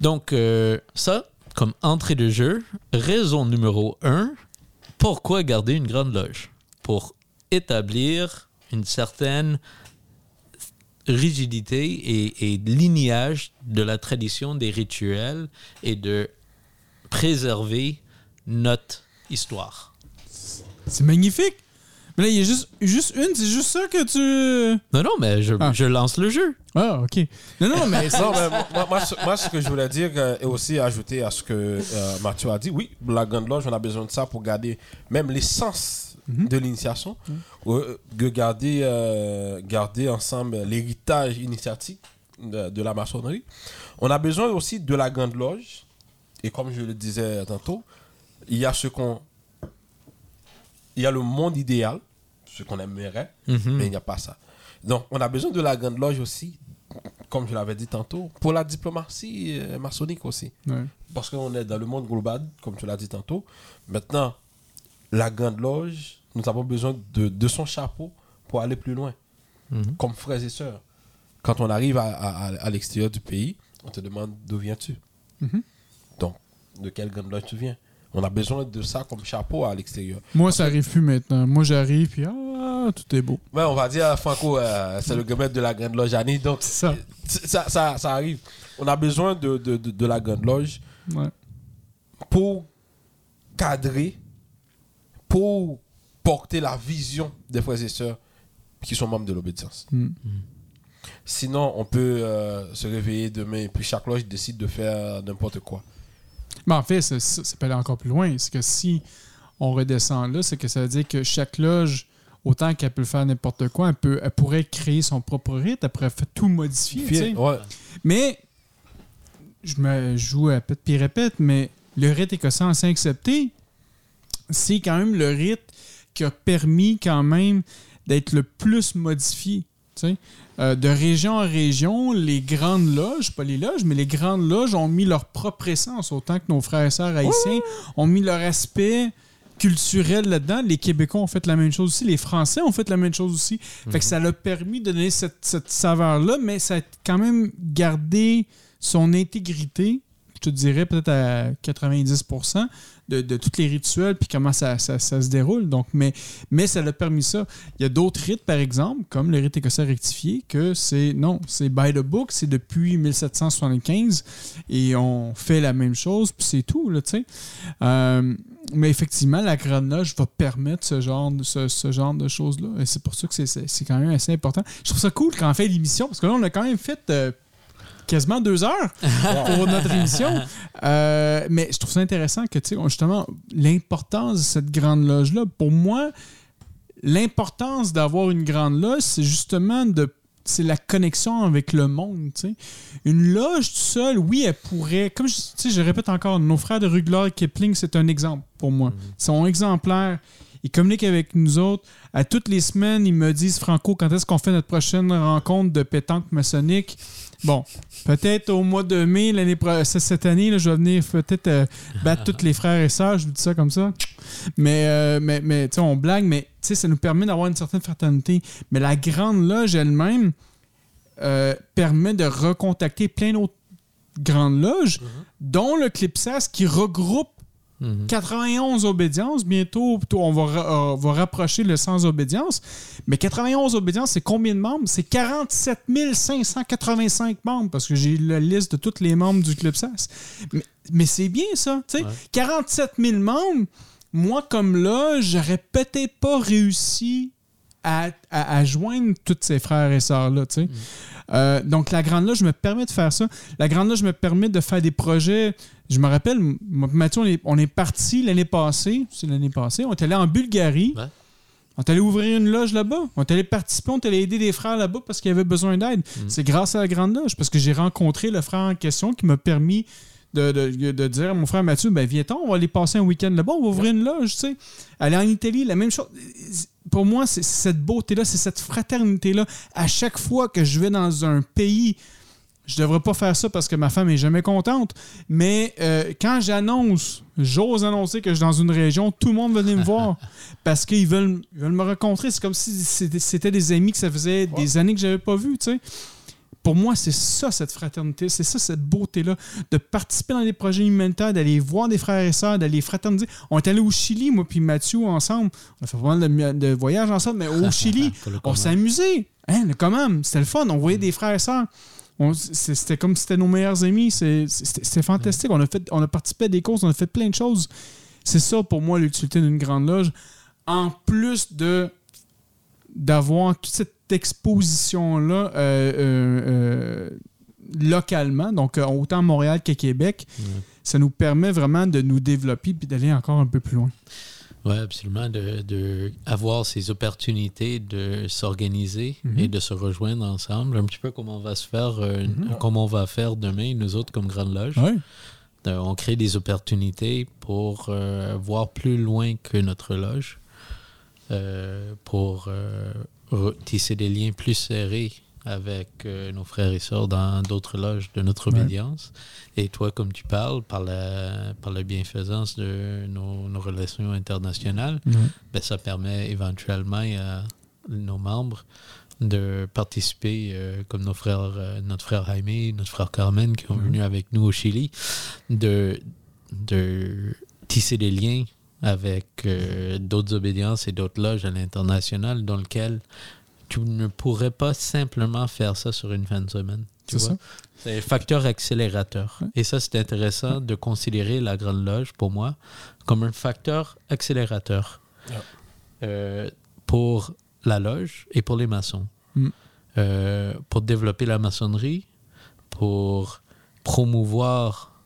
F: Donc, euh, ça, comme entrée de jeu, raison numéro un, pourquoi garder une grande loge? Pour établir une certaine rigidité et, lignage de la tradition des rituels et de préserver notre histoire.
C: C'est magnifique. Mais là, il y a juste, juste une, c'est juste ça que tu.
F: Non, non, mais je,
C: Ah.
F: je lance le jeu.
C: Ah, ok. Non, non, mais.
E: Non, mais moi, moi, ce- moi, ce que je voulais dire euh, et aussi ajouter à ce que euh, Mathieu a dit, oui, la Grande Loge, on a besoin de ça pour garder même l'essence de l'initiation, de garder, euh, garder ensemble l'héritage initiatique de, de la maçonnerie. On a besoin aussi de la Grande Loge, et comme je le disais tantôt, il y a ce qu'on. Il y a le monde idéal, ce qu'on aimerait,
F: Mhm.
E: mais il n'y a pas ça. Donc, on a besoin de la Grande Loge aussi, comme je l'avais dit tantôt, pour la diplomatie euh, maçonnique aussi.
C: Ouais.
E: Parce qu'on est dans le monde global, comme tu l'as dit tantôt. Maintenant, la Grande Loge, nous avons besoin de, de son chapeau pour aller plus loin. Comme frères et sœurs. Quand on arrive à, à- à- à l'extérieur du pays, on te demande d'où viens-tu. Donc, de quelle Grande Loge tu viens On a besoin de ça comme chapeau à l'extérieur.
C: Moi, ça arrive plus maintenant. Moi, j'arrive, puis ah, tout est beau.
E: Ouais, on va dire, Franco, euh, c'est le gamètre de la Grande Loge Annie. Donc,
C: C'est ça.
E: ça, ça, ça arrive. On a besoin de, de, de, de la Grande Loge
C: Ouais.
E: pour cadrer, pour porter la vision des frères et sœurs qui sont membres de l'obédience.
C: Mm.
E: Sinon, on peut euh, se réveiller demain et puis chaque loge décide de faire n'importe quoi.
C: Mais en fait, ça, peut aller encore plus loin. C'est que si on redescend là, c'est que ça veut dire que chaque loge, autant qu'elle peut faire n'importe quoi, elle, peut, elle pourrait créer son propre rite, elle pourrait faire tout modifier. tu sais.
E: Ouais.
C: Mais, je me joue à pète puis répète, mais le rite écossais ancien accepté, c'est quand même le rite qui a permis quand même d'être le plus modifié. tu sais. Euh, de région en région, les grandes loges, pas les loges, mais les grandes loges ont mis leur propre essence, autant que nos frères et sœurs haïtiens ont mis leur aspect culturel là-dedans. Les Québécois ont fait la même chose aussi. Les Français ont fait la même chose aussi. Fait que ça l'a permis de donner cette, cette saveur-là, mais ça a quand même gardé son intégrité, je te dirais peut-être à 90% de, tous les rituels puis comment ça, se déroule. Donc, mais, mais ça l'a permis ça. Il y a d'autres rites, par exemple, comme le rite écossais rectifié, que c'est non, c'est by the book, c'est depuis 1775 et on fait la même chose, puis c'est tout, là, tu sais. Euh, mais effectivement, la Grande va permettre ce genre de, choses-là. Et c'est pour ça que c'est quand même assez important. Je trouve ça cool quand on fait l'émission, parce que là, on a quand même fait euh, quasiment deux heures pour notre émission. Euh, mais je trouve ça intéressant que, tu sais, justement, l'importance de cette Grande Loge-là, pour moi, l'importance d'avoir une Grande Loge, c'est justement de c'est la connexion avec le monde. Une loge toute seule, oui, elle pourrait, comme je, je répète encore, nos frères de Rugler et Kipling, c'est un exemple pour moi. Ils sont exemplaires. Ils communiquent avec nous autres. À toutes les semaines, ils me disent, Franco, quand est-ce qu'on fait notre prochaine rencontre de pétanque maçonnique? Bon, peut-être au mois de mai, l'année cette année, là, je vais venir peut-être euh, battre tous les frères et sœurs, je vous dis ça comme ça. Mais, euh, mais, mais tu sais, on blague, mais tu sais, ça nous permet d'avoir une certaine fraternité. Mais la grande loge elle-même euh, permet de recontacter plein d'autres grandes loges, dont le Clipsas qui regroupe
F: Mhm.
C: 91 obédiences. Bientôt, on va, ra- euh, va rapprocher le sans obédience. Mais 91 obédiences, c'est combien de membres? C'est 47 585 membres, parce que j'ai la liste de tous les membres du Club SAS. Mais, mais c'est bien ça, tu sais.
F: Ouais.
C: 47 000 membres, moi, comme là, j'aurais peut-être pas réussi à, à- à joindre tous ces frères et sœurs-là, tu sais. Euh, donc, la Grande Loge me permet de faire ça. La Grande Loge me permet de faire des projets. Je me rappelle, Mathieu, on est, on est parti l'année passée. C'est l'année passée. On est allé en Bulgarie.
F: Ouais.
C: On est allé ouvrir une loge là-bas. On est allé participer, on est allé aider des frères là-bas parce qu'ils avaient besoin d'aide. C'est grâce à la Grande Loge parce que j'ai rencontré le frère en question qui m'a permis de, de- de dire à mon frère Mathieu, ben viens-t'en, on va aller passer un week-end là-bas, on va ouvrir une loge, tu sais. Aller en Italie, la même chose. Pour moi, c'est cette beauté-là, c'est cette fraternité-là. À chaque fois que je vais dans un pays, je devrais pas faire ça parce que ma femme est jamais contente, mais euh, quand j'annonce, j'ose annoncer que je suis dans une région, tout le monde venait me voir parce qu'ils veulent, ils veulent me rencontrer. C'est comme si c'était des amis que ça faisait des années que j'avais pas vus, tu sais. Pour moi, c'est ça, cette fraternité, c'est ça, cette beauté-là, de participer dans des projets humanitaires, d'aller voir des frères et sœurs, d'aller fraterniser. On est allé au Chili, moi puis Mathieu, ensemble. On a fait pas mal de, de voyages ensemble, mais au Chili, on s'est amusé. Hein, le commande, c'était le fun. On voyait des frères et sœurs. C'était comme si c'était nos meilleurs amis. C'était fantastique. On a, fait, on a participé à des courses, on a fait plein de choses. C'est ça pour moi l'utilité d'une grande loge. En plus de d'avoir toute cette exposition-là euh, euh, euh, localement, donc autant à Montréal qu'à Québec, ça nous permet vraiment de nous développer puis d'aller encore un peu plus loin.
F: Oui, absolument. De, de avoir ces opportunités de s'organiser
C: Mhm.
F: et de se rejoindre ensemble. Un petit peu comme on va se faire, euh,
C: Mhm.
F: comme on va faire demain, nous autres, comme Grande Loge.
C: Ouais.
F: On crée des opportunités pour euh, voir plus loin que notre loge, euh, pour tisser des liens plus serrés avec euh, nos frères et sœurs dans d'autres loges de notre
C: Ouais.
F: obédience. Et toi, comme tu parles, par la, par la bienfaisance de nos, nos relations internationales, ben, ça permet éventuellement à nos membres de participer, euh, comme nos frères, euh, notre frère Jaime, notre frère Carmen, qui ont venu avec nous au Chili, de, de tisser des liens avec euh, d'autres obédiences et d'autres loges à l'international dans lesquelles tu ne pourrais pas simplement faire ça sur une fin de semaine.
C: C'est ça.
F: C'est un facteur accélérateur. Et ça, c'est intéressant de considérer la Grande Loge, pour moi, comme un facteur accélérateur.
E: Ouais.
F: euh, pour la loge et pour les maçons.
C: Mm.
F: Euh, pour développer la maçonnerie, pour promouvoir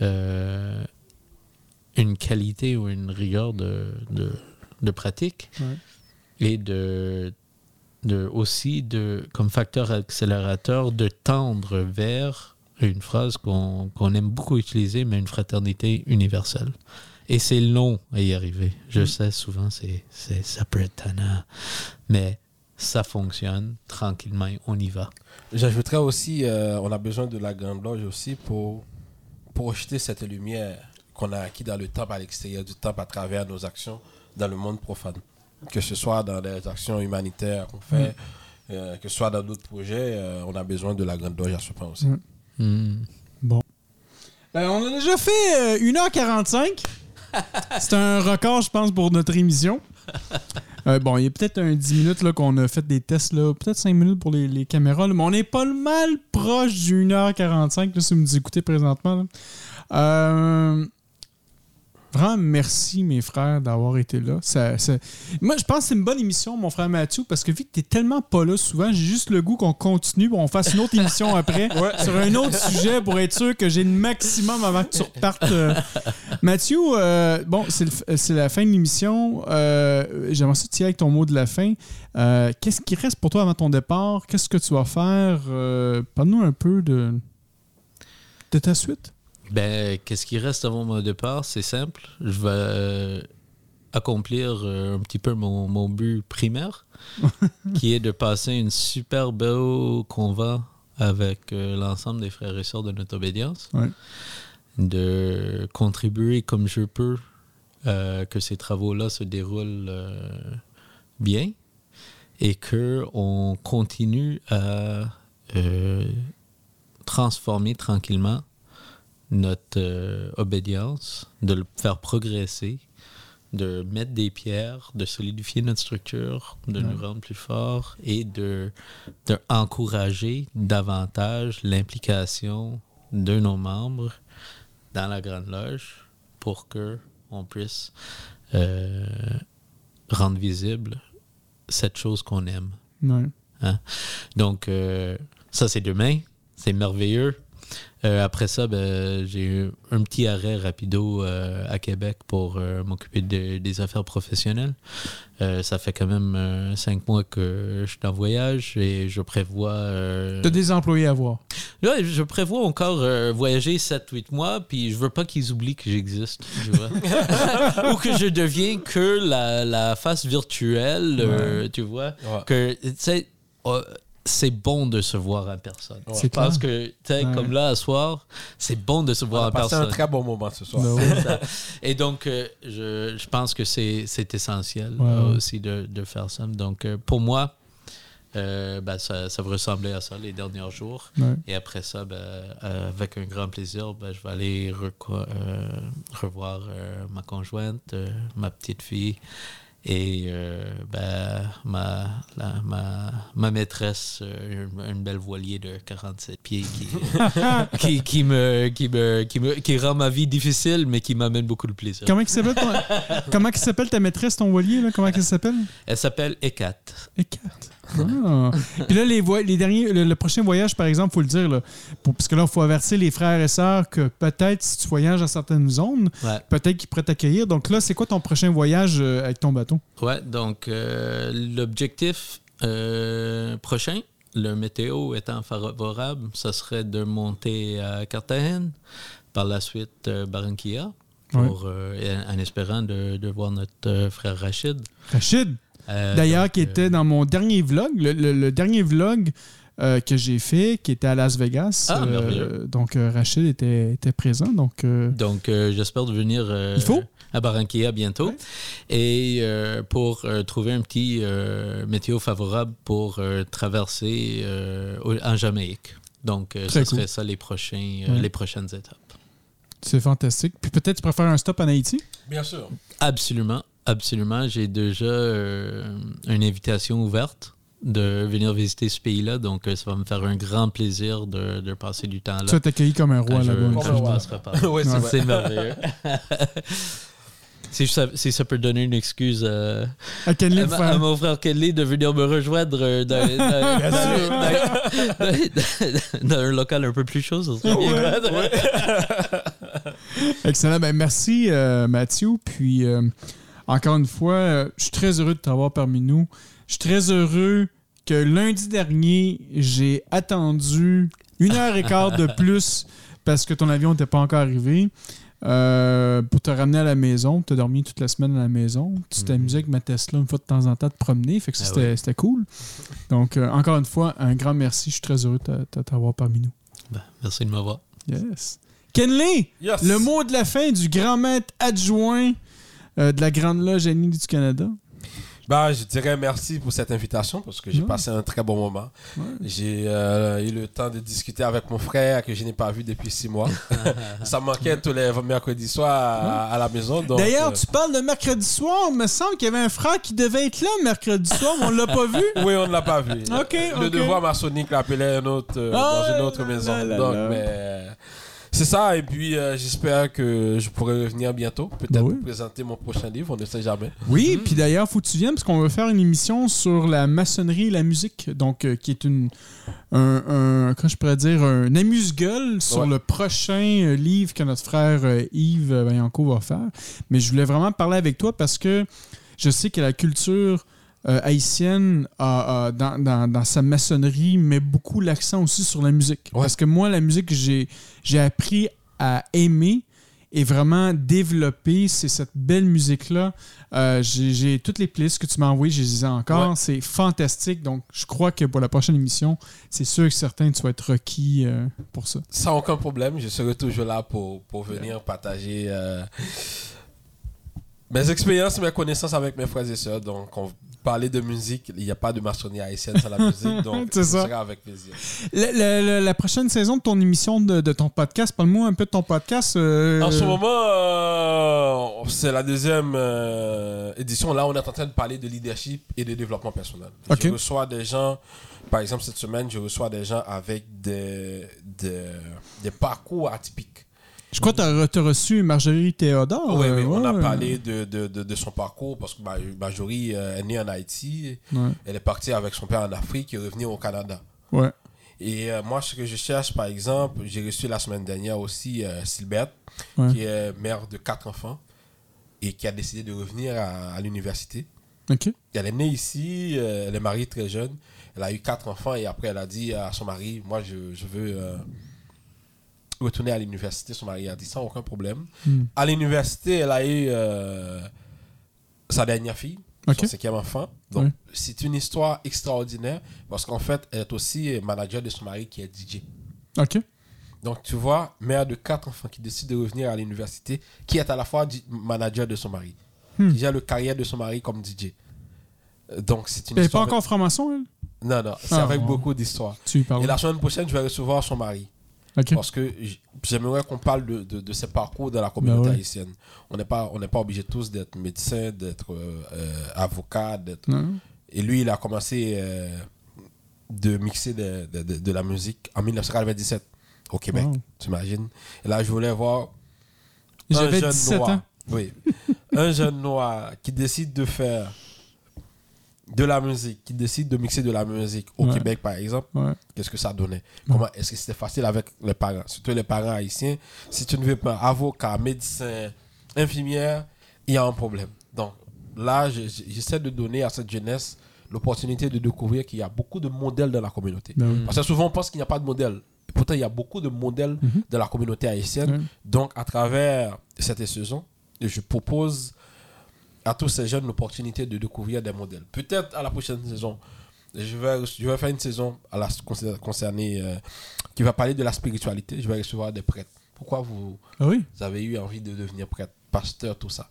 F: euh, une qualité ou une rigueur de, de, de pratique
C: Ouais.
F: et de, de aussi de comme facteur accélérateur de tendre vers une phrase qu'on qu'on aime beaucoup utiliser mais une fraternité universelle. Et c'est long à y arriver. Je sais souvent c'est c'est ça peut être tannant mais ça fonctionne tranquillement on y va.
E: J'ajouterais aussi, euh, on a besoin de la Grande Loge aussi pour projeter cette lumière qu'on a acquis dans le temple, à l'extérieur du temple, à travers nos actions dans le monde profane. Que ce soit dans les actions humanitaires qu'on fait, euh, que ce soit dans d'autres projets, euh, on a besoin de la Grande Loge à ce point aussi.
C: Mm.
F: Hmm.
C: Ben, on a déjà fait euh, 1h45. C'est un record, je pense, pour notre émission. Euh, bon, il y a peut-être un 10 minutes là, qu'on a fait des tests, là, peut-être 5 minutes pour les, les caméras, là, mais on est pas le mal proche du 1h45 là, si vous nous écoutez présentement. là. Euh, Vraiment, merci, mes frères, d'avoir été là. Ça- ça- Moi, je pense que c'est une bonne émission, mon frère Mathieu, parce que vu que t'es tellement pas là souvent, j'ai juste le goût qu'on continue, on fasse une autre émission après sur un autre sujet pour être sûr que j'ai le maximum avant que tu repartes. euh. Mathieu, euh, bon, c'est le f- c'est la fin de l'émission. Euh, J'aimerais ça tirer avec ton mot de la fin. Euh, Qu'est-ce qui reste pour toi avant ton départ? Qu'est-ce que tu vas faire? Euh, Parle-nous un peu de, de ta suite.
F: Ben, qu'est-ce qui reste avant mon départ? C'est simple. Je vais euh, accomplir euh, un petit peu mon, mon but primaire, qui est de passer une super beau convent avec euh, l'ensemble des frères et sœurs de notre obédience,
C: Ouais.
F: de contribuer comme je peux euh, que ces travaux-là se déroulent euh, bien et que on continue à euh, transformer tranquillement notre euh, obédience, de le faire progresser, de mettre des pierres, de solidifier notre structure, de nous rendre plus forts et de, de encourager davantage l'implication de nos membres dans la Grande Loge pour que on puisse euh, rendre visible cette chose qu'on aime.
C: Ouais.
F: Donc, euh, ça, c'est demain. C'est merveilleux. Euh, après ça, ben, j'ai eu un petit arrêt rapido euh, à Québec pour euh, m'occuper de- des affaires professionnelles. Ça fait quand même cinq mois que je suis en voyage et je prévois...
C: T'as des employés à voir?
F: Là, je prévois encore voyager 7-8 mois, puis je veux pas qu'ils oublient que j'existe, tu vois. Ou que je deviens que la, la face virtuelle, tu vois.
E: Ouais.
F: Que, tu sais, euh, c'est bon de se voir en personne.
C: C'est
F: Je pense
C: clair.
F: que, tu sais,
C: Ouais.
F: comme là, à soir, c'est bon de se
E: On
F: voir
E: a
F: en
E: passé un
F: personne.
E: très bon moment ce soir.
F: C'est ça. Et donc, euh, je, je pense que c'est c'est essentiel
C: Ouais,
F: euh, aussi de, de faire ça. Donc, euh, pour moi, ben, ça, ça va ressembler à ça les derniers jours. Et après ça, ben, avec un grand plaisir, ben, je vais aller revoir ma conjointe, ma petite fille et euh, ben, ma, la- ma, ma maîtresse, euh, une, belle voilier de 47 pieds qui, qui, qui, me, qui, me, qui, me, qui rend ma vie difficile, mais qui m'amène beaucoup de plaisir.
C: Comment s'appelle ton- Comment il s'appelle ta maîtresse, ton voilier? Là? Comment elle s'appelle?
F: Elle s'appelle Ekat.
C: Ekat. Ah. Puis là, les, derniers, le, le prochain voyage, par exemple, il faut le dire, là, pour- parce que là, il faut avertir les frères et sœurs que peut-être si tu voyages dans certaines zones,
F: Ouais.
C: peut-être qu'ils pourraient t'accueillir. Donc là, c'est quoi ton prochain voyage euh, avec ton bateau?
F: Ouais, donc euh, l'objectif euh, prochain, le météo étant favorable, ça serait de monter à Carthagène, par la suite Barranquilla, pour, euh, en espérant de, de voir notre euh, frère Rachid.
C: Rachid,
F: Euh,
C: d'ailleurs, qui
F: euh,
C: était dans mon dernier vlog, le, le- le dernier vlog euh, que j'ai fait, qui était à Las Vegas.
F: Ah,
C: Euh,
F: merveilleux.
C: donc, euh, Rachid était, était présent. Donc, euh,
F: Donc, euh, j'espère de venir euh,
C: Il faut.
F: à Barranquilla bientôt.
C: Ouais.
F: Et euh, pour euh, trouver un petit euh, météo favorable pour euh, traverser euh, en Jamaïque. Donc, euh, ce
C: cool.
F: serait ça les, prochains, euh,
C: Ouais.
F: les prochaines étapes.
C: c'est fantastique. Puis peut-être tu préfères un stop en Haïti?
E: Bien sûr.
F: Absolument, absolument. J'ai déjà euh, une invitation ouverte de venir visiter ce pays-là. Donc, euh, ça va me faire un grand plaisir de, de passer du temps là.
C: Tu vas t'accueillir comme un roi là-bas.
F: quand je
E: Comme un roi.
F: passerai par là.
E: Ouais, c'est
C: Ouais.
F: merveilleux. Si ça, si ça peut donner une excuse euh,
C: À Kenley
F: à, ma- mon frère Kelly de venir me rejoindre dans, dans- dans- dans- dans un local un peu plus chaud, ça serait bien.
C: Excellent. Ben, merci, euh, Mathieu. Puis, euh, encore une fois, euh, je suis très heureux de t'avoir parmi nous. Je suis très heureux que lundi dernier, j'ai attendu une heure et quart de plus parce que ton avion n'était pas encore arrivé. euh, pour te ramener à la maison. Tu as dormi toute la semaine à la maison. Tu t'amusais avec ma Tesla une fois de temps en temps de promener. Fait que
F: Ah
C: c'était
F: ouais.
C: cool. Donc, euh, encore une fois, un grand merci. Je suis très heureux de t'a- de t'avoir parmi nous.
F: Ben, merci de m'avoir.
C: Yes. Kenley,
E: Yes.
C: le mot de la fin du grand maître adjoint euh, de la Grande Loge Annie du Canada.
E: Bah, je dirais merci pour cette invitation parce que j'ai
C: Ouais.
E: passé un très bon moment. J'ai euh, eu le temps de discuter avec mon frère que je n'ai pas vu depuis six mois. Ça manquait tous les mercredis soirs à, à la maison.
C: D'ailleurs,
E: euh,
C: tu parles de mercredi soir. Il me semble qu'il y avait un frère qui devait être là mercredi soir, mais on l'a pas vu.
E: Oui, on ne l'a pas vu.
C: Ok,
E: Le devoir maçonnique l'appelait un autre, euh,
C: Ah,
E: dans une autre maison.
C: là, là,
E: Donc,
C: là.
E: mais, euh, c'est ça. Et puis, euh, j'espère que je pourrai revenir bientôt. Peut-être
C: oui.
E: pour présenter mon prochain livre. On ne sait jamais.
C: Oui, puis d'ailleurs, faut que tu viennes parce qu'on va faire une émission sur la maçonnerie et la musique, donc euh, qui est une un, un- comment je pourrais dire un amuse-gueule sur
E: Ouais.
C: le prochain euh, livre que notre frère euh, Yves Vaillancourt va faire. Mais je voulais vraiment parler avec toi parce que je sais que la culture euh, haïtienne dans, dans- dans sa maçonnerie met beaucoup l'accent aussi sur la musique.
E: Ouais.
C: Parce que moi, la musique que j'ai j'ai appris à aimer et vraiment développer, c'est cette belle musique-là. Euh, j'ai j'ai toutes les playlists que tu m'as envoyées, je les ai encore.
E: Ouais.
C: C'est fantastique. Donc, je crois que pour la prochaine émission, c'est sûr que certain tu vas être requis euh, pour ça.
E: Sans aucun problème, je serai toujours là pour, pour venir partager mes expériences, mes connaissances avec mes frères et sœurs. Donc, on parlait de musique, il n'y a pas de maçonnerie haïtienne sans la musique. Donc,
C: ça.
E: sera avec plaisir.
C: La, prochaine saison de ton émission, de, de ton podcast, parle-moi un peu de ton podcast. euh,
E: En ce moment, euh, c'est la deuxième euh, édition. Là, on est en train de parler de leadership et de développement personnel. Je reçois des gens, par exemple, cette semaine, je reçois des gens avec des, des, des parcours atypiques.
C: Je crois que tu as, reçu Marjorie Théodore.
E: oui, oui, on a parlé de, de, de, de son parcours parce que Ma- Marjorie euh, est née en Haïti.
C: Ouais.
E: Elle est partie avec son père en Afrique et est revenue au Canada.
C: Ouais.
E: Et euh, moi, ce que je cherche, par exemple, j'ai reçu la semaine dernière aussi euh,
C: Ouais.
E: qui est mère de quatre enfants et qui a décidé de revenir à, à l'université. Elle est née ici, euh, elle est mariée très jeune, elle a eu quatre enfants et après elle a dit à son mari, moi je, je veux retourner à l'université. Son mari a dit sans aucun problème.
C: Hmm.
E: À l'université, elle a eu euh, sa dernière fille,
C: Ok.
E: son cinquième enfant. Donc c'est une histoire extraordinaire parce qu'en fait, elle est aussi manager de son mari qui est DJ.
C: OK.
E: Donc, tu vois, mère de quatre enfants qui décide de revenir à l'université, qui est à la fois manager de son mari,
C: Hmm.
E: qui gère le carrière de son mari comme DJ. Donc, c'est une
C: Elle n'est pas
E: histoire.
C: encore franc-maçon, elle?
E: Non, non, c'est
C: Ah,
E: avec beaucoup d'histoires. Et la semaine prochaine, je vais recevoir son mari. Parce que j'aimerais qu'on parle de, de, de ses parcours dans la communauté
C: Ben ouais.
E: haïtienne. On n'est pas, on pas obligé tous d'être médecin, d'être euh, euh, avocat. d'être-. Et lui, il a commencé euh, de mixer de, de- la musique en 1997 au Québec.
C: Wow.
E: Tu imagines Et là, je voulais voir un jeune
C: 17
E: noir.
C: ans.
E: Oui. un jeune noir qui décide de faire de la musique, qui décide de mixer de la musique au
C: Ouais.
E: Québec, par exemple,
C: Ouais.
E: qu'est-ce que ça donnait? Comment Est-ce que c'était facile avec les parents? Surtout les parents haïtiens. Si tu ne veux pas avocat, médecin, infirmière, il y a un problème. Donc là, je- je- j'essaie de donner à cette jeunesse l'opportunité de découvrir qu'il y a beaucoup de modèles dans la communauté.
C: Ben.
E: Parce que souvent, on pense qu'il n'y a pas de modèle. Pourtant, il y a beaucoup de modèles
C: Mhm.
E: de la communauté haïtienne. Donc, à travers cette saison, je propose à tous ces jeunes l'opportunité de découvrir des modèles. Peut-être à la prochaine saison, je vais, je vais faire une saison à la, concer- concernée euh, qui va parler de la spiritualité. Je vais recevoir des prêtres. Pourquoi vous,
C: Ah oui?
E: vous avez eu envie de devenir prêtre, pasteur, tout ça?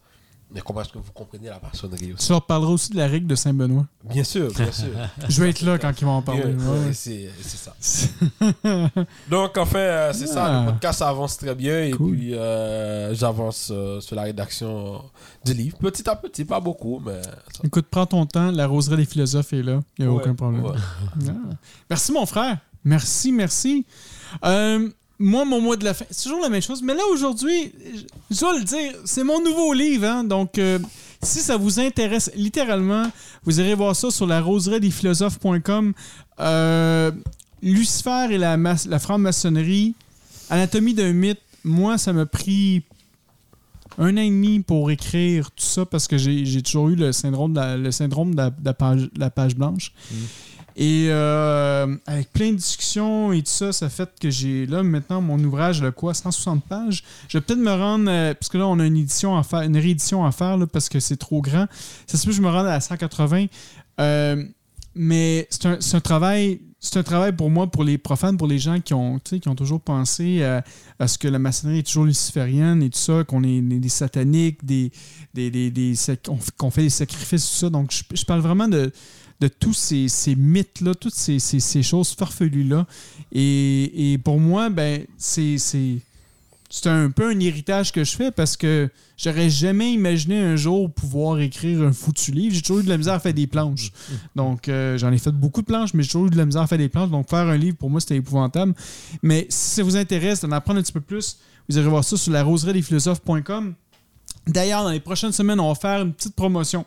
E: Mais comment est-ce que vous comprenez la maçonnerie aussi
C: Tu leur parleras aussi de la règle de Saint-Benoît.
E: Bien sûr, bien sûr.
C: Je vais être là quand ils vont en parler. Ouais.
E: C'est ça. Donc, enfin, euh, c'est ça.
C: Ah.
E: Le podcast avance très bien. Et
C: Cool.
E: puis, euh, j'avance euh, sur la rédaction du livre. Petit à petit, pas beaucoup, mais. ça-
C: Écoute, prends ton temps. La roseraie des philosophes est là. Il n'y a
E: Ouais,
C: aucun problème.
E: ouais.
C: Ah. Merci, mon frère. Merci, merci. Euh, moi, mon mois de la fin, c'est toujours la même chose. Mais là, aujourd'hui, je dois le dire, c'est mon nouveau livre. Hein, donc, euh, si ça vous intéresse, littéralement, vous irez voir ça sur la roseraie des philosophes.com. Euh, Lucifer et la, franc-maçonnerie, Anatomie d'un mythe, moi, ça m'a pris un an et demi pour écrire tout ça parce que j'ai toujours eu le syndrome de la, page, de la page blanche. Et euh, avec plein de discussions et tout ça, ça fait que j'ai là maintenant mon ouvrage, le quoi, 160 pages. Je vais peut-être me rendre, euh, parce que là on a une édition à faire, une réédition à faire là, parce que c'est trop grand. Ça se peut que je me rende à 180. Euh, mais c'est un, un travail. C'est un travail pour moi, pour les profanes, pour les gens qui ont, qui ont toujours pensé à, ce que la maçonnerie est toujours luciférienne et tout ça, qu'on est des sataniques, des, des, des- des qu'on fait des sacrifices, tout ça. Donc, je, je parle vraiment de, de tous ces, ces mythes-là, toutes ces, ces- ces choses farfelues-là. Et, et pour moi, ben, c'est c'est- c'est un peu un héritage que je fais parce que j'aurais jamais imaginé un jour pouvoir écrire un foutu livre. J'ai toujours eu de la misère à faire des planches. Donc, euh, j'en ai fait beaucoup de planches, mais j'ai toujours eu de la misère à faire des planches. Donc, faire un livre, pour moi, c'était épouvantable. Mais si ça vous intéresse d'en apprendre un petit peu plus, vous irez voir ça sur la philosophes.com. D'ailleurs, dans les prochaines semaines, on va faire une petite promotion.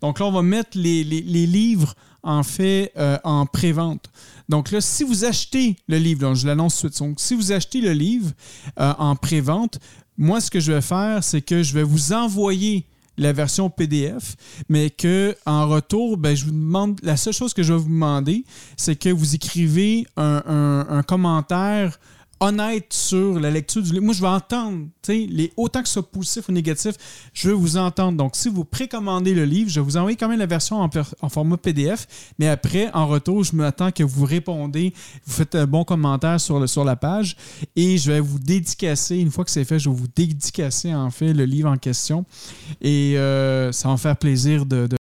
C: Donc là, on va mettre les, livres, en fait, euh, en pré-vente. Donc là, si vous achetez le livre, donc je l'annonce tout de suite, donc si vous achetez le livre euh, en pré-vente, moi, ce que je vais faire, c'est que je vais vous envoyer la version PDF, mais que en retour, ben, la seule chose que je vais vous demander, c'est que vous écrivez un commentaire honnête sur la lecture du livre. Moi, je vais entendre, les, autant que ce soit positif ou négatif, je veux vous entendre. Donc, si vous précommandez le livre, je vais vous envoyer quand même la version en, format PDF, mais après, en retour, je m'attends que vous répondez, vous faites un bon commentaire sur, la page, et je vais vous dédicacer, une fois que c'est fait, je vais vous dédicacer, en fait, le livre en question, et euh, ça va me faire plaisir de